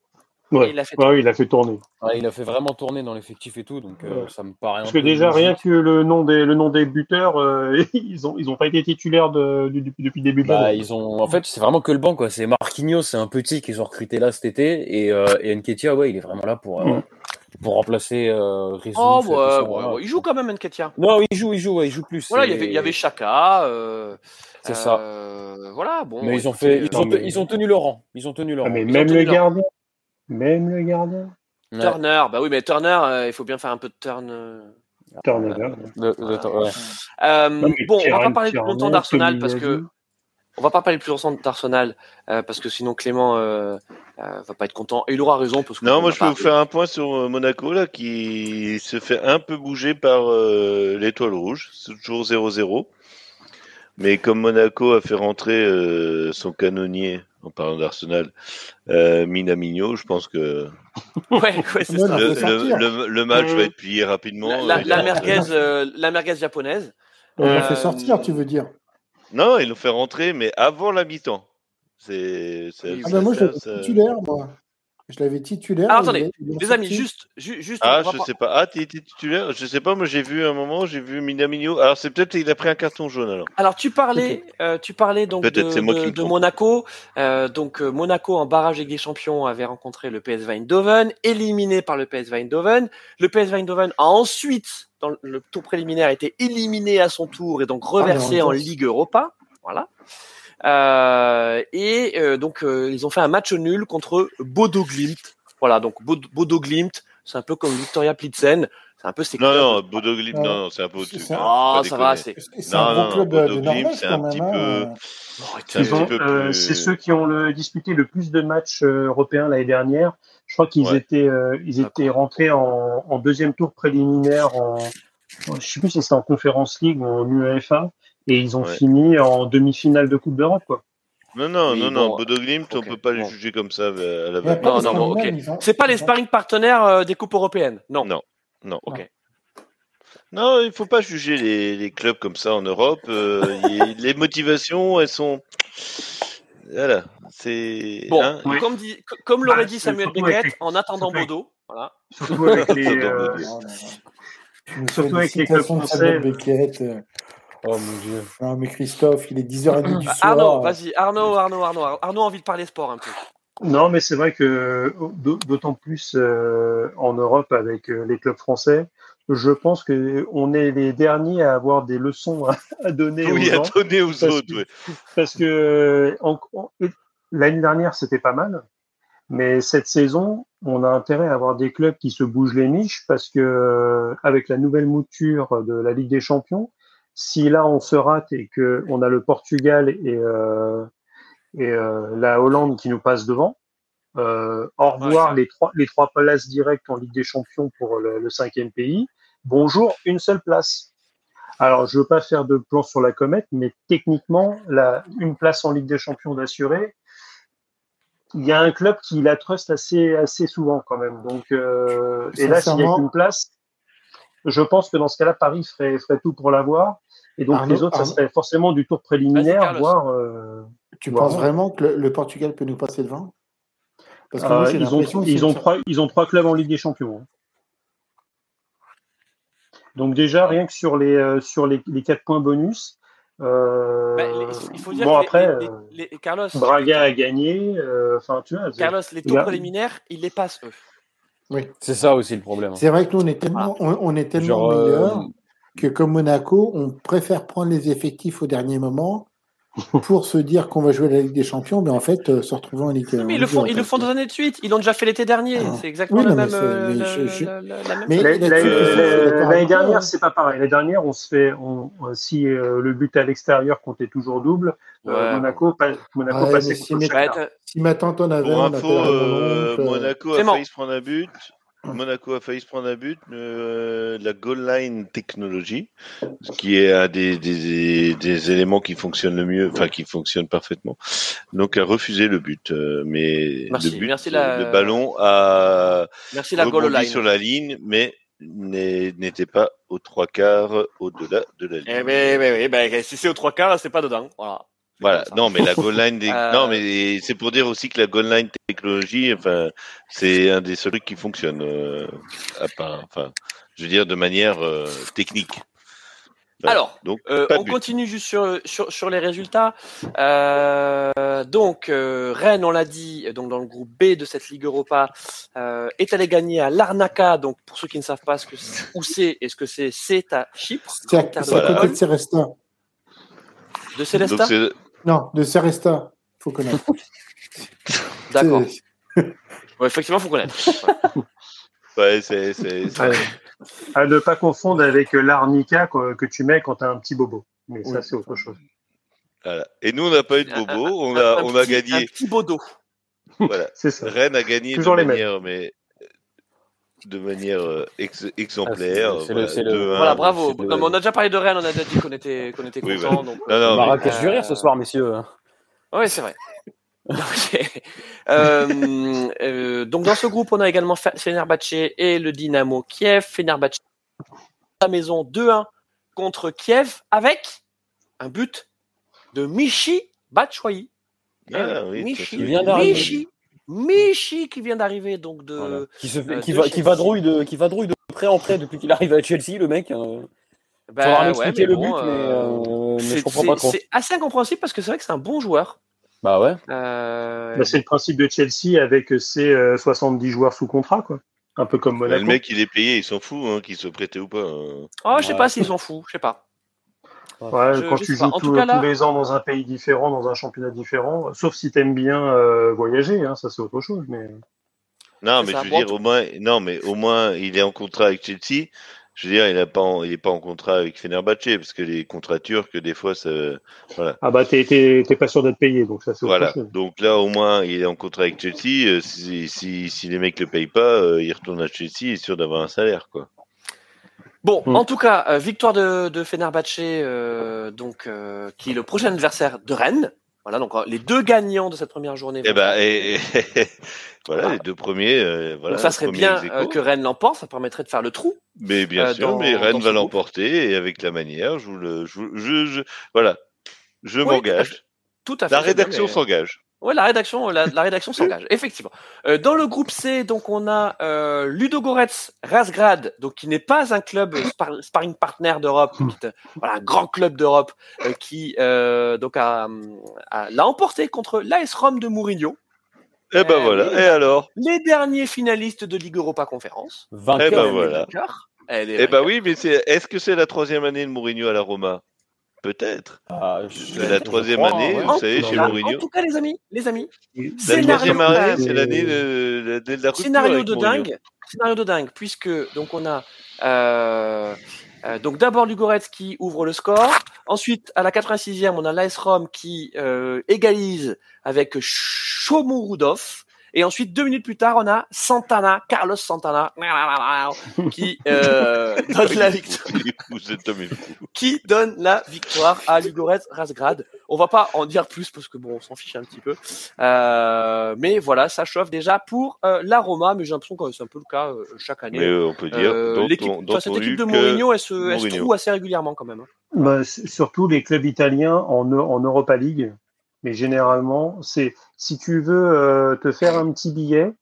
Ouais. Il a fait Ouais, oui, il a fait tourner. Ouais, il a fait vraiment tourner dans l'effectif et tout, donc euh, ça me paraît un Parce que peu déjà, logique. rien que le nom des, le nom des buteurs, euh, ils ont, ils ont pas été titulaires de, depuis, depuis le début de Bah, ils ont, en fait, c'est vraiment que le banc, quoi. C'est Marquinhos, c'est un petit qu'ils ont recruté là cet été, et, euh, et Nketiah, ouais, il est vraiment là pour, euh, Mm. pour remplacer euh, Oh ça, ouais, voilà. ouais, il joue quand même Nketiah. Non, il joue, il joue, ouais, il joue plus. Voilà, il y avait, il y avait Chaka. Euh, C'est ça. Voilà, bon. Mais ils ont écoutez, fait, ils ont, non, mais- ils ont tenu le rang. Ils ont tenu le Ah, rang. mais ils même le leur- gardien. Même le gardien. Ouais. Turner, bah oui, mais Turner, euh, il faut bien faire un peu de turn. euh. Turnover. Ouais. Euh, bon, on va pas parler plus longtemps d'Arsenal parce que on va pas parler plus longtemps d'Arsenal euh, parce que sinon Clément euh, euh, va pas être content et il aura raison parce que Non, on moi je peux vous faire un point sur Monaco là qui se fait un peu bouger par euh, l'étoile rouge. C'est toujours 0-0. Mais comme Monaco a fait rentrer euh, son canonnier, en parlant d'Arsenal, euh, Minamino, je pense que Ouais, ouais, c'est Ouais, ça. il le, faut sortir. le- le- le match Euh, va être plié rapidement. La, la, Euh, la merguez, euh, la merguez japonaise. On l'a Euh, fait sortir, tu veux dire Non, ils l'ont fait rentrer, mais avant la mi-temps. C'est. Ah ben moi, je titulaire, moi. Je l'avais titulaire. Alors, ils attendez, Les amis, juste, ju- juste. Ah, je pas- sais pas. Ah, t'es t'es titulaire? Je sais pas, moi j'ai vu un moment, j'ai vu Minamino. Alors c'est peut-être qu'il a pris un carton jaune alors. Alors tu parlais, euh, tu parlais donc de, moi. Monaco. Euh, donc euh, Monaco en barrage avec des champions avait rencontré le PSV Eindhoven, éliminé par le PSV Eindhoven. Le PSV Eindhoven a ensuite, dans le tour préliminaire, été éliminé à son tour et donc reversé les en. Ligue Europa. Voilà. Euh, et euh, donc euh, ils ont fait un match nul contre Bodo Glimt. Voilà, donc Bod- Bodo Glimt, c'est un peu comme Victoria Plitzen. C'est un peu ces Non, non, Bodo Glimt, non, non, c'est un peu au-dessus. C'est hein, Ah, ça va, c'est. C'est Non, un non, Bodo Glimt, c'est un même. petit hein. peu- C'est un Ils ont- petit peu euh, plus- c'est ceux qui ont le, disputé le plus de matchs européens l'année dernière. Je crois qu'ils Ouais. étaient, euh, ils étaient rentrés en, en deuxième tour préliminaire en, en- je sais plus si c'était en Conférence League ou en UEFA, et ils ont Ouais. fini en demi-finale de Coupe d'Europe, quoi. Non, non, Oui, non, non, bon, Bodo Glimt, on ok, peut pas bon. le juger comme ça euh, à la Non, non, bon, ok. C'est pas les sparring partenaires euh, des coupes européennes? Non. Non. Non. Ok. Non, il faut pas juger les, les clubs comme ça en Europe. euh, y- les motivations, elles sont. Voilà, c'est. Bon, hein, Oui. comme, dit, co- comme l'aurait Bah, dit Samuel surtout avec Beckett, les- en attendant Bodo, voilà. Surtout avec les, euh, Surtout avec les clubs français. Oh mon dieu. Non, mais Christophe, il est 10h30 du soir. Arnaud, vas-y, Arnaud, Arnaud, Arnaud, Arnaud a envie de parler sport un peu. Non, mais c'est vrai que d'au- d'autant plus euh, en Europe avec euh, les clubs français, je pense que on est les derniers à avoir des leçons à, donner oui, aux gens. à donner aux Parce autres. que- ouais. Parce que l'année dernière, c'était pas mal. Mais cette saison, on a intérêt à avoir des clubs qui se bougent les miches parce que euh, avec la nouvelle mouture de la Ligue des Champions, si là on se rate et que on a le Portugal et, euh, et euh, la Hollande qui nous passent devant, euh, au revoir les trois les trois places directes en Ligue des Champions pour le, le cinquième pays. Bonjour, une seule place. Alors, je veux pas faire de plan sur la comète, mais techniquement, la, une place en Ligue des Champions d'assurer, il y a un club qui la trust assez, assez souvent quand même. Donc, euh, et là, s'il n'y a qu'une place, je pense que dans ce cas-là, Paris ferait, ferait tout pour l'avoir. Et donc, Arnaud- les autres, ça serait forcément du tour préliminaire, voire. euh, Tu penses vraiment que le, le Portugal peut nous passer devant? Parce que euh, moi, ils, ont, ils, trois, ils ont trois clubs en Ligue des Champions. hein. Donc, déjà, rien que sur les, euh, sur les, les quatre points bonus. euh, Bah, il faut dire bon, que après, les, les- les- Carlos, Braga a gagné. euh, tu vois. Carlos, les tours préliminaires, ils les passent eux. C'est ça aussi le problème. C'est vrai que nous, on est tellement, on, on est tellement Genre, euh, meilleurs que comme Monaco, on préfère prendre les effectifs au dernier moment pour se dire qu'on va jouer la Ligue des Champions, mais en fait, euh, se retrouver en Ligue. Mais en ils le font, ils le font deux années de suite. Ils l'ont déjà fait l'été dernier. Ah. C'est exactement Oui, la non, mais même. euh, mais la- je- la- la- même Mais L'année toi, dernière, hein. c'est pas pareil. L'année dernière, on se fait, on, si euh, le but à l'extérieur comptait toujours double, euh. Monaco, pa- Monaco Ouais, passait mais contre si ma tante en avait, on info, Monaco C'est a failli se prendre un but. Monaco a failli se prendre un but. euh, la goal line technologie, ce qui est un des, des, des éléments qui fonctionnent le mieux, enfin qui fonctionne parfaitement. Donc a refusé le but, euh, mais Merci, le but, merci la- le ballon a Merci la goal rebondi line. sur la ligne, mais n'était pas aux trois quarts au-delà de la ligne. Eh ben, ben, oui, ben, si c'est aux trois quarts, c'est pas dedans. Voilà. Voilà, non, mais la goal line, des... Euh, non, mais c'est pour dire aussi que la goal line technologie, enfin, c'est un des seuls trucs qui fonctionne, euh, à part, enfin, je veux dire de manière euh, technique. Alors, donc, Euh, on but. continue juste sur, sur, sur les résultats. Euh, donc, euh, Rennes, on l'a dit, donc dans le groupe B de cette Ligue Europa, euh, est allé gagner à Larnaca. Donc, pour ceux qui ne savent pas ce que c'est- où c'est et ce que c'est, c'est à Chypre, C'est à, à côté de Seresta. de c'est- Non, de Seresta. Faut connaître. D'accord. Ouais, effectivement, faut connaître. ouais, c'est. À ne pas confondre avec l'arnica que, que tu mets quand tu as un petit bobo. Mais ça, c'est autre chose. voilà. Et nous, on n'a pas eu de Un- bobo, on Un- a, un on a petit- Un gagné, petit bodo. voilà. C'est ça. Rennes a gagné Toujours de les mêmes. manière, mais de manière euh, ex- exemplaire. Ah, c'est- c'est le- voilà, c'est le- 2-1. Voilà, bravo. c'est le- Non, mais on a déjà parlé de Rennes, on a déjà dit qu'on était, qu'on était Oui, content. donc, Non, non, mais- Marrakech du Euh, rire ce soir, messieurs. Oui, c'est vrai. Euh, euh, donc dans ce groupe, on a également Fe- Fenerbahçe et le Dynamo Kiev. Fenerbahçe à la maison 2-1 contre Kiev avec un but de Michi Batshuayi. Ah, oui, Michi, ça, Il vient d'arriver. Michi, Michi qui vient d'arriver donc de. Voilà. Qui, se fait, euh, qui, de va, qui, va Chelsea. drouille de, qui va drouille de près en près depuis qu'il arrive à Chelsea, le mec. Euh, Bah, ouais, mais le bon, but, mais, euh, euh, mais je c'est- comprends pas c'est- trop. C'est assez incompréhensible parce que c'est vrai que c'est un bon joueur. Bah ouais. Euh, Bah, c'est le principe de Chelsea avec ses euh, 70 joueurs sous contrat, quoi. Un peu comme Bah, Monaco. le mec, il est payé, il s'en fout, hein, qu'il soit prêté ou pas. hein. Oh, je sais Ouais. pas s'ils s'en foutent, je sais pas. Ouais, Je- quand je tu joues tous, tout cas, là- tous les ans dans un pays différent, dans un championnat différent, sauf si t'aimes bien euh, voyager, hein, ça c'est autre chose. Mais Non, C'est mais je veux dire, au moins, non, mais au moins, il est en contrat avec Chelsea. Je veux dire, il n'est pas, en- il est pas en contrat avec Fenerbahçe, parce que les contrats turcs, des fois, ça, ah bah t'es t'es- t'es pas sûr d'être payé, donc ça c'est autre voilà. chose. Donc là, au moins, il est en contrat avec Chelsea. euh, Si, si, si les mecs le payent pas, euh, il retourne à Chelsea, il est sûr d'avoir un salaire, quoi. Bon, Mm. en tout cas, euh, victoire de, de euh, donc euh, qui est le prochain adversaire de Rennes. Voilà, donc euh, les deux gagnants de cette première journée. Vont- ben, et, et- voilà, les deux premiers, euh, voilà. donc ça serait bien euh, que Rennes l'emporte, ça permettrait de faire le trou. Mais bien sûr, dans- mais Rennes va l'emporter, et avec la manière, je vous le, je, je, je- voilà, je Oui, m'engage. Tout à fait. La rédaction s'engage. Ouais, la rédaction, la, la rédaction s'engage, effectivement. Euh, dans le groupe C, donc on a euh, Ludogorets Razgrad, donc qui n'est pas un club spar- sparring partner d'Europe, euh, voilà, un grand club d'Europe, euh, qui euh, donc a, a- l'a emporté contre l'AS Rome de Mourinho, Et ben Euh, voilà. Et alors? les derniers finalistes de Ligue Europa Conférence. Vainqueur. Eh ben voilà. vainqueurs. Eh, les Eh ben vainqueurs. oui, mais c'est, est-ce que c'est la troisième année de Mourinho à la Roma? Peut-être. Ah, la troisième année, ouais. vous savez, chez Mourinho. En tout cas, les amis, les amis, La Scénario troisième année, c'est l'année de, de, de la rupture scénario avec de Mourinho. dingue, scénario de dingue, puisque donc on a euh, euh, donc d'abord Lugorets qui ouvre le score, ensuite à la 86e on a l'AS Rome qui euh, égalise avec Shomurudov, et ensuite deux minutes plus tard on a Santana, Carlos Santana qui euh, donne la victoire, qui donne la victoire à Lugorets Razgrad. On va pas en dire plus parce que bon, on s'en fiche un petit peu. Euh, mais voilà, ça chauffe déjà pour euh, la Roma, mais j'ai l'impression que c'est un peu le cas euh, chaque année. Mais on peut dire, Euh, dont dont cette équipe de Mourinho, elle se, elle se Mourinho. trouve assez régulièrement quand même. hein. Bah, surtout les clubs italiens en, en Europa League, mais généralement, c'est si tu veux euh, te faire un petit billet,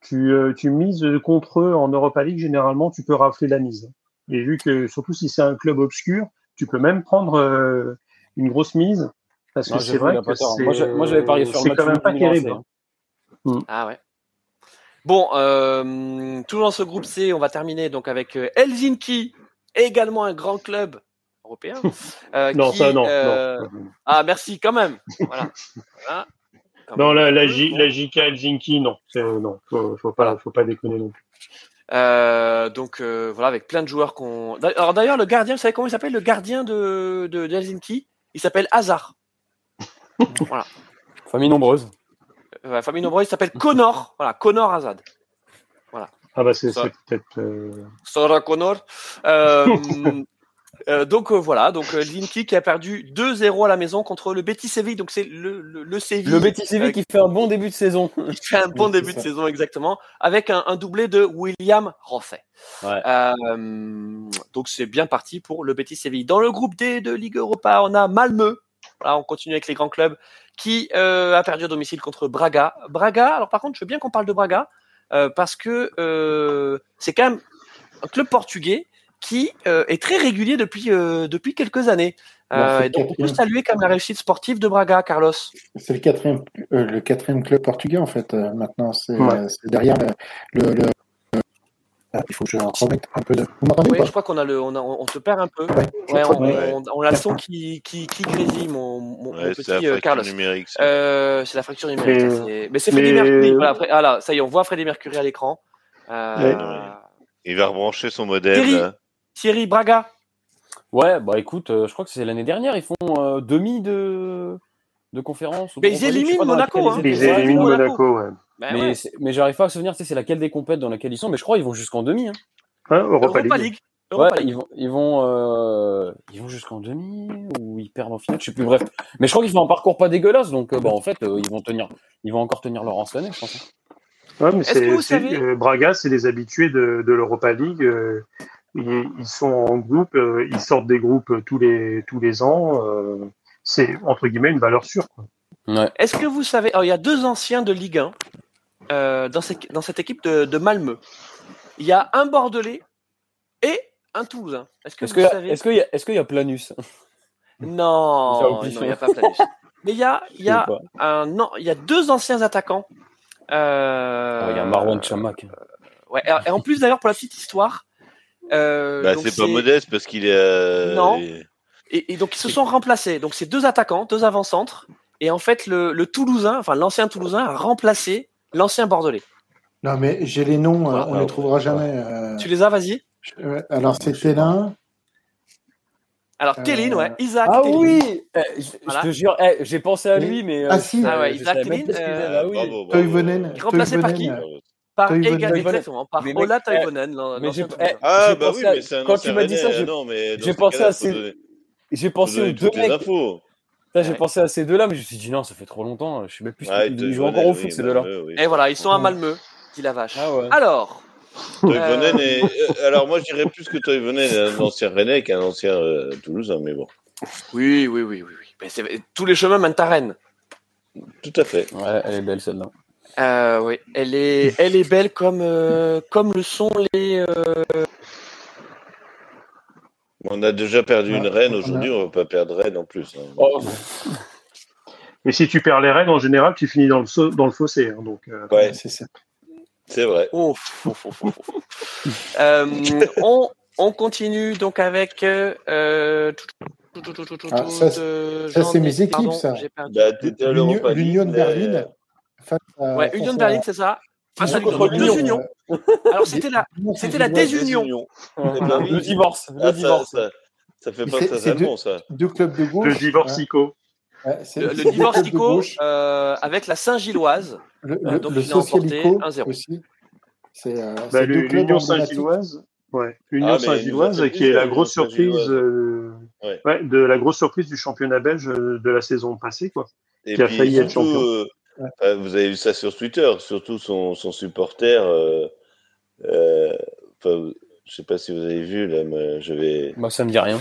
tu, euh, tu mises contre eux en Europa League, généralement, tu peux rafler la mise. Et vu que, surtout si c'est un club obscur, tu peux même prendre euh, une grosse mise, parce Non, que c'est vrai que c'est Moi, j'avais parié sur le c'est match quand même pas terrible. hein. Ah ouais. Bon, euh, toujours dans ce groupe C, on va terminer donc avec Helsinki, également un grand club européen. euh, Non, qui, ça, non, euh, non. Ah, merci quand même. Voilà. Voilà. Quand Non, même. la, la, J- la JK Helsinki, non. Non, faut, faut pas, faut pas déconner non plus. Euh, donc euh, voilà, avec plein de joueurs qu'on. Alors d'ailleurs, le gardien, vous savez comment il s'appelle Le gardien de, de d'Helsinki Il s'appelle Hazard. voilà. Famille nombreuse. Euh, famille nombreuse, il s'appelle Connor. Voilà, Connor Hazard. Ah bah c'est peut-être. euh, Sarah Connor. Euh, donc euh, voilà, donc euh, Helsinki qui a perdu 2-0 à la maison contre le Betis Séville. Donc c'est le, le, le Séville. Le Betis Séville qui fait un bon début de saison. qui fait un bon Oui, début de saison exactement, avec un, un doublé de William. Ouais. Euh, donc c'est bien parti pour le Betis Séville. Dans le groupe D de Ligue Europa, on a Malmö. Voilà, on continue avec les grands clubs qui a perdu à domicile contre Braga. Braga. Alors par contre, je veux bien qu'on parle de Braga parce que c'est quand même un club portugais qui euh, est très régulier depuis euh, depuis quelques années. Euh, et donc on peut quatrième. saluer même la réussite sportive de Braga, Carlos. C'est le quatrième, euh, le quatrième club portugais en fait. euh, maintenant, c'est Ouais. euh, derrière le. le, le- il faut que je remette un peu de. Vous m'entendez Oui, pas je crois qu'on a le, on, a, on te perd un peu. Ouais. Ouais, on, Ouais. on- on a le son qui, qui, qui grésille, mon, mon, petit c'est la euh, Carlos. Euh, c'est la fracture numérique. Mais- c'est- Mais c'est Freddie mais- Mercury. Voilà, après- ah là, ça y est, on voit Freddie Mercury à l'écran. Euh, Ouais. Il va rebrancher son. Thierry. Thierry Braga. Ouais, bah écoute, euh, je crois que c'est l'année dernière, ils font euh, demi de, de conférence. Mais de ils éliminent Monaco, hein. Ils Ouais, éliminent Monaco. Monaco, ouais. Ben Mais, ouais. c'est- mais j'arrive pas à me souvenir, tu sais, c'est laquelle des compètes dans laquelle ils sont, mais je crois qu'ils vont jusqu'en demi. Hein. Hein, Europa, Europa League. League. Europa Ouais, League. ils vont, ils vont, euh, ils vont jusqu'en demi ou ils perdent en finale, je sais plus. Bref, mais je crois qu'ils font un parcours pas dégueulasse, donc euh, bah, en fait, euh, ils vont tenir, ils vont encore tenir leur année, je pense. hein. Ouais, mais que vous savez- euh, Braga, c'est des habitués de, de l'Europa League. Euh, ils, ils sont en groupe, euh, ils sortent des groupes euh, tous les tous les ans. euh, c'est entre guillemets une valeur sûre. Quoi. Ouais. Est-ce que vous savez, alors il y a deux anciens de Ligue 1 euh, dans, cette, dans cette équipe de, de Malmö. Il y a un Bordelais et un Toulousain. Est-ce que Est-ce vous que, savez est-ce qu'il y a, est-ce qu'il y a Planus? Non, il n'y a pas Planus. Mais il y a, il y a un, non, il y a deux anciens attaquants. Euh, Ah, Il y a Marwan Chamak. Ouais, et et en plus d'ailleurs pour la petite histoire. Euh, Bah, c'est pas modeste parce qu'il est. euh, Non. il- Et, et donc ils se sont remplacés. Donc c'est deux attaquants, deux avant-centres. Et en fait, le, le Toulousain, enfin l'ancien Toulousain, a remplacé l'ancien Bordelais. Non, mais j'ai les noms, euh, Voilà. on les trouvera jamais. euh, Tu les as, vas-y. je- euh, alors, c'était l'un. Alors Téline, ouais, Isaac Ah Téline. oui Eh, je, te jure, eh, j'ai pensé à lui, mais. Ah, si. Ah ouais, Isaac euh, Ah oui. Bravo, bravo. Toivonen. Remplacé par qui. Par. Egan, Toivonen. exactement, par Mais Ola eh, Toivonen. eh, Ah, bah oui, mais c'est un quand ancien tu m'as dit ça, Rennais, j'ai- non, mais dans j'ai ces pensé à ces- J'ai pensé aux deux mecs. J'ai pensé à ces deux-là, mais je me suis dit non, ça fait trop longtemps. Je sais même plus. ils jouent encore au foot ces deux-là. Malmö, oui. Et voilà, ils sont à. Malmö, dit la vache. Ah ouais. Alors, Toivonen est- euh, Alors moi, je dirais plus que Toivonen est un ancien Rennais qu'un ancien euh, Toulousain, mais bon. oui, oui, oui, oui, oui. Mais tous les chemins mènent à Rennes. Tout à fait. Ouais, elle est belle celle-là. Euh, oui, elle est, elle est belle comme, euh, comme le sont les. euh, On a déjà perdu une reine, aujourd'hui, on va pas perdre Rennes en plus. hein. Oh, Mais si tu perds les rênes, en général, tu finis dans le, so- dans le fossé. hein, donc, euh, Ouais, C'est ça. c'est vrai. Oh. Euh, on, on continue donc avec. Euh, euh, tout- tout- tout- tout- tout- tout- Ah, tout- ça, c'est- mes équipes, pardon, ça. Bah, L'Union de mais- Berlin. Face à- Ouais, face Union de Berlin, c'est ça. Face à contre deux unions. Alors c'était la, c'était la désunion. Voilà. Le divorce. Le Ah, ça, divorce. ça, ça fait pas c'est allemand, ça. Deux clubs de gauche. le divorcico. Ouais, Le, le gauche. euh, avec la Saint-Gilloise. Le, euh, le, donc le il a emporté Socialico 1-0. aussi. C'est euh, Bah, L'Union. Saint-Gilloise. Ouais. L'Union Ah, Saint-Gilloise, qui est la grosse surprise euh, Ouais. ouais, de la grosse surprise du championnat belge de la saison passée, quoi. Et qui a failli être champion. Enfin, vous avez vu ça sur Twitter, surtout son, son supporter. Euh, euh, enfin, je sais pas si vous avez vu, là, mais je vais. Bah, ça me dit rien.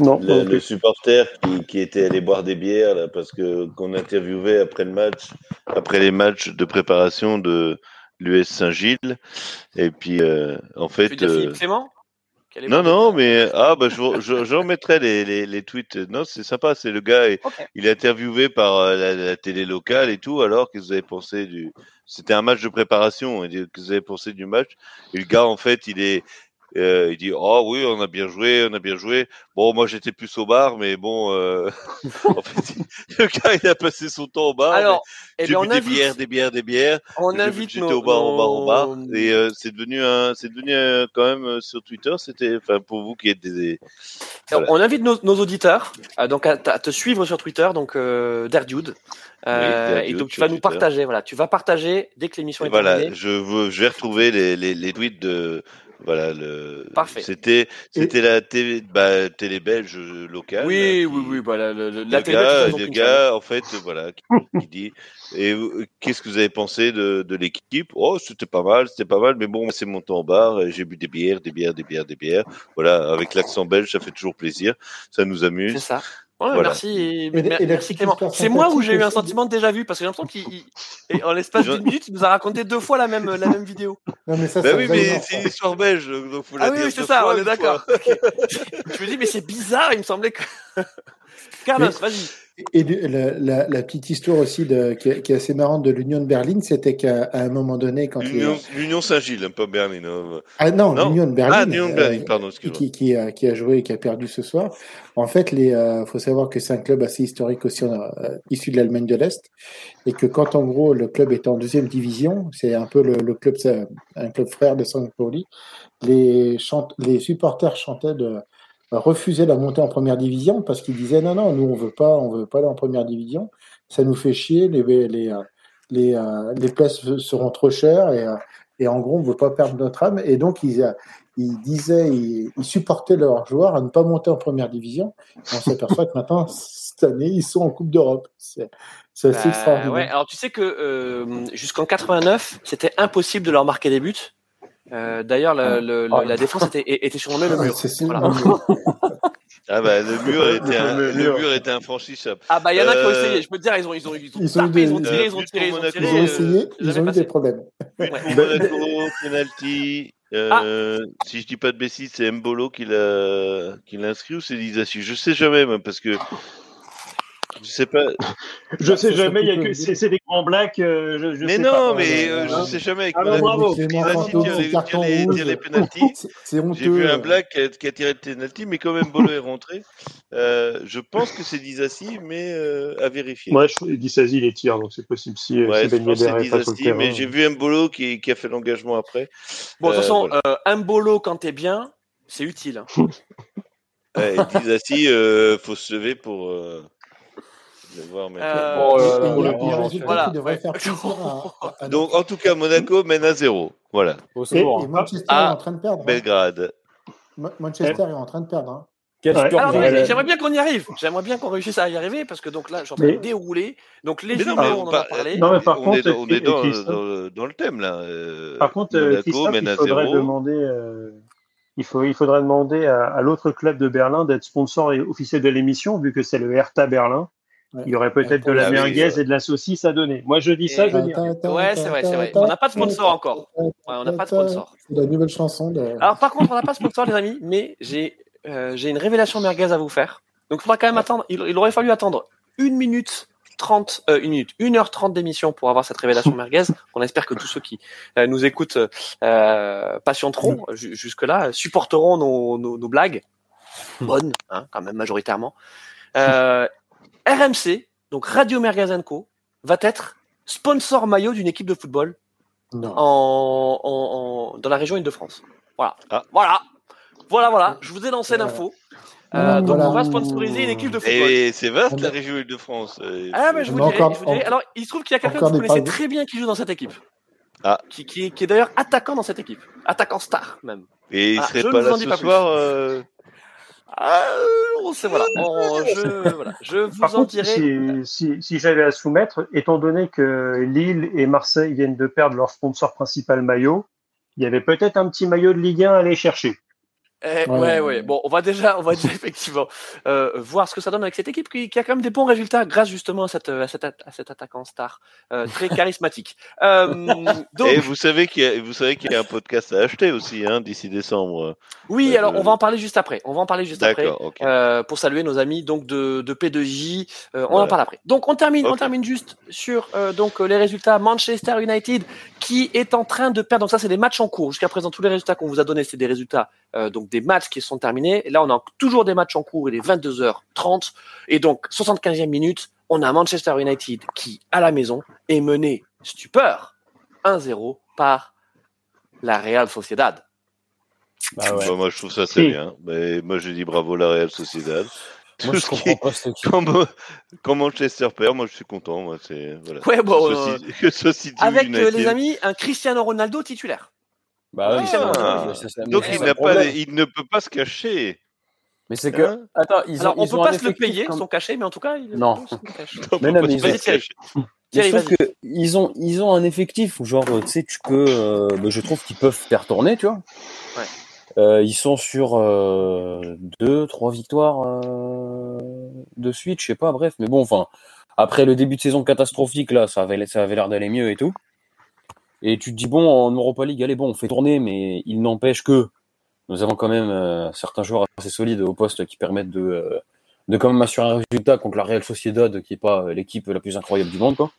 Non. Le, supporter qui, qui était allé boire des bières là, parce que qu'on interviewait après le match, après les matchs de préparation de l'US Saint-Gilles. Et puis euh, en Tu fait, veux dire euh, Philippe Clément? Non non, mais ah bah je je- j'en mettrai les, les, les tweets. Non, c'est sympa, c'est le gars. et-. Il est interviewé par euh, la, la télé locale et tout. Alors qu'est-ce que vous avez pensé du C'était un match de préparation. Qu'est-ce que vous avez pensé du match Et le gars en fait, il est euh, il dit oh oui on a bien joué on a bien joué bon moi j'étais plus au bar mais bon euh, en fait le gars il a passé son temps au bar Alors, eh j'ai bu on des invite, bières des bières des bières on invite j'étais nos, au bar au bar au bar et euh, c'est devenu un c'est devenu quand même euh, sur Twitter c'était enfin pour vous qui êtes des Alors, Voilà. On invite nos, nos auditeurs euh, donc à, à te suivre sur Twitter, donc euh, Derdude. Derdude et donc tu vas nous Twitter. partager, voilà, tu vas partager dès que l'émission est voilà terminée. je veux je vais retrouver les, les, les tweets de voilà le Parfait. c'était c'était la télé bah, télé belge locale Oui, qui- oui, oui, voilà, le, le- le la télé gars, qu'une gars, en fait, voilà, qui, qui dit. Et euh, qu'est-ce que vous avez pensé de, de l'équipe? Oh, c'était pas mal, c'était pas mal, mais bon, c'est mon temps en bar. et J'ai bu des bières, des bières, des bières, des bières. Voilà, avec l'accent belge, ça fait toujours plaisir, ça nous C'est amuse. ça. Ouais, Voilà. Merci, Et- et merci Clément. C'est moi où j'ai eu un sentiment de déjà vu parce que j'ai l'impression qu'il, il- et en l'espace d'une minute, il nous a raconté deux fois la même, la même vidéo. Non, mais ça, Bah ça oui, mais c'est une histoire belge, donc faut la Ah oui, dire oui, c'est ça, fois, on est d'accord. Je me dis, mais c'est bizarre, il me semblait que. Carlos, vas-y. Et la, la- la petite histoire aussi de, qui, est, qui est assez marrante de l'Union de Berlin, c'était qu'à à un moment donné, quand L'Union hein, pas Berlin. hein. ah non, Non. l'Union de Berlin, Ah, l'Union de Berlin, euh, pardon, qui, qui, a, qui a joué et qui a perdu ce soir. En fait, il faut savoir que c'est un club assez historique aussi, euh, issu de l'Allemagne de l'Est, et que quand en gros le club est en deuxième division, c'est un peu le, le club, un club frère de Saint Pauli, les, les supporters chantaient de refuser la montée en première division parce qu'ils disaient non non nous on veut pas on veut pas aller en première division. Ça nous fait chier les les euh, les, euh, les places seront trop chères et, euh, et en gros on veut pas perdre notre âme. Et donc ils euh, ils disaient ils, ils supportaient leurs joueurs à ne pas monter en première division. Et on s'aperçoit que maintenant cette année ils sont en Coupe d'Europe. C'est c'est assez Bah, extraordinaire. ouais, alors tu sais que euh, jusqu'en 89, c'était impossible de leur marquer des buts. Euh, D'ailleurs, la, le- le- Ah. la défense était, était surnommée le Ouais, mur. c'est sûr. Voilà. Ah bah le mur était un, Le le mur. était infranchissable. Ah bah il y en a qui ont Euh, essayé. Je peux te dire, ils ont, ils ont, ils ont, Ils ont tapé, eu ils ont des- tiré, ils ont Euh, tiré, ils ont Monaco. tiré. ils ont euh, essayé c'est ils jamais ont eu passé. des problèmes Ouais. Monaco, penalty. Euh, Si je dis pas de bêtises, c'est Mbolo qui l'a qui l'a inscrit ou c'est Lizachi Je sais jamais même parce que Je sais pas. Je sais ça, ça jamais, il y a peut- que c'est des grands blacks. euh, je, je mais sais non, pas. mais euh, je sais jamais Monaco, bravo. Fantôme, tire les, les, les pénalties. C'est- C'est honteux. J'ai vu un black qui a, qui a tiré le penalty, mais quand même Bolo est rentré. Euh, je pense que c'est Disasi, mais à vérifier. Moi, je Dissasi les tire, donc c'est possible si, Ouais, Ben Yedder c'est mais j'ai vu un Bolo qui, qui a fait l'engagement après. Bon, de toute façon, voilà. euh, un bolo quand t'es bien, c'est utile. hein. Euh, faut se lever pour voir voilà. Donc, en tout cas, Monaco mène à zéro. Voilà. Au Et, hein. Manchester Ah, est en train de perdre. hein. Belgrade. Ma- Manchester est en train de perdre. hein. Ouais. j'aimerais bien qu'on y arrive. J'aimerais bien qu'on réussisse à y arriver parce que donc là, j'en Mais- de dérouler. Donc les jumeaux, mais on en a parlé. Non, mais par on contre, est dans, on est dans, Christophe- dans- dans le thème là. Euh, Par contre, euh, Monaco Christophe, mène il à faudrait zéro. demander, euh, il, faut, il faudrait demander à, à l'autre club de Berlin d'être sponsor et officiel de l'émission, vu que c'est le Hertha Berlin. Ouais. Il y aurait peut-être de la merguez et de la saucisse à donner. Moi, je dis ça, je dis. Ouais, c'est vrai, c'est vrai. On n'a pas de sponsor encore. Ouais, on n'a pas de sponsor. C'est la nouvelle chanson de. Alors par contre, on n'a pas de sponsor, les amis, mais j'ai euh, j'ai une révélation merguez à vous faire. Donc il faudra quand même attendre. Il, il aurait fallu attendre une minute 30, euh, une minute, 1h30 d'émission pour avoir cette révélation merguez. On espère que tous ceux qui euh, nous écoutent euh, patienteront ju- jusque-là, supporteront nos, nos, nos blagues. Bonnes, hein, quand même, majoritairement. Euh, RMC, donc Radio Merguez Co, va être sponsor maillot d'une équipe de football Non. en, en- en- dans la région Île-de-France. Voilà. Ah. Voilà. Voilà, voilà. Je vous ai lancé l'info. Voilà, Euh, donc voilà. on va sponsoriser une équipe de football. Et c'est vaste la région Île-de-France. Euh, Ah, mais je vous On a dirai. encore- je vous dirai. encore- Alors, il se trouve qu'il y a quelqu'un que vous connaissez pas- très bien qui joue dans cette équipe. Ah. Qui, qui, est- qui est d'ailleurs attaquant dans cette équipe. Attaquant star, même. Et il Ah, serait je pas ne vous là en dis ce pas plus. soir. euh, Ah, on sait, voilà. On- je, voilà. Je vous Par en contre, dirai. si, si, si j'avais à soumettre, étant donné que Lille et Marseille viennent de perdre leur sponsor principal maillot, il y avait peut-être un petit maillot de Ligue 1 à aller chercher. Eh, Ouais. ouais, ouais. Bon, on va déjà, on va déjà effectivement euh, voir ce que ça donne avec cette équipe qui, qui a quand même des bons résultats grâce justement à cette, à cette, at- à cet attaquant star euh, très charismatique. Euh, donc, Et vous savez qu'il y a, vous savez qu'il y a un podcast à acheter aussi, hein, d'ici décembre. oui, euh, alors on va en parler juste après. On va en parler juste après. Euh, pour saluer nos amis donc de, de P2J. Euh, on en parle après. Donc on termine, on termine juste sur euh, donc euh, les résultats Manchester United qui est en train de perdre. Donc ça c'est des matchs en cours. Jusqu'à présent tous les résultats qu'on vous a donnés c'est des résultats euh, donc des matchs qui sont terminés. Et là on a toujours des matchs en cours. Il est 22h30 et donc 75e minute on a Manchester United qui à la maison est mené stupeur 1-0 par la Real Sociedad. Bah ouais. Bah, moi, je trouve ça Si. bien. Mais moi, je dis bravo la Real Sociedad. Moi, je ce comprends pas équipe. quand, Manchester perd, moi, je suis content. Moi, c'est voilà. Ouais bon. euh, ce ce avec euh, les amis un Cristiano Ronaldo titulaire. Bah Ah. Donc, il n'a pas, ne peut pas se cacher. Mais c'est que. Hein Attends, ils ont. Alors, on ils peut ont pas se le payer, comme- son cachet, mais en tout cas, il Non. son cachet. On Mais non, mais ils vas-y. que ils ont, ils ont un effectif où, genre, tu sais, tu peux. euh, bah, je trouve qu'ils peuvent faire tourner, tu vois. Ouais. Euh, ils sont sur euh, deux, trois victoires euh, de suite, je sais pas, bref. Mais bon, enfin, après le début de saison catastrophique, là, ça avait, ça avait l'air d'aller mieux et tout. Et tu te dis, bon, en Europa League, allez, bon, on fait tourner, mais il n'empêche que nous avons quand même euh, certains joueurs assez solides au poste qui permettent de, euh, de quand même assurer un résultat contre la Real Sociedad, qui est pas euh, l'équipe la plus incroyable du monde, quoi.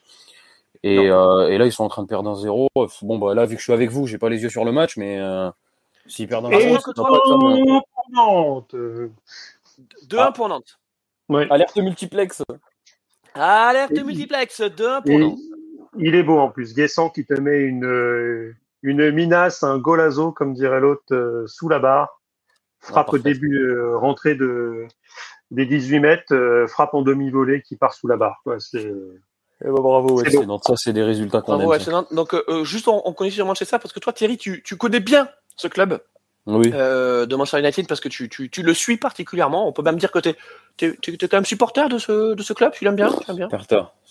Et, euh, et là, ils sont en train de perdre un zéro. Bon, bah là, vu que je suis avec vous, j'ai pas les yeux sur le match, mais euh, s'ils perdent un Et zéro, ça va pas pour Nantes. Euh, 2-1 Ah. pour Nantes. ouais. Alerte multiplex. Alerte multiplex, 2-1 pour Et Nantes. Il est beau en plus. Guessant qui te met une, euh, une minace, un golazo, comme dirait l'autre, euh, sous la barre. Frappe Ah, au parfait. début, euh, rentrée de, des 18 mètres, euh, frappe en demi-volée qui part sous la barre. Quoi. C'est, Eh ben, bravo, ouais, beau. donc ça, c'est des résultats qu'on Bravo, aime. ouais, ça. Donc, euh, euh, juste on, on connaît sur Manchester parce que toi, Thierry, tu, tu connais bien ce club Oui. euh, de Manchester United parce que tu, tu, tu le suis particulièrement. On peut même dire que tu es, quand même supporter de ce, de ce club. Tu l'aimes bien, tu l'aimes bien.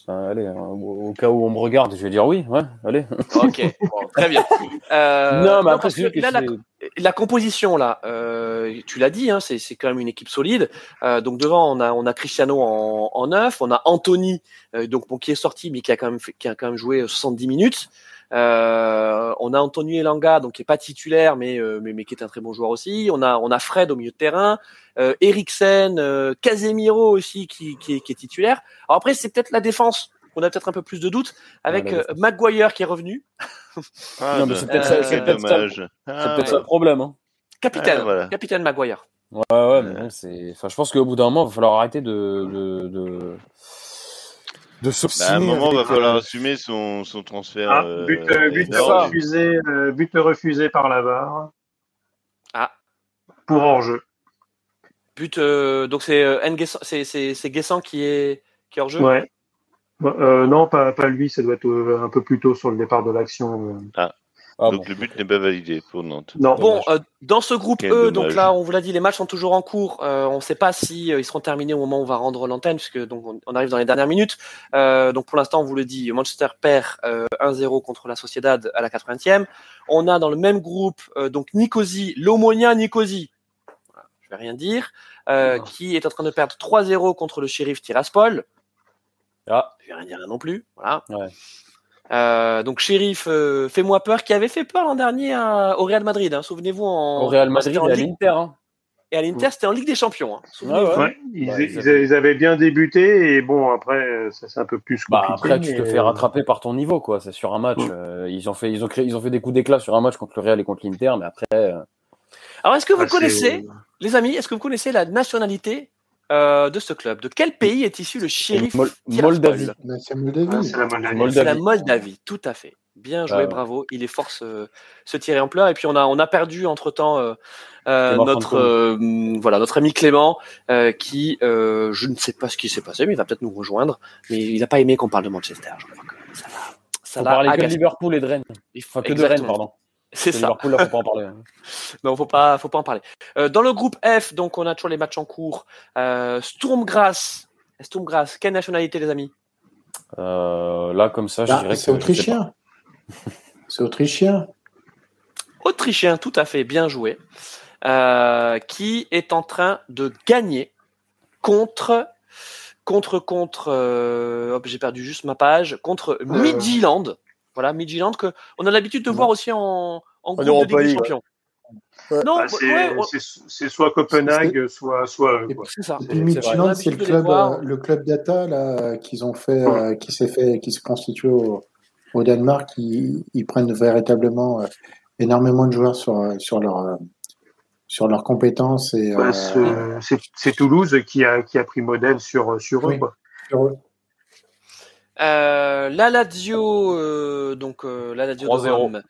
Ça, allez, hein, au, au cas où on me regarde, je vais dire oui, ouais, allez. Ok, bon, très bien. Euh, non, mais après, sûr que là, la, la composition là, euh, tu l'as dit, hein, c'est c'est quand même une équipe solide. Euh, donc devant, on a on a Cristiano en, en neuf, on a Anthony, euh, donc bon, qui est sorti mais qui a quand même fait- qui a quand même joué 70 minutes. Euh, on a Antonio Elanga, donc qui est pas titulaire, mais, euh, mais, mais qui est un très bon joueur aussi. On a on a Fred au milieu de terrain, euh, Eriksen, euh, Casemiro aussi qui, qui, est, qui est titulaire. Alors après c'est peut-être la défense. On a peut-être un peu plus de doutes avec euh, Maguire qui est revenu, Ah, Non, mais bah, c'est peut-être ça- peut-être ça. dommage. C'est Ah, peut-être ça le problème. Hein. capitaine, Ah, voilà. capitaine Maguire. Ouais, ouais, mais bon, c'est. Enfin, je pense qu'au bout d'un moment, il va falloir arrêter de. de, de... de Bah, à un moment, va avec, falloir euh, assumer son, son transfert. Ah, euh, but, euh, but refusé, euh, but refusé par la VAR. Ah. Pour hors-jeu. But euh, donc c'est euh, Nguessan- c'est c'est c'est Guessant qui est qui est hors jeu. Ouais. Euh, non, pas, pas lui, ça doit être euh, un peu plus tôt sur le départ de l'action. euh. Ah, Donc bon. le but n'est pas validé pour Nantes. Non, Bon, euh, dans ce groupe Quel E, dommage. donc là, on vous l'a dit, les matchs sont toujours en cours. Euh, on ne sait pas si euh, ils seront terminés au moment où on va rendre l'antenne, puisque donc on, on arrive dans les dernières minutes. Euh, donc pour l'instant, on vous le dit, Manchester perd euh, 1-0 contre la Sociedad à la 80e. On a dans le même groupe euh, donc Nicosie, l'Omonia Nicosie. Voilà, je vais rien dire, euh, qui est en train de perdre 3-0 contre le shérif Tiraspol. Ah, Je vais rien dire là non plus. Voilà. Ouais. Euh, donc shérif, euh, fais-moi peur, qui avait fait peur l'an dernier à- au Real Madrid. hein. Souvenez-vous en au Real Madrid en et à Ligue- l'Inter. Hein. et à l'Inter, c'était en Ligue des Champions. hein. Souvenez-vous. Ouais, ouais. ouais, ils, Ouais, ils ils avaient... ils avaient bien débuté et bon, après, ça c'est un peu plus Bah, compliqué. après, tu te fais rattraper par ton niveau, quoi. C'est sur un match. Euh, ils, ont fait, ils, ont créé, ils ont fait des coups d'éclat sur un match contre le Real et contre l'Inter, mais après. euh, Alors, est-ce que vous Ah, connaissez, les amis, est-ce que vous connaissez la nationalité euh, de ce club De quel pays est issu le shérif Mol- Tiraspol Moldavie. C'est Ah, Moldavie. c'est la Moldavie. La Moldavie, tout à fait. Bien joué, Ah bravo. Il est fort se, se tirer en pleurs. Et puis on a on a perdu entre temps euh, euh, notre euh, voilà notre ami Clément euh, qui euh, je ne sais pas ce qui s'est passé, mais il va peut-être nous rejoindre. Mais il n'a pas aimé qu'on parle de Manchester. Je crois que ça l'a ça Faut l'a parler que de. Liverpool et de Rennes. Il faut- Enfin, que de Rennes, pardon. C'est ça. Liverpool, là, faut pas en parler. hein. Non, faut pas, faut pas en parler. Euh, dans le groupe F, donc on a toujours les matchs en cours. Euh, Sturm Graz. Sturm Graz. Quelle nationalité, les amis? Euh, là, comme ça, je Ah, dirais que. c'est autrichien. C'est autrichien. Autrichien, tout à fait, bien joué. Euh, qui est en train de gagner contre, contre, contre. euh, hop, j'ai perdu juste ma page. Contre Midtjylland. Voilà, Midtjylland que on a l'habitude de Ouais. voir aussi en, en groupe de Ligue des Champions. Ouais. Non, c'est soit Copenhague, soit, soit c'est ça. C'est c'est le club, euh, le club data là qu'ils ont fait, euh, qui s'est fait, qui s'est constitué au, au Danemark. Ils, ils prennent véritablement euh, énormément de joueurs sur euh, sur leur euh, sur leurs compétences et euh, c'est- Toulouse qui a, qui a pris modèle sur, sur eux, Oui. quoi. sur eux. Euh, la Lazio, euh, donc euh, la Lazio de 3-0. Rome.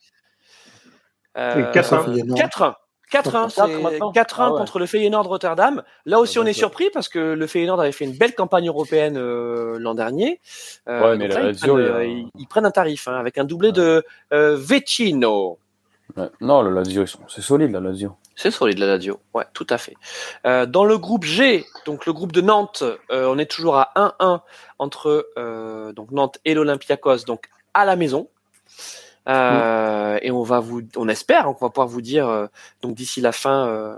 Euh, Et 4-1. Ça fait énorme. 4-1. 4-1, c'est 4 maintenant 4-1 Ah ouais. contre le Feyenoord Rotterdam. Là aussi, Ah, on est surpris parce que le Feyenoord avait fait une belle campagne européenne euh, l'an dernier. Euh, Ouais, mais la là, ils, Lazio, prennent, il y a- euh, ils- ils prennent un tarif hein, avec un doublé de euh, Vecino. Ouais. Non, le Lazio, ils sont- c'est solide, la Lazio. C'est solide la Lazio, ouais, tout à fait. Euh, dans le groupe G, donc le groupe de Nantes, euh, on est toujours à 1-1 entre euh, donc Nantes et l'Olympiakos, donc à la maison. Euh, Et on va vous, on espère, hein, qu'on va pouvoir vous dire euh, donc d'ici la fin euh,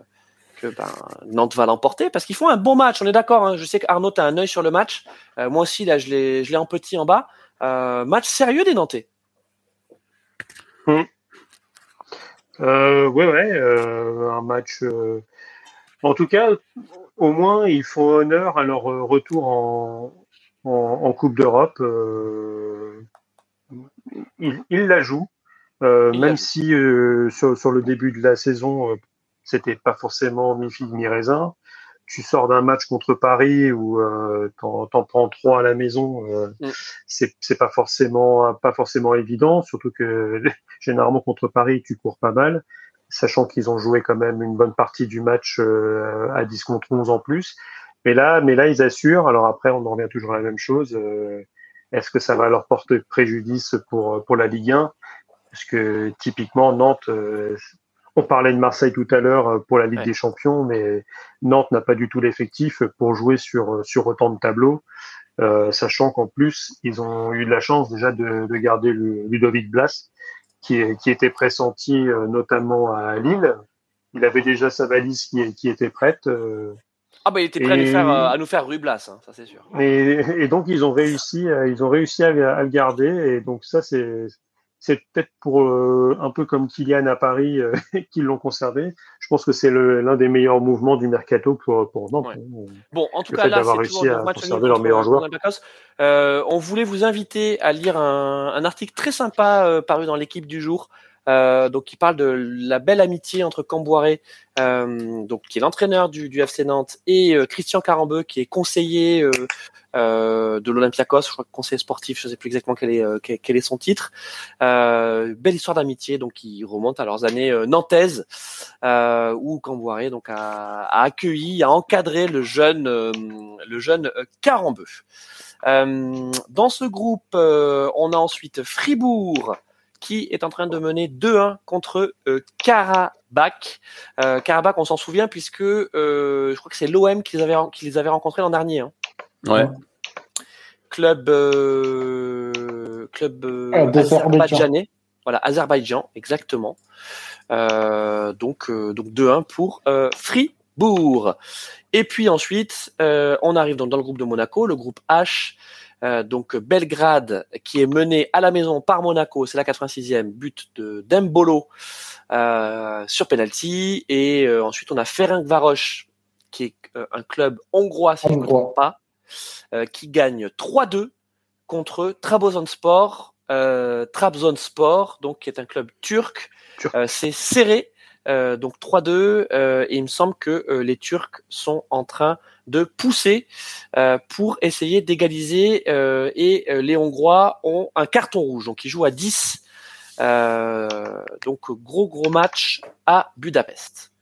que ben, Nantes va l'emporter parce qu'ils font un bon match. On est d'accord. hein. je sais qu'Arnaud a un œil sur le match. Euh, moi aussi là, je l'ai, je l'ai en petit en bas. Euh, match sérieux des Nantais. Euh, ouais, ouais, euh, un match. euh, En tout cas, au moins, ils font honneur à leur euh, retour en, en, en Coupe d'Europe. euh, Ils, ils la jouent, euh, Ils même si euh, sur, sur le début de la saison, euh, c'était pas forcément mi figue mi raisin. Tu sors d'un match contre Paris où euh, t'en, t'en prends trois à la maison, euh, Mm. c'est, c'est pas forcément pas forcément évident, surtout que généralement contre Paris tu cours pas mal, sachant qu'ils ont joué quand même une bonne partie du match euh, à 10 contre 11 en plus. Mais là, mais là ils assurent. Alors après, on en revient toujours à la même chose. euh, est-ce que ça va leur porter préjudice pour pour la Ligue 1 Parce que typiquement Nantes, euh, on parlait de Marseille tout à l'heure euh, pour la Ligue Ouais. des Champions, mais Nantes n'a pas du tout l'effectif pour jouer sur sur autant de tableaux. Euh, sachant qu'en plus, ils ont eu de la chance déjà de, de garder le Ludovic Blas, qui, qui était pressenti euh, notamment à Lille. Il avait déjà sa valise qui, qui était prête. euh, Ah bah il était prêt à, nous Et- faire, euh, à nous faire Rublas, hein, ça c'est sûr. et, et donc ils ont réussi, à- ils ont réussi à, à le garder. Et donc ça, c'est c'est peut-être pour euh, un peu comme Kylian à Paris euh, qu'ils l'ont conservé. Je pense que c'est l'un des meilleurs mouvements du mercato pour, pour Nantes. Ouais. hein. Bon, en tout Le cas, là, d'avoir c'est réussi toujours à match conserver leurs meilleurs joueurs. l'Olympiakos. Euh, on voulait vous inviter à lire un, un article très sympa euh, paru dans l'équipe du jour. Euh, donc, qui parle de la belle amitié entre Camboiré, euh, donc qui est l'entraîneur du, du FC Nantes, et euh, Christian Carambeu, qui est conseiller de l'Olympiakos, je crois conseiller sportif, je ne sais plus exactement quel est, quel, est son titre. Belle histoire d'amitié, donc qui remonte à leurs années nantaises, où Camboiré donc a, accueilli, a encadré le jeune, le jeune Carambeu. Euh, dans ce groupe, euh, on a ensuite Fribourg qui est en train de mener 2-1 contre euh, Karabakh. Euh, Karabakh, on s'en souvient puisque euh, je crois que c'est l'OM qui les avait qui les avait rencontrés l'an dernier. hein. Ouais. Club euh, club euh, Ah, azerbaïdjanais. Voilà, Azerbaïdjan, exactement. Euh, donc euh, donc 2-1 pour euh, Fribourg. Et puis ensuite, euh, on arrive donc dans le groupe de Monaco, le groupe H. Euh, donc Belgrade qui est mené à la maison par Monaco, c'est la 86e but de Dembolo euh, sur penalty. Et euh, ensuite on a Ferencvaros qui est un club hongrois si je ne me trompe pas qui gagne 3-2 contre Trabzonspor Trabzonspor donc qui est un club turc. Turc. C'est serré euh, donc 3-2 euh, et il me semble que euh, les Turcs sont en train de pousser pour essayer d'égaliser et les Hongrois ont un carton rouge. Donc ils jouent à 10 Euh, donc gros gros match à Budapest.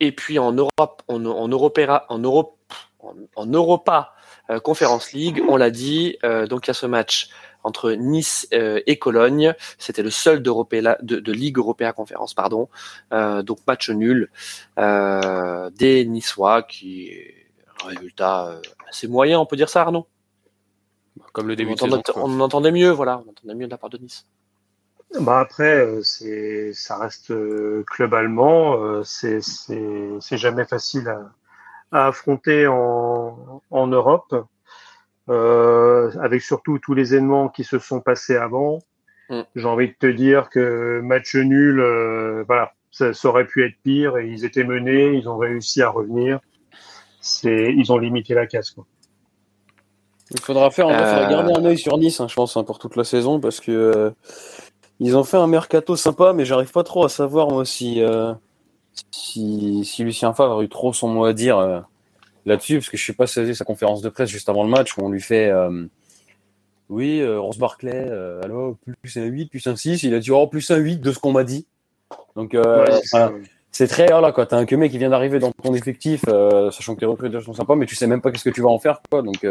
Et puis en Europe en, en en Europe en, en Europa euh, Conference League on l'a dit euh, donc il y a ce match entre Nice euh, et Cologne c'était le seul de, de Ligue Européa Conférence pardon Euh, donc match nul euh, des Niçois qui est un résultat assez moyen, on peut dire ça Arnaud? Comme le on, début de entendait, saison. quoi. on entendait mieux, voilà, on entendait mieux de la part de Nice. Bah après, c'est, ça reste club allemand. C'est, c'est, c'est jamais facile à, à affronter en, en Europe, euh, avec surtout tous les événements qui se sont passés avant. Mm. J'ai envie de te dire que match nul, euh, voilà, ça, ça aurait pu être pire. Et ils étaient menés, ils ont réussi à revenir. C'est, ils ont limité la casse. Quoi. Il faudra faire, en faudra Euh, garder un œil sur Nice, hein, je pense, hein, pour toute la saison, parce que euh, ils ont fait un mercato sympa, mais j'arrive pas trop à savoir moi si euh, si, si Lucien Favre a eu trop son mot à dire euh, là-dessus, parce que je sais pas si sa conférence de presse juste avant le match où on lui fait euh, oui, euh, Rose Barclay, euh, alors plus un 8, plus un 6, il a dit oh plus un 8 de ce qu'on m'a dit. Donc Ouais, c'est- très voilà quoi, t'as un que mec qui vient d'arriver dans ton effectif, sachant que tes recruteurs sont sympas, mais tu sais même pas qu'est-ce que tu vas en faire quoi, donc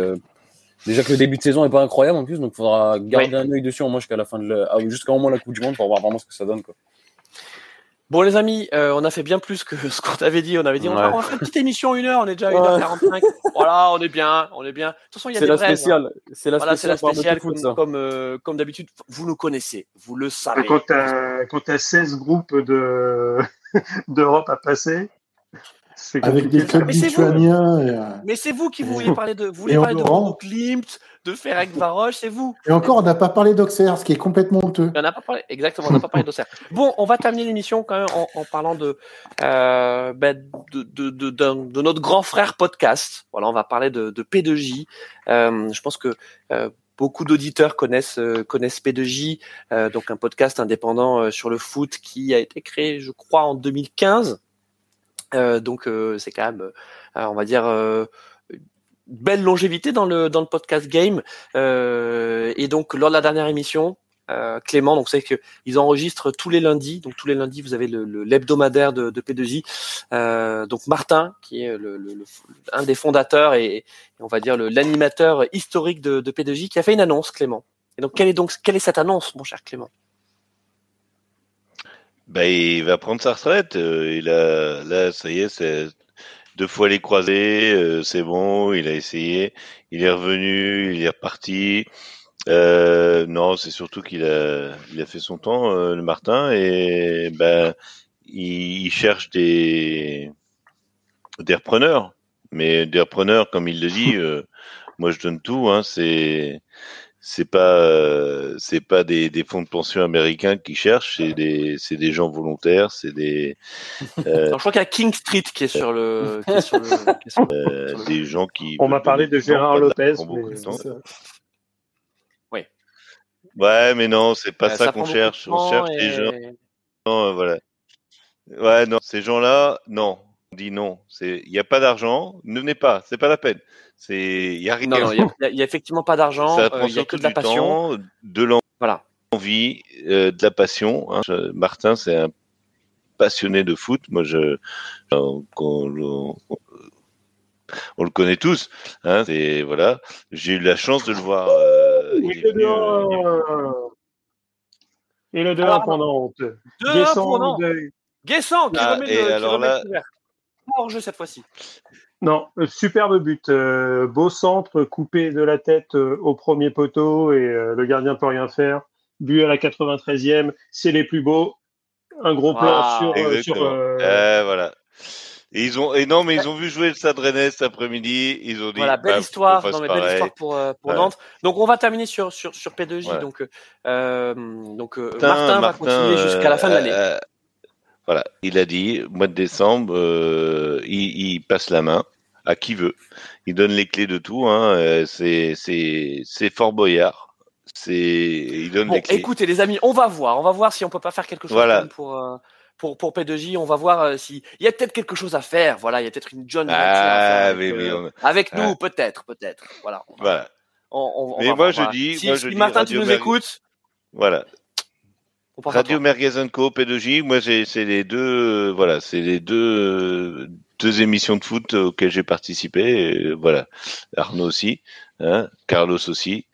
Déjà que le début de saison est pas incroyable en plus, donc il faudra garder un œil dessus au moins jusqu'à la fin de la... ah, jusqu'à au moins la Coupe du Monde pour voir vraiment ce que ça donne. Quoi. Bon les amis, euh, on a fait bien plus que ce qu'on avait dit. On avait dit on, va, Ouais. on va faire une petite émission une heure, on est déjà à Ouais. 1h45. voilà, on est bien, on est bien. De toute façon, il y a des la brèves, hein. spéciale. C'est la Voilà, c'est la spéciale comme, comme, euh, comme d'habitude. Vous nous connaissez, vous le savez. Quand t'as, quand t'as 16 groupes de, d'Europe à passer, Avec des clubs Mais c'est vous. lituaniens. Et, euh, Mais c'est vous qui vouliez parler de, vous voulez parler de Klimt, de Ferencvaros, c'est vous. et encore, on n'a pas parlé d'Auxerre, ce qui est complètement honteux. On n'a pas parlé, exactement, on n'a pas parlé d'Auxerre. Bon, on va terminer l'émission quand même en, en parlant de, euh, ben, de, de, de, de notre grand frère podcast. Voilà, on va parler de, de P2J. Euh, je pense que euh, beaucoup d'auditeurs connaissent euh, connaissent P2J, euh, donc un podcast indépendant euh, sur le foot qui a été créé, je crois, en 2015. Euh, donc euh, c'est quand même, euh, on va dire. Belle longévité dans le dans le podcast game. Et donc lors de la dernière émission Clément donc c'est que ils enregistrent tous les lundis. Donc tous les lundis vous avez le l'hebdomadaire de, de P2J Euh, donc Martin qui est le, le- un des fondateurs et, on va dire l'animateur historique de, de P2J qui a fait une annonce Clément. Et donc quelle est donc quelle est cette annonce mon cher Clément? Bah, il va prendre sa retraite. euh, il a, là, ça y est, c'est deux fois les croisés, euh, c'est bon, il a essayé, il est revenu, il est reparti. Euh, non, c'est surtout qu'il a, il a fait son temps, euh, le Martin, et ben, il, il cherche des, des repreneurs. Mais des repreneurs, comme il le dit, euh, moi je donne tout. Hein, c'est, c'est pas euh, c'est pas des, des fonds de pension américains qui cherchent, c'est des c'est des gens volontaires, c'est des euh, Alors, je crois qu'il y a King Street qui est sur le, qui est sur le- qui est sur le- des gens qui. On m'a parlé de temps, Gérard Lopez, ça. Ouais, mais non, c'est pas Euh, ça, ça qu'on cherche. On cherche et- des gens. euh, voilà. Ouais, non, ces gens-là, non. On dit non. C'est, il n'y a pas d'argent. Ne venez pas. C'est pas la peine. C'est, il y a rien. Non, non, il y a- effectivement pas d'argent, euh, il y a que de la passion. temps, de l'envie, Voilà. euh, de la passion. hein. Je- Martin, c'est un passionné de foot. Moi, je, euh, on, on- on le connaît tous. Hein, c'est voilà. J'ai eu la chance de le voir. euh, il Et est le venu, euh, 2-1 Et le 2-1 Alors, pendant honte. 2-1 Guessant, pour Nantes. de- Guessant qui Ah, remet et le, qui alors remet là- le couvert. Pas hors jeu cette fois-ci. Non, euh, superbe but. euh, beau centre, coupé de la tête euh, au premier poteau et euh, le gardien peut rien faire. But à la 93e, c'est les plus beaux. Un gros plan Ah, sur, euh, euh, Euh, voilà. Et ils ont, et non, mais ils ont vu jouer le Stade Rennais cet après-midi. Ils ont dit, Voilà, belle bah, histoire, non, mais belle histoire pour, pour Ouais. Nantes. Donc on va terminer sur, sur, sur P2J. Ouais. Donc, euh, donc Martin, Martin, va continuer jusqu'à la fin de l'année. Euh, euh, voilà, il a dit, mois de décembre, euh, il, il passe la main à qui veut. Il donne les clés de tout. Hein. euh, C'est, Fort Boyard. Il donne Bon, les clés. écoutez les amis, on va voir, on va voir si on peut pas faire quelque chose Voilà. même pour euh, pour pour P2J. On va voir euh, si il y a peut-être quelque chose à faire. Voilà, il y a peut-être une John ah, avec, oui, euh, on- avec nous, Ah. peut-être, peut-être. Voilà. voilà, on- on- Mais moi, je voilà. dis- si, moi, si je dis Martin, tu nous écoutes, voilà. On Radio. Merguez Co, P2J, moi c'est les deux euh, voilà, c'est les deux euh, deux émissions de foot auxquelles j'ai participé et, euh, voilà. Arnaud aussi, hein, Carlos aussi.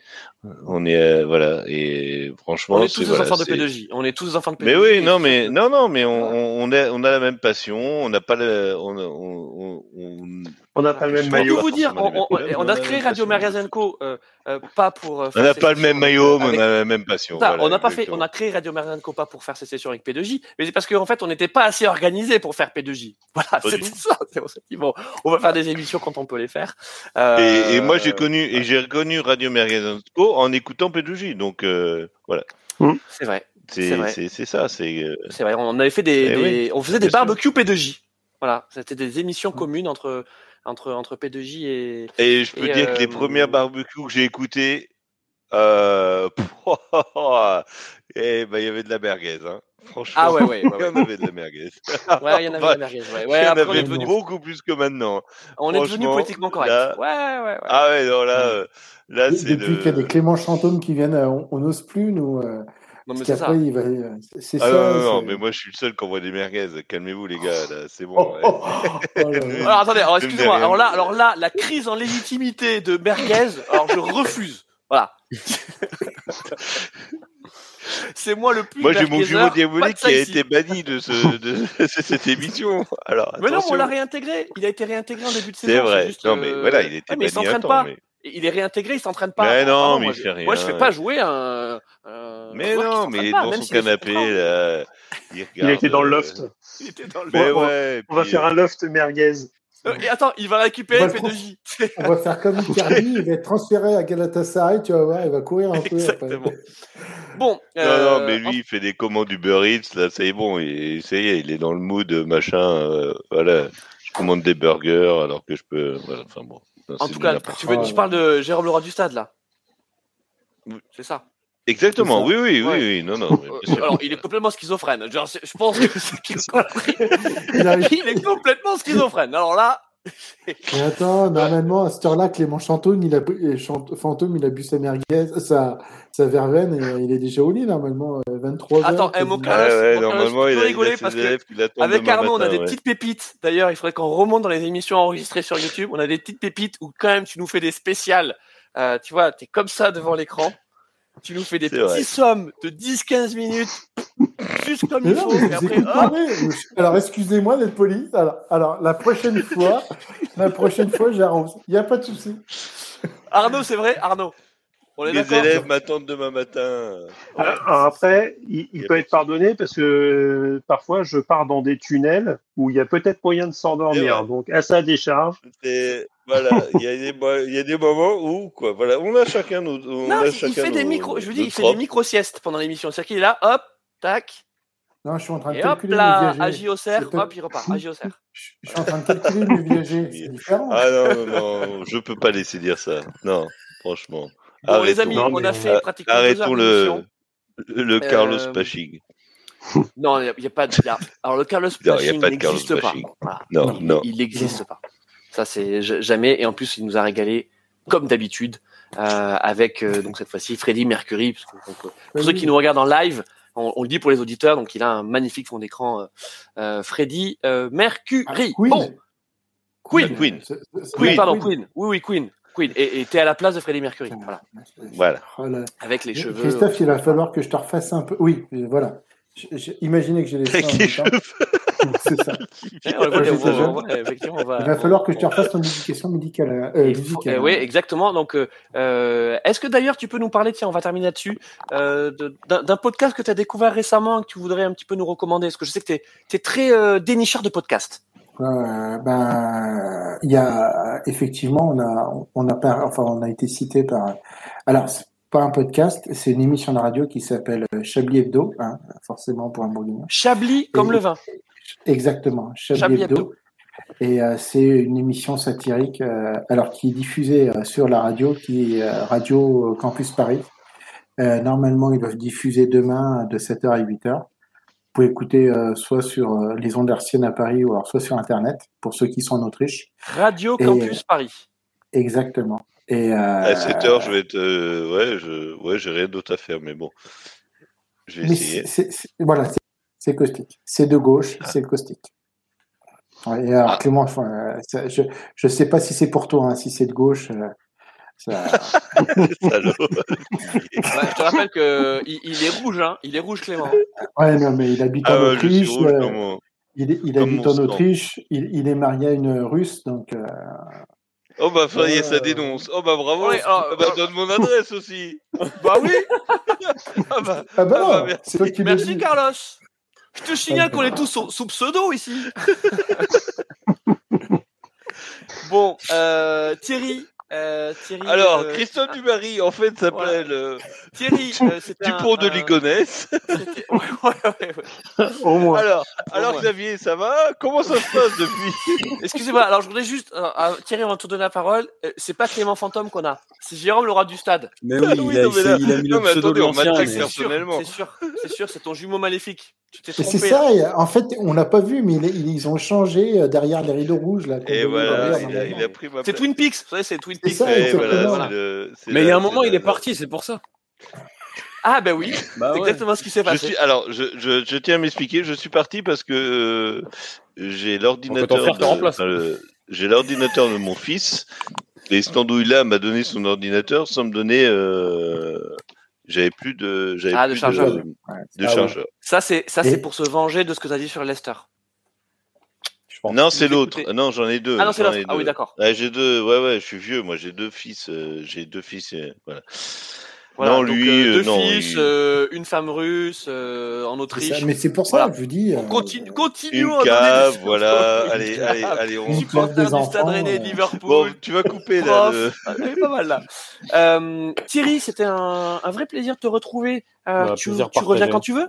On est euh, voilà et franchement On est tous des voilà, enfants de P2J. On est tous des enfants de P2J. Mais oui, non mais non non mais on on, a on a la même passion, on n'a pas le on on, on, n'a pas le même Je peux maillot. tout vous dire, on, on- a créé Radio la même Magazine Co. euh, euh, pas pour. euh, on faire n'a pas le sessions même maillot, mais avec- on a la même passion. Ça, voilà, on n'a pas fait, on a créé Radio Magazine Co pas pour faire ces sessions avec P2J, mais c'est parce qu'en fait on n'était pas assez organisé pour faire P2J. Voilà, c'est ça. C'est vont- on va faire des émissions quand on peut les faire. Euh, Et, et moi j'ai connu et j'ai reconnu Radio Merguez Co en écoutant P2J, donc euh, voilà. C'est vrai, C'est C'est vrai. c'est ça, c'est euh, c'est vrai. On avait fait des, Eh des- oui, on faisait des barbecues P2J. Voilà, c'était des émissions communes entre entre entre P2J et Et je peux Et, dire que les euh, premières barbecues que j'ai écoutées, euh, eh ben il y avait de la merguez, hein. Franchement, ah ouais ouais ouais. il y en avait de la merguez. Ouais, il y en avait Bah, la merguez. Ouais, il y en avait devenu, beaucoup plus que maintenant. on est devenu politiquement correct. là- Ouais ouais ouais. Ah ouais, non là, euh, là De- c'est Depuis le. qu'il y a des Clément Chantôme qui viennent, euh, on n'ose plus, nous. euh, non mais c'est ça. qu'après, il va. C'est Ah ça. non, non, non, c'est- mais moi je suis le seul qui envoie des merguez. Calmez-vous les gars, là, c'est bon. Oh, ouais. oh, oh. Alors attendez, alors excusez-moi. Alors là, alors là, la crise en légitimité de Merguez, alors je refuse. Voilà. C'est moi le plus. Moi j'ai mon jumeau diabolique qui a ici. été banni de, ce, de, de cette émission. Alors, Mais non, on l'a réintégré. Il a été réintégré en début de saison. C'est vrai. juste, non mais euh, voilà, il était ouais, mais il banni s'entraîne temps. pas. Mais... Il est réintégré, il s'entraîne pas. Mais non, Pardon, mais moi, il je- fait rien. Moi, je fais pas jouer un. un Mais non, mais il est pas, dans son canapé, là. Il, Il regarde, était dans le euh, loft. Il était dans le. Mais On va- ouais. On va puis, faire euh, un loft merguez. Euh, Et attends, il va récupérer On le va le P2J. On va faire comme Icardi, il va être transféré à Galatasaray, tu vas voir, il va courir un peu. Exactement. Après. Bon. Non, euh, non, mais lui, il fait des commandes Uber Eats, là, c'est bon, et ça y est, il est dans le mood, machin, euh, voilà. Je commande des burgers alors que je peux, voilà, enfin bon. Non, En tout cas, tu, veux, quoi. tu parles de Jérôme Leroy du Stade, là? C'est ça. Exactement, oui, oui, oui, Ouais. oui, non, non. Euh, alors, il est complètement schizophrène. Genre, je pense que c'est qu'il a compris. Il est complètement schizophrène. Alors là, Mais attends, normalement, à cette heure-là, Clément Chantôme, il a, bu- Fantôme, il a bu sa merguez, sa, sa verveine, et il est déjà au lit, normalement, euh, 23 Attends, heures. eh, mon. Carlos, ouais, normalement, il a, il rigoler a parce ses que élèves qui l'attendent avec demain Arnaud, on a des ouais. petites pépites. D'ailleurs, il faudrait qu'on remonte dans les émissions enregistrées sur YouTube. On a des petites pépites où quand même tu nous fais des spéciales. Euh, tu vois, t'es comme ça devant l'écran. Tu nous fais des petits vrai. sommes de 10-15 minutes, juste comme il faut. Et après. Alors, excusez-moi d'être poli. Alors, alors, la prochaine fois, la prochaine fois, j'arrose. Il n'y a pas de souci. Arnaud, c'est vrai, Arnaud. On est Les élèves m'attendent demain matin. Alors après, il, il peut être pardonné parce que euh, parfois je pars dans des tunnels où il y a peut-être moyen de s'endormir. Donc à sa décharge, Voilà, il y, a des mo- il y a des moments où, quoi, voilà, on a chacun nos. On Non, a il, il chacun fait des micros. Je vous dis, il fait des tropes. micro-siestes pendant l'émission. C'est-à-dire qu'il est là, hop, tac, Non, je suis en train de et hop là. JOCR, C'est tout. hop, il repart. À JOCR. Je je suis en train de calculer mes viagers. C'est différent. Ah non, non, non, je peux pas laisser dire ça. Non, franchement. Bon, les amis, Non, on a fait euh, pratiquement Arrêtons le, le Carlos Euh, Pachig. Non, il n'y a, pas de. a- Alors, le Carlos Non, il y a Paching pas de Carlos n'existe pas. Voilà. Non, il, non. il n'existe pas. Ça, c'est jamais. Et en plus, il nous a régalé, comme d'habitude, euh, avec euh, donc cette fois-ci Freddy Mercury. Parce que, donc, euh, pour ceux qui nous regardent en live, on, on le dit pour les auditeurs, donc il a un magnifique fond d'écran, euh, euh, Freddy euh, Mercury. Ah, Queen. Bon, Queen. Queen. Queen, pardon, Queen. Oui, oui, Queen. Queen. Et et t'es à la place de Freddy Mercury. Voilà. Voilà. Là. Avec les cheveux. Christophe, il va falloir que je te refasse un peu. Oui, euh, voilà. Imaginez que j'ai les cheveux. C'est ça. Eh, Il va falloir que je te refasse ton éducation médicale. euh, faut- musicale. eh oui, exactement. Donc, euh, euh, est-ce que d'ailleurs tu peux nous parler, tiens, on va terminer là-dessus, euh, de- d'un podcast que tu as découvert récemment et que tu voudrais un petit peu nous recommander? Parce que je sais que tu es, très euh, dénicheur de podcasts. Euh, ben, il y a effectivement, on a, on a, par- enfin, on a été cité par. Alors, c'est pas un podcast, c'est une émission de radio qui s'appelle Chablis Hebdo, hein, forcément pour un bourguignon. Chablis comme Et- le vin. Exactement, Chablis, Chablis Hebdo. Hebdo. Et euh, c'est une émission satirique, euh, alors qui est diffusée euh, sur la radio, qui est Radio Campus Paris. Normalement, ils doivent diffuser demain de 7h à 8h. Vous pouvez écouter euh, soit sur euh, les ondes hertziennes à Paris ou alors soit sur Internet, pour ceux qui sont en Autriche. Radio Et- Campus Paris. Exactement. Et euh, À 7 heures, je vais être. ouais, je, ouais, j'ai rien d'autre à faire, mais bon. Je vais mais essayer. c'est- c'est- c'est- voilà, c'est- caustique. C'est de gauche, Ah. c'est caustique. Ouais, et alors, Ah. Clément, euh, je ne sais pas si c'est pour toi, hein, si c'est de gauche. Ça-. Ouais, je te rappelle que il, il est rouge, hein. Il est rouge, Clément. Ouais, non, mais il habite Ah en Autriche. rouge euh, comme mon- il est- il habite en. Autriche. Il, il est marié à une Russe, donc. euh, Oh bah ça y est, ça dénonce. Oh bah bravo. Ouais, alors, Ah bah, donne mon adresse aussi. Bah oui. Ah bah, Ah bah, Ah bah, merci. Carlos. Je te signale qu'on est tous sous, sous pseudo ici. bon, euh, Thierry. Euh, Thierry, Alors, euh, Christophe Dubarry, en fait, s'appelle euh, Thierry, euh, c'était un- Dupont de Ligonnès. ouais, ouais, ouais, ouais. au moins. Alors. Xavier, ça va? Comment ça se passe depuis? Excusez-moi, alors je voudrais juste, euh, euh, Thierry, on va te donner la parole. Euh, c'est pas Clément Fantôme qu'on a, c'est Jérôme le roi du stade. Mais oui, Oui, il, a, non, mais là- il a mis non, le mais pseudo attendez, de on mais- C'est sûr, personnellement. c'est sûr, c'est ton jumeau maléfique. C'est ça, et en fait, on n'a pas vu, mais ils, ils ont changé derrière les rideaux rouges. Là, Et voilà, derrière, il a, normalement. il a pris ma C'est. Twin Peaks, vous savez, c'est Twin Peaks. ça, voilà, le- Mais il y a un moment, il est parti, c'est pour ça. Ah ben oui, Bah c'est ouais. exactement ce qui s'est Je passé. suis, alors, je, je, je tiens à m'expliquer. Je suis parti parce que euh, j'ai l'ordinateur. de- remplace. enfin, le- J'ai l'ordinateur de mon fils. Et cet andouille-là m'a donné son ordinateur sans me donner. euh, j'avais plus de. J'avais Ah, de plus chargeur. de, Ouais. de Ah ouais. chargeur. Ça c'est ça Et- c'est pour se venger de ce que tu as dit sur Leicester. Pense. Non, c'est l'autre. écoutez. Non, j'en ai deux. Ah non, c'est l'autre. Ah oui, d'accord. Ouais, j'ai deux. Ouais, ouais, je suis vieux. Moi, j'ai deux fils. euh, j'ai deux fils. et voilà. Voilà, non, donc, lui, euh, deux euh, non, fils, il- euh, une femme russe euh, en Autriche. ça, Mais c'est pour ça Voilà. que je vous dis. On euh, continue, Une continuons à donner cave, voilà. Une allez, cave. allez, allez, on. Une Supporter du Stade Rennais euh, Liverpool. Bon, tu vas couper là. Le- Ah, est pas mal là. Euh, Thierry, c'était un, un vrai plaisir de te retrouver. Euh, Bah, tu tu reviens quand tu veux.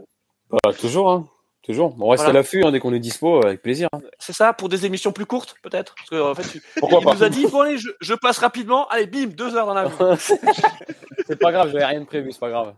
Bah, toujours, hein. Toujours. On reste Voilà. à l'affût hein, dès qu'on est dispo, avec plaisir. C'est ça pour des émissions plus courtes peut-être Parce que en fait, tu- Pourquoi il pas nous a dit bon allez, je, je passe rapidement. Allez, bim, deux heures dans la. C'est pas grave, j'avais rien de prévu, c'est pas grave.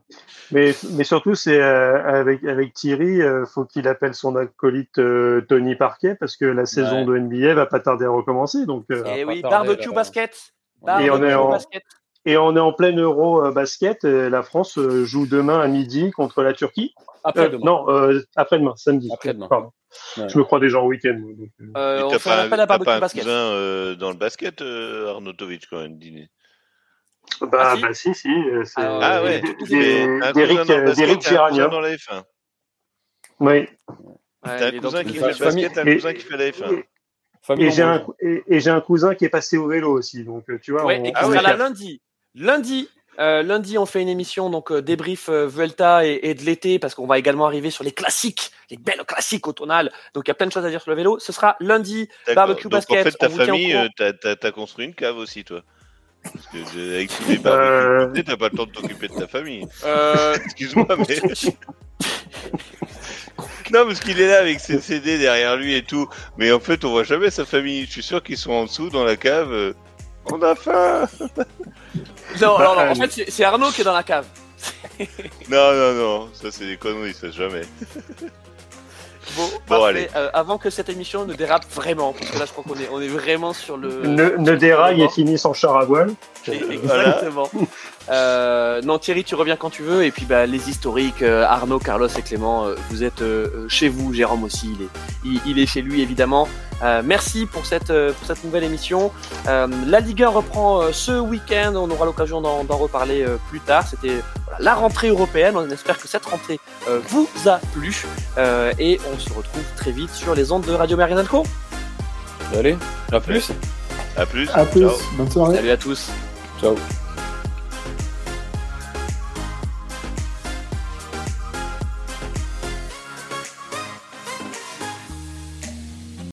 Mais, mais surtout, c'est euh, avec, avec Thierry, euh, faut qu'il appelle son acolyte euh, Tony Parquet parce que la saison de NBA va pas tarder à recommencer. Donc, euh, Et pas oui, tarder, barbecue là. basket. Et on est en- basket. Et on est en plein Euro basket. euh, la France euh, joue demain à midi contre la Turquie. Après Euh, demain. non, euh, après-demain, samedi. Après-demain. Pardon. Ouais. Je me crois déjà en week-end. donc, euh. On fait pas un appel à pas barbecue un basket. cousin euh, dans le basket, euh, Arnautovic, quand même, dîner. Bah, Ah, si. bah si, si. euh, Ah, Ah ouais, d'Eric cousin dans la F1. Oui. Ouais, T'as un cousin qui fait le basket, t'as un cousin qui fait la F1. Famille Et j'ai un, et, et j'ai un cousin qui est passé au vélo aussi. Donc, tu vois, Ouais, on- et qui Ah sera là lundi. Lundi, Euh, lundi, on fait une émission donc euh, débrief euh, Vuelta et, et de l'été parce qu'on va également arriver sur les classiques, les belles classiques automnales. Donc il y a plein de choses à dire sur le vélo. Ce sera lundi. Barbecue Donc basket, en fait, ta famille, euh, t'as- construit une cave aussi, toi. Parce que j'ai- avec tous les barbecues, t'as pas le temps de t'occuper de ta famille. Euh, Excuse-moi, mais. non, parce qu'il est là avec ses CD derrière lui et tout. Mais en fait, on voit jamais sa famille. Je suis sûr qu'ils sont en dessous dans la cave. On a faim non, non, non, en fait, c'est- Arnaud qui est dans la cave. Non, non, non, ça c'est des conneries, ça jamais. Bon, Bon, parfait. allez. Euh, avant que cette émission ne dérape vraiment, parce que là, je crois qu'on est, on est vraiment sur le. Ne, ne déraille et finisse en char à voile. Exactement. Euh, non, Thierry, tu reviens quand tu veux. Et puis, bah, les historiques, euh, Arnaud, Carlos et Clément, euh, vous êtes chez vous. Jérôme aussi, il est, il, il est chez lui, évidemment. Euh, merci pour cette, euh, pour cette nouvelle émission. Euh, la Ligue 1 reprend euh, ce week-end. On aura l'occasion d'en d'en reparler euh, plus tard. C'était voilà, la rentrée européenne. On espère que cette rentrée euh, vous a plu. Euh, et on se retrouve très vite sur les ondes de Radio Marianne Co. Allez, à plus. À plus. À plus. Ciao. Bonne soirée. Salut à tous. Ciao.